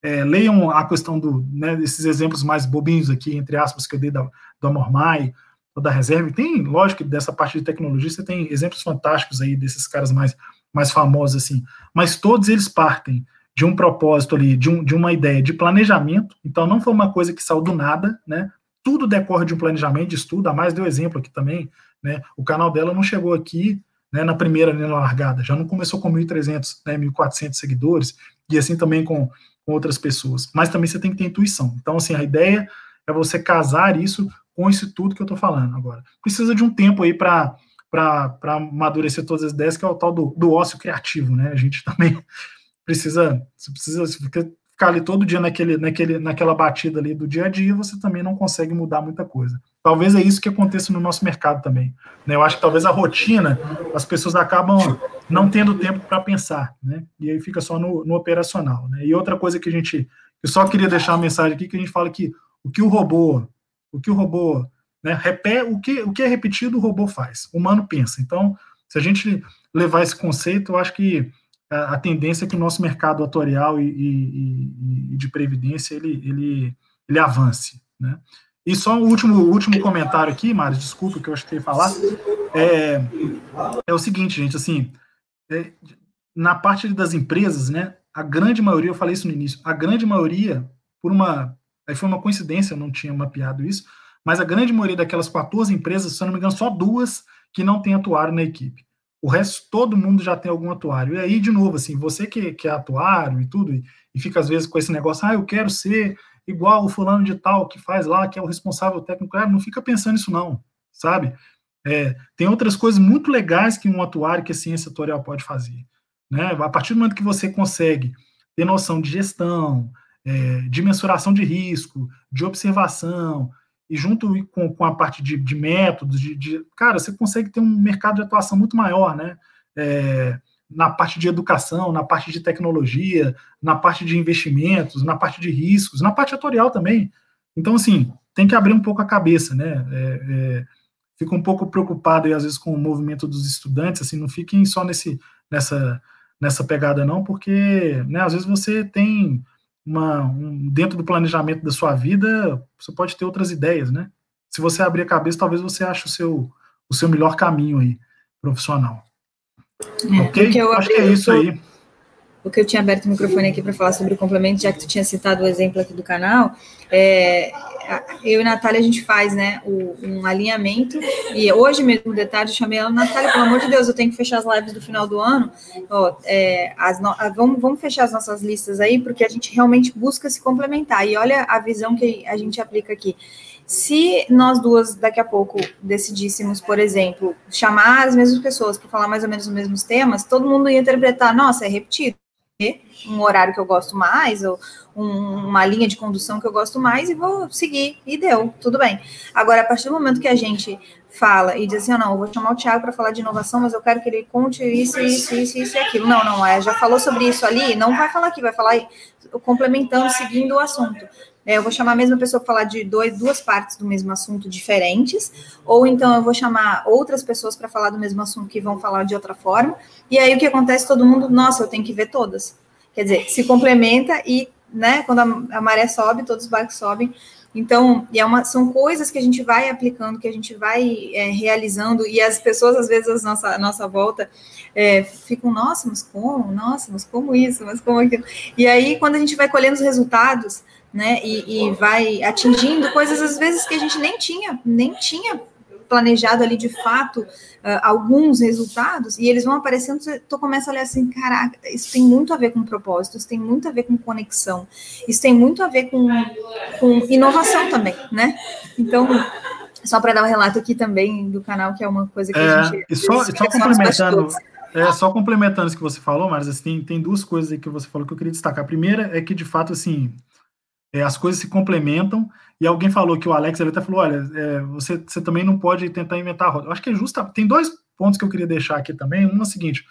é, leiam a questão do, né, desses exemplos mais bobinhos aqui, entre aspas, que eu dei da, do Amormai, da Reserve. Tem, lógico, dessa parte de tecnologia, você tem exemplos fantásticos aí desses caras mais, mais famosos, assim, mas todos eles partem de um propósito ali, de, um, de uma ideia de planejamento, então não foi uma coisa que saiu do nada, né? Tudo decorre de um planejamento de estudo, a mais deu exemplo aqui também, né? O canal dela não chegou aqui né, na primeira, na largada, já não começou com 1.300, né, 1.400 seguidores, e assim também com, com outras pessoas. Mas também você tem que ter intuição. Então, assim, a ideia é você casar isso com isso tudo que eu estou falando agora. Precisa de um tempo aí para para amadurecer todas as ideias, que é o tal do, do ócio criativo, né? A gente também precisa, você precisa ficar ali todo dia naquele, naquele, naquela batida ali do dia a dia, você também não consegue mudar muita coisa. Talvez é isso que aconteça no nosso mercado também. Né? Eu acho que talvez a rotina, as pessoas acabam não tendo tempo para pensar, né? E aí fica só no, no operacional. Né? E outra coisa que a gente, eu só queria deixar uma mensagem aqui que a gente fala que o que o robô, o que o robô, né, repete, o que o que é repetido o robô faz, o humano pensa. Então, se a gente levar esse conceito, eu acho que a, a tendência é que o nosso mercado atuarial e, e, e, de previdência ele, ele, ele avance. Né? E só um último, último comentário aqui, Mário, desculpa que eu acho que falar, é, é o seguinte, gente, assim, é, na parte das empresas, né, a grande maioria, eu falei isso no início, a grande maioria, por uma, aí foi uma coincidência, eu não tinha mapeado isso, mas a grande maioria daquelas 14 empresas, se eu não me engano, só duas que não tem atuário na equipe. O resto, todo mundo já tem algum atuário. E aí, de novo, assim, você que, que é atuário e tudo, e, e fica às vezes com esse negócio, ah, eu quero ser igual o fulano de tal que faz lá, que é o responsável técnico, ah, não fica pensando nisso não, sabe? É, tem outras coisas muito legais que um atuário, que a ciência atuarial pode fazer. Né? A partir do momento que você consegue ter noção de gestão, é, de mensuração de risco, de observação, e junto com, com a parte de, de métodos, de, de, cara, você consegue ter um mercado de atuação muito maior, né? É, na parte de educação, na parte de tecnologia, na parte de investimentos, na parte de riscos, na parte atorial também. Então, assim, tem que abrir um pouco a cabeça, né? É, é, fico um pouco preocupado, e às vezes, com o movimento dos estudantes, assim, não fiquem só nesse, nessa, nessa pegada, não, porque, né, às vezes você tem uma, um, dentro do planejamento da sua vida, você pode ter outras ideias, né? Se você abrir a cabeça, talvez você ache o seu, o seu melhor caminho aí, profissional. É, ok? Acho que é isso aí porque eu tinha aberto o microfone aqui para falar sobre o complemento, já que tu tinha citado o exemplo aqui do canal, é, eu e a Natália, a gente faz, né, o, um alinhamento, e hoje mesmo, de tarde, eu chamei ela, Natália, pelo amor de Deus, eu tenho que fechar as lives do final do ano, ó, é, no, vamos, vamos fechar as nossas listas aí, porque a gente realmente busca se complementar, e olha a visão que a gente aplica aqui. Se nós duas, daqui a pouco, decidíssemos, por exemplo, chamar as mesmas pessoas para falar mais ou menos os mesmos temas, todo mundo ia interpretar, nossa, é repetido um horário que eu gosto mais, ou um, uma linha de condução que eu gosto mais, e vou seguir, e deu, tudo bem. Agora, a partir do momento que a gente fala e diz assim, oh, não, eu vou chamar o Thiago para falar de inovação, mas eu quero que ele conte isso, isso, isso, isso e aquilo. Não, não, é, já falou sobre isso ali, não vai falar aqui, vai falar complementando, seguindo o assunto. É, eu vou chamar a mesma pessoa para falar de dois, duas partes do mesmo assunto diferentes, ou então eu vou chamar outras pessoas para falar do mesmo assunto que vão falar de outra forma, e aí o que acontece? Todo mundo, nossa, eu tenho que ver todas. Quer dizer, se complementa e, né, quando a, a maré sobe, todos os barcos sobem. Então, é uma, são coisas que a gente vai aplicando, que a gente vai é, realizando, e as pessoas, às vezes, a nossa, nossa volta, é, ficam, nossa, mas como? Nossa, mas como isso? Mas como aquilo? E aí, quando a gente vai colhendo os resultados, né? E, e vai atingindo coisas às vezes que a gente nem tinha, nem tinha planejado ali de fato uh, alguns resultados e eles vão aparecendo, tu começa a olhar assim, caraca, isso tem muito a ver com propósito, isso tem muito a ver com conexão, isso tem muito a ver com, com inovação também, né? Então, só para dar um relato aqui também do canal, que é uma coisa que é, a gente. E só, só complementando. É, só complementando isso que você falou, mas assim, tem, tem duas coisas aí que você falou que eu queria destacar. A primeira é que, de fato, assim, é, as coisas se complementam, e alguém falou que o Alex ele até falou: olha, é, você, você também não pode tentar inventar roda. Eu acho que é justo. Tem dois pontos que eu queria deixar aqui também. Um é o seguinte: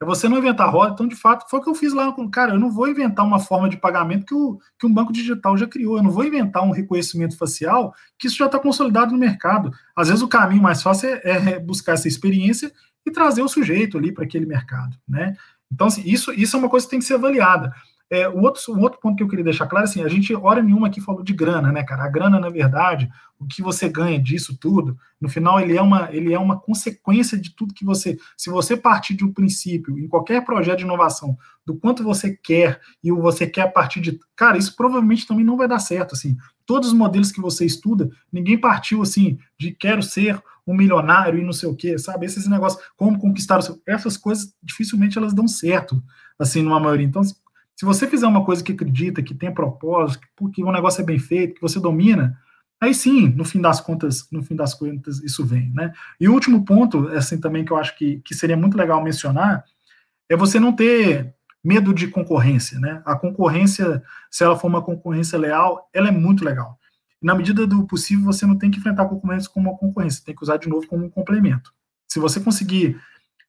é você não inventar roda, então, de fato, foi o que eu fiz lá cara, eu não vou inventar uma forma de pagamento que, o, que um banco digital já criou, eu não vou inventar um reconhecimento facial que isso já está consolidado no mercado. Às vezes o caminho mais fácil é, é buscar essa experiência e trazer o sujeito ali para aquele mercado, né? Então, assim, isso, isso é uma coisa que tem que ser avaliada. É, outro, um outro ponto que eu queria deixar claro, assim, a gente, hora nenhuma aqui falou de grana, né, cara? A grana, na verdade, o que você ganha disso tudo, no final, ele é uma, ele é uma consequência de tudo que você. Se você partir de um princípio, em qualquer projeto de inovação, do quanto você quer e o você quer a partir de. Cara, isso provavelmente também não vai dar certo, assim. Todos os modelos que você estuda, ninguém partiu, assim, de quero ser um milionário e não sei o quê, sabe? Esses negócios, como conquistar o seu. Essas coisas, dificilmente elas dão certo, assim, numa maioria. Então, se você fizer uma coisa que acredita, que tem propósito, que o negócio é bem feito, que você domina, aí sim, no fim das contas, no fim das contas, isso vem, né? E o último ponto, assim, também que eu acho que, que seria muito legal mencionar, é você não ter medo de concorrência, né? A concorrência, se ela for uma concorrência leal, ela é muito legal. Na medida do possível, você não tem que enfrentar a concorrência como uma concorrência, tem que usar de novo como um complemento. Se você conseguir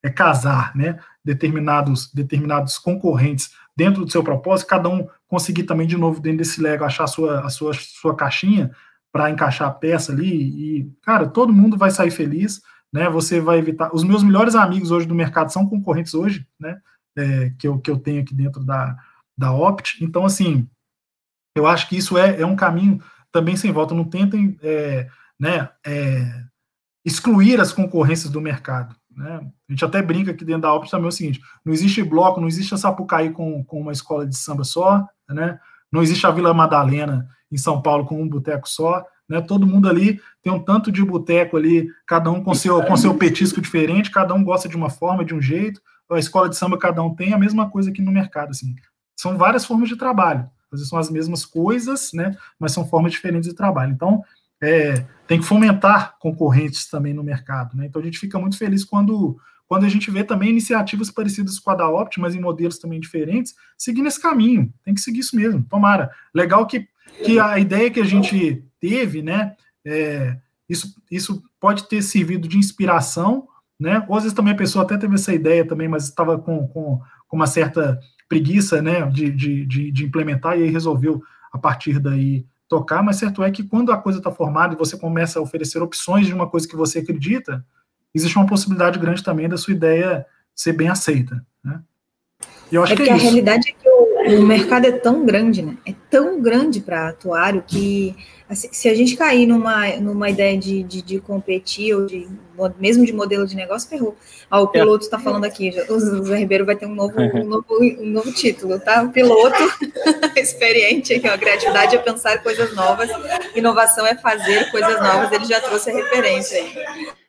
é, casar, né, determinados, determinados concorrentes dentro do seu propósito, cada um conseguir também, de novo, dentro desse Lego, achar a sua, a sua, sua caixinha para encaixar a peça ali, e, cara, todo mundo vai sair feliz, né? Você vai evitar. Os meus melhores amigos hoje do mercado são concorrentes hoje, né? É, que, eu, que eu tenho aqui dentro da, da Opt. Então, assim, eu acho que isso é, é um caminho também sem volta. Não tentem é, né, é, excluir as concorrências do mercado. Né? A gente até brinca aqui dentro da Alpes também é o seguinte: não existe bloco, não existe a Sapucaí com, com uma escola de samba só, né? não existe a Vila Madalena em São Paulo com um boteco só. Né? Todo mundo ali tem um tanto de boteco ali, cada um com seu, com seu petisco diferente, cada um gosta de uma forma, de um jeito. A escola de samba, cada um tem a mesma coisa aqui no mercado. Assim. São várias formas de trabalho. Às vezes são as mesmas coisas, né? mas são formas diferentes de trabalho. Então, é, tem que fomentar concorrentes também no mercado. Né? Então a gente fica muito feliz quando, quando a gente vê também iniciativas parecidas com a da Opt, mas em modelos também diferentes, seguindo esse caminho. Tem que seguir isso mesmo. Tomara. Legal que, que a ideia que a gente teve, né? É, isso, isso pode ter servido de inspiração, né? Ou às vezes também a pessoa até teve essa ideia também, mas estava com, com, com uma certa preguiça, né, de, de, de, de implementar e aí resolveu a partir daí tocar, mas certo é que quando a coisa está formada e você começa a oferecer opções de uma coisa que você acredita, existe uma possibilidade grande também da sua ideia ser bem aceita. Né? Eu acho é que, é que a realidade é que o, o, mercado é tão grande, né? É tão grande para atuário que assim, se a gente cair numa, numa ideia de, de, de, competir ou de mesmo de modelo de negócio, ferrou. Ó, o piloto está falando aqui, o Zé Ribeiro vai ter um novo, um novo, um novo título, tá? O piloto experiente aqui, ó, a criatividade é pensar coisas novas, inovação é fazer coisas novas, ele já trouxe a referência aí.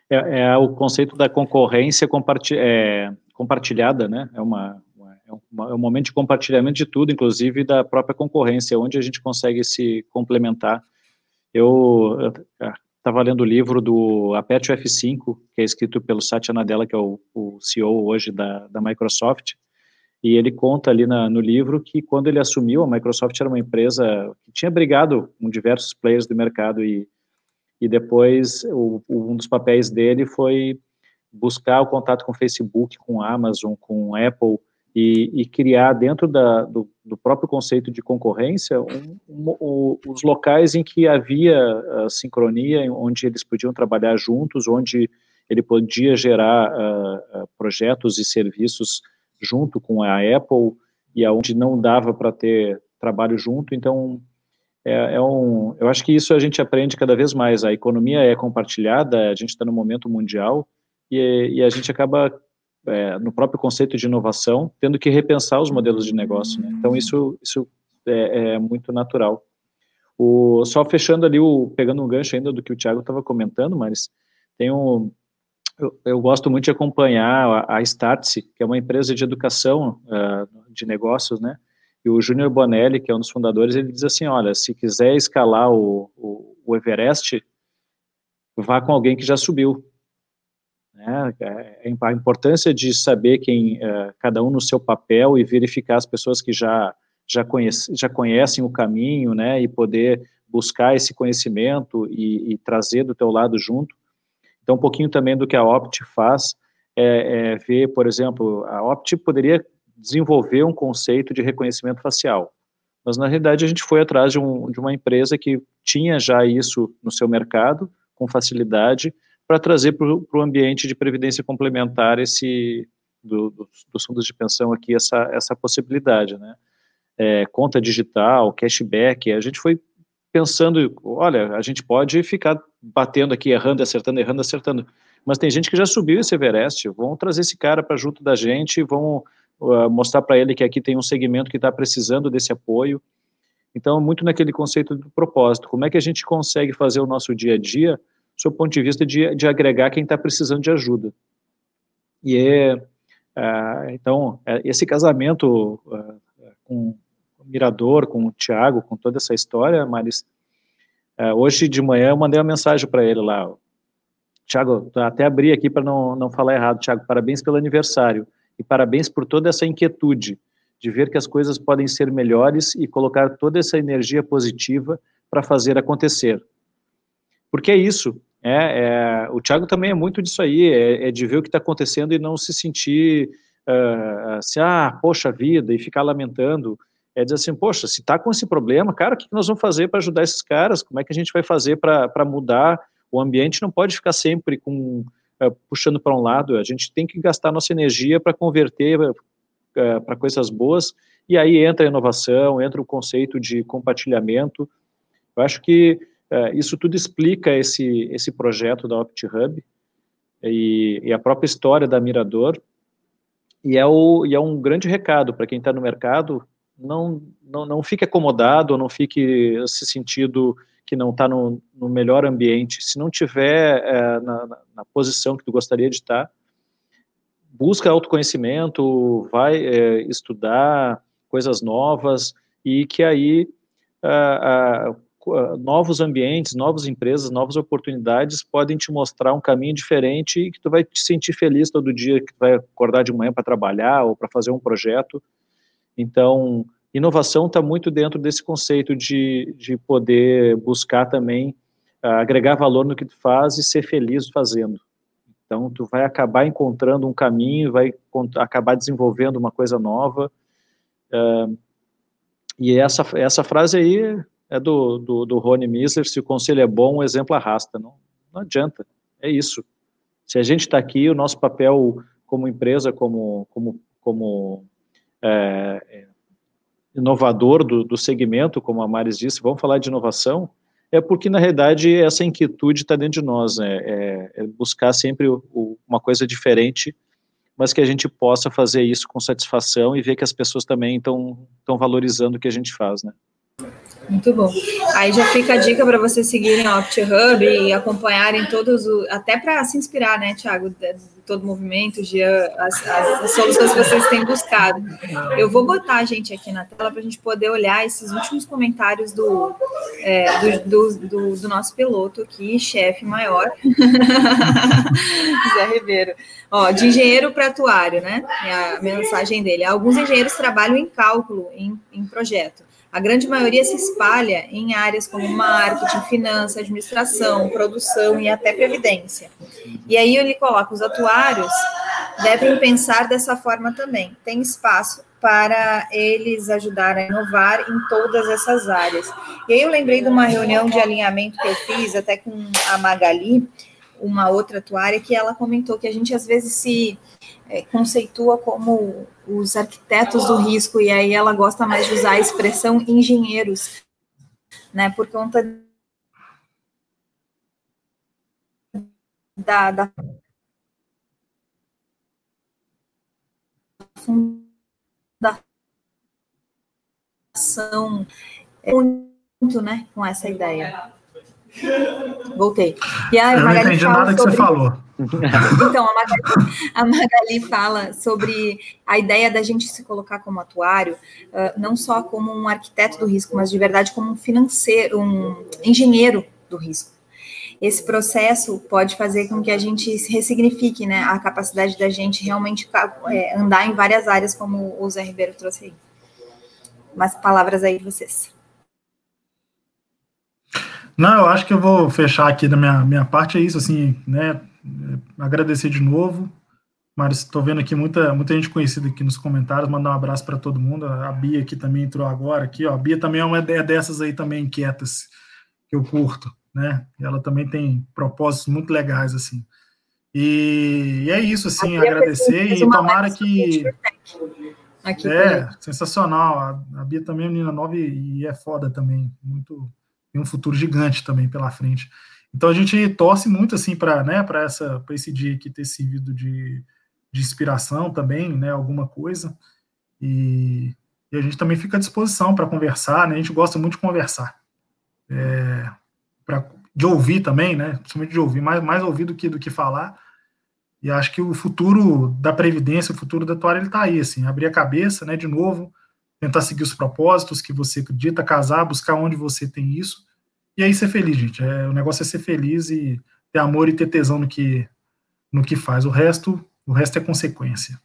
É, é o conceito da concorrência comparti é, compartilhada, né? É uma, é, uma, é um momento de compartilhamento de tudo, inclusive da própria concorrência, onde a gente consegue se complementar. Eu estava lendo o livro do Aperte F5, que é escrito pelo Satya Nadella, que é o, o CEO hoje da, da Microsoft, e ele conta ali na, no livro que quando ele assumiu, a Microsoft era uma empresa que tinha brigado com diversos players do mercado e, e depois o, um dos papéis dele foi buscar o contato com o Facebook, com Amazon, com Apple e, e criar dentro da, do, do, próprio conceito de concorrência um, um, os locais em que havia sincronia, onde eles podiam trabalhar juntos, onde ele podia gerar uh, projetos e serviços junto com a Apple e aonde não dava para ter trabalho junto. Então, é, é, um, eu acho que isso a gente aprende cada vez mais. A economia é compartilhada, a gente está no momento mundial e, e, a gente acaba, é, no próprio conceito de inovação, tendo que repensar os modelos de negócio. Né? Então, isso, isso é, é, muito natural. O, só fechando ali, o, pegando um gancho ainda do que o Thiago estava comentando, mas tem um, eu, eu, gosto muito de acompanhar a, a Startse, que é uma empresa de educação uh, de negócios, né? E o Júnior Bonelli, que é um dos fundadores, ele diz assim, olha, se quiser escalar o, o, o Everest, vá com alguém que já subiu. Né? É, é a importância de saber quem, uh, cada um no seu papel e verificar as pessoas que já, já, conhece, já conhecem o caminho, né? E poder buscar esse conhecimento e, e trazer do teu lado junto então, um pouquinho também do que a Opt faz é, é ver, por exemplo, a Opt poderia desenvolver um conceito de reconhecimento facial, mas na realidade a gente foi atrás de, um, de uma empresa que tinha já isso no seu mercado, com facilidade, para trazer para o ambiente de previdência complementar esse do, do, dos fundos de pensão aqui essa, essa possibilidade, né? É, conta digital, cashback, a gente foi pensando, olha, a gente pode ficar batendo aqui, errando, acertando, errando, acertando, mas tem gente que já subiu esse Everest, vão trazer esse cara para junto da gente, vão uh, mostrar para ele que aqui tem um segmento que está precisando desse apoio. Então, muito naquele conceito do propósito, como é que a gente consegue fazer o nosso dia a dia, do ponto de vista de, de agregar quem está precisando de ajuda. E é, uh, então, é, esse casamento uh, com Mirador, com o Thiago, com toda essa história, é, hoje de manhã eu mandei uma mensagem para ele lá. Thiago, até abri aqui para não, não falar errado. Thiago, parabéns pelo aniversário e parabéns por toda essa inquietude de ver que as coisas podem ser melhores e colocar toda essa energia positiva para fazer acontecer. Porque é isso. É, é, o Thiago também é muito disso aí, é, é de ver o que está acontecendo e não se sentir uh, assim, ah, poxa vida, e ficar lamentando é dizer assim, poxa, se está com esse problema, cara, o que nós vamos fazer para ajudar esses caras? Como é que a gente vai fazer para mudar? O ambiente não pode ficar sempre com uh, puxando para um lado, a gente tem que gastar nossa energia para converter uh, para coisas boas, e aí entra a inovação, entra o conceito de compartilhamento. Eu acho que isso tudo explica esse, esse projeto da OptHub e, e a própria história da Mirador, e é, o, e é um grande recado para quem está no mercado, não, não, não fique acomodado, não fique se sentindo que não está no, no, melhor ambiente. Se não tiver é, na, na, posição que tu gostaria de estar, busca autoconhecimento, vai é, estudar coisas novas e que aí novos ambientes, novas empresas, novas oportunidades podem te mostrar um caminho diferente e que tu vai te sentir feliz todo dia que tu vai acordar de manhã para trabalhar ou para fazer um projeto então, inovação está muito dentro desse conceito de, de poder buscar também uh, agregar valor no que tu faz e ser feliz fazendo. Então, tu vai acabar encontrando um caminho, vai acabar desenvolvendo uma coisa nova. Uh, e essa, essa frase aí é do, do, do Rony Misler, se o conselho é bom, o exemplo arrasta. Não, não adianta, é isso. Se a gente está aqui, o nosso papel como empresa, como, como, como é, inovador do, do segmento, como a Maris disse, vamos falar de inovação, é porque, na realidade, essa inquietude está dentro de nós, né? é, é buscar sempre o, o, uma coisa diferente, mas que a gente possa fazer isso com satisfação e ver que as pessoas também estão valorizando o que a gente faz, né? Muito bom. Aí já fica a dica para vocês seguirem o OptiHub e acompanharem todos os. Até para se inspirar, né, de todo o movimento, de as, as, as, soluções que vocês têm buscado. Eu vou botar a gente aqui na tela para a gente poder olhar esses últimos comentários do, é, do, do, do, do, nosso piloto aqui, chefe maior, Zé Ribeiro. Ó, de engenheiro para atuário, né? É a mensagem dele. Alguns engenheiros trabalham em cálculo, em, em projeto a grande maioria se espalha em áreas como marketing, finanças, administração, produção e até previdência. E aí ele coloca os atuários devem pensar dessa forma também. Tem espaço para eles ajudar a inovar em todas essas áreas. E aí eu lembrei de uma reunião de alinhamento que eu fiz até com a Magali, uma outra atuária, que ela comentou que a gente às vezes se é, conceitua como os arquitetos do risco, e aí ela gosta mais de usar a expressão engenheiros, né, por conta da, da fundação é muito, né, com essa ideia. Voltei. E a Eu Magali não entendi nada que você falou. Então, a Magali, a Magali, fala sobre a ideia da gente se colocar como atuário, uh, não só como um arquiteto do risco, mas de verdade como um financeiro, um engenheiro do risco. Esse processo pode fazer com que a gente se ressignifique né, a capacidade da gente realmente é, andar em várias áreas, como o Zé Ribeiro trouxe aí. Umas palavras aí de vocês. Não, eu acho que eu vou fechar aqui da minha, minha parte, é isso, assim, né, agradecer de novo, mas estou vendo aqui muita, muita gente conhecida aqui nos comentários, mandar um abraço para todo mundo, a Bia aqui também entrou agora, aqui, ó, a Bia também é uma ideia dessas aí também inquietas, que eu curto, né, e ela também tem propósitos muito legais, assim, e, e é isso, assim, agradecer e tomara que... Aqui é, sensacional, a, a Bia também é menina nova e, e é foda também, muito um futuro gigante também pela frente. Então a gente torce muito assim para né, essa esse dia aqui ter servido de, de inspiração também, né, alguma coisa. E, e a gente também fica à disposição para conversar, né? A gente gosta muito de conversar. É, pra, de ouvir também, né? Principalmente de ouvir, mais, mais ouvir do que, do que falar. E acho que o futuro da Previdência, o futuro da Atuária, ele está aí, assim, abrir a cabeça, né, de novo, tentar seguir os propósitos que você acredita, casar, buscar onde você tem isso, e aí ser feliz, gente. É, o negócio é ser feliz e ter amor e ter tesão no que, no que faz. O resto, o resto é consequência.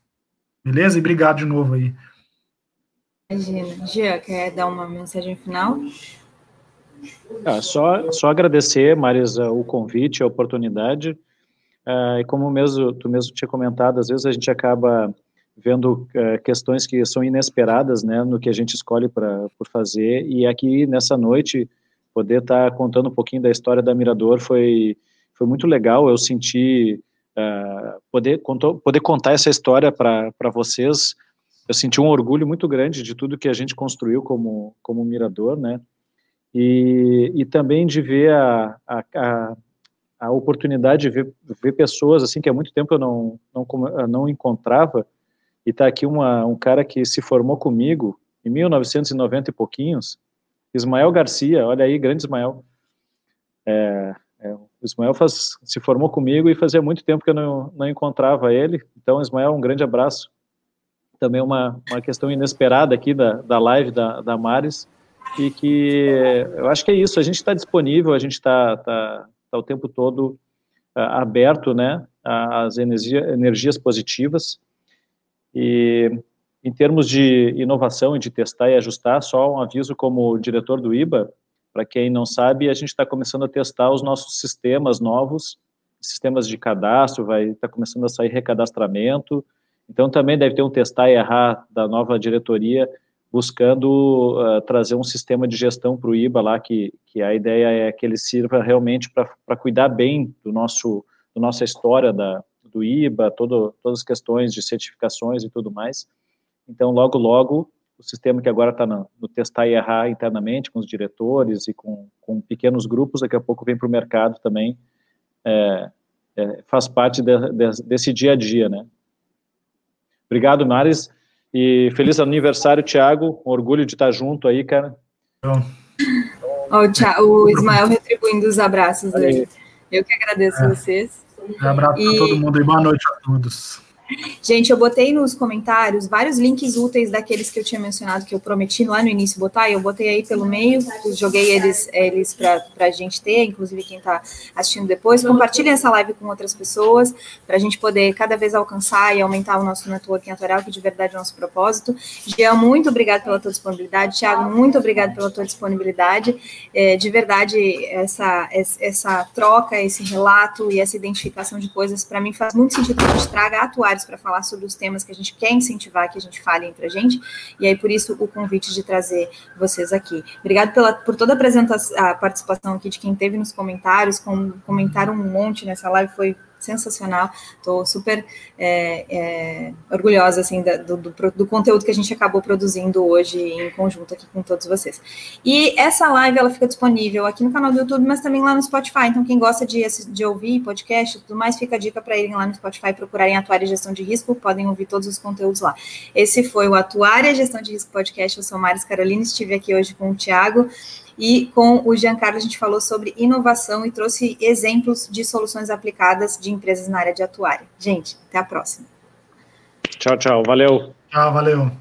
Beleza? E obrigado de novo aí. Imagina. Gia, quer dar uma mensagem final? Ah, só, só agradecer, Marisa, o convite, a oportunidade. Ah, e como mesmo, tu mesmo tinha comentado, às vezes a gente acaba vendo uh, questões que são inesperadas, né, no que a gente escolhe para por fazer. E aqui nessa noite poder estar tá contando um pouquinho da história da Mirador foi foi muito legal. Eu senti uh, poder contou, poder contar essa história para vocês. Eu senti um orgulho muito grande de tudo que a gente construiu como como Mirador, né? E, e também de ver a, a, a a oportunidade de ver, ver, pessoas assim que há muito tempo eu não não, não encontrava e está aqui uma, um cara que se formou comigo em 1990 e pouquinhos, Ismael Garcia, olha aí, grande Ismael. É, é, o Ismael faz, se formou comigo e fazia muito tempo que eu não, não encontrava ele. Então, Ismael, um grande abraço. Também uma, uma questão inesperada aqui da, da live da, da Maris, e que eu acho que é isso, a gente está disponível, a gente está tá, tá o tempo todo uh, aberto né, às energia, energias positivas, e em termos de inovação e de testar e ajustar, só um aviso como diretor do IBA, para quem não sabe, a gente está começando a testar os nossos sistemas novos, sistemas de cadastro, vai estar tá começando a sair recadastramento, então também deve ter um testar e errar da nova diretoria buscando uh, trazer um sistema de gestão para o IBA lá, que, que a ideia é que ele sirva realmente para cuidar bem do nosso, do nossa história da, do IBA, todo, todas as questões de certificações e tudo mais. Então, logo, logo, o sistema que agora está no, no, testar e errar internamente com os diretores e com, com pequenos grupos, daqui a pouco vem para o mercado também, é, é, faz parte de, de, desse dia a dia, né? Obrigado, Maris. E feliz aniversário, Thiago. Um orgulho de estar junto aí, cara. Oh, o Ismael retribuindo os abraços aí. Eu que agradeço é. vocês. Um abraço e... para todo mundo e boa noite a todos. Gente, eu botei nos comentários vários links úteis daqueles que eu tinha mencionado, que eu prometi lá no início botar, e eu botei aí pelo meio, joguei eles, eles para a gente ter, inclusive quem está assistindo depois. Compartilhem essa live com outras pessoas, para a gente poder cada vez alcançar e aumentar o nosso networking atuarial, que de verdade é o nosso propósito. Jean, muito obrigado pela tua disponibilidade. Tiago, muito obrigado pela tua disponibilidade. É, de verdade, essa, essa troca, esse relato e essa identificação de coisas, para mim faz muito sentido que a gente traga atuários para falar sobre os temas que a gente quer incentivar que a gente fale entre a gente, e aí por isso o convite de trazer vocês aqui. Obrigado pela, por toda a, a participação aqui de quem teve nos comentários, com, comentaram um monte nessa live, foi sensacional. Estou super é, é, orgulhosa assim do, do, do, conteúdo que a gente acabou produzindo hoje em conjunto aqui com todos vocês. E essa live ela fica disponível aqui no canal do YouTube, mas também lá no Spotify. Então quem gosta de, de ouvir podcast e tudo mais, fica a dica para irem lá no Spotify procurarem Atuária Gestão de Risco, podem ouvir todos os conteúdos lá. Esse foi o Atuária Gestão de Risco Podcast. Eu sou Maris Carolina, estive aqui hoje com o Tiago. E com o Giancarlo a gente falou sobre inovação e trouxe exemplos de soluções aplicadas de empresas na área de atuária. Gente, até a próxima. Tchau, tchau. Valeu. Tchau, valeu.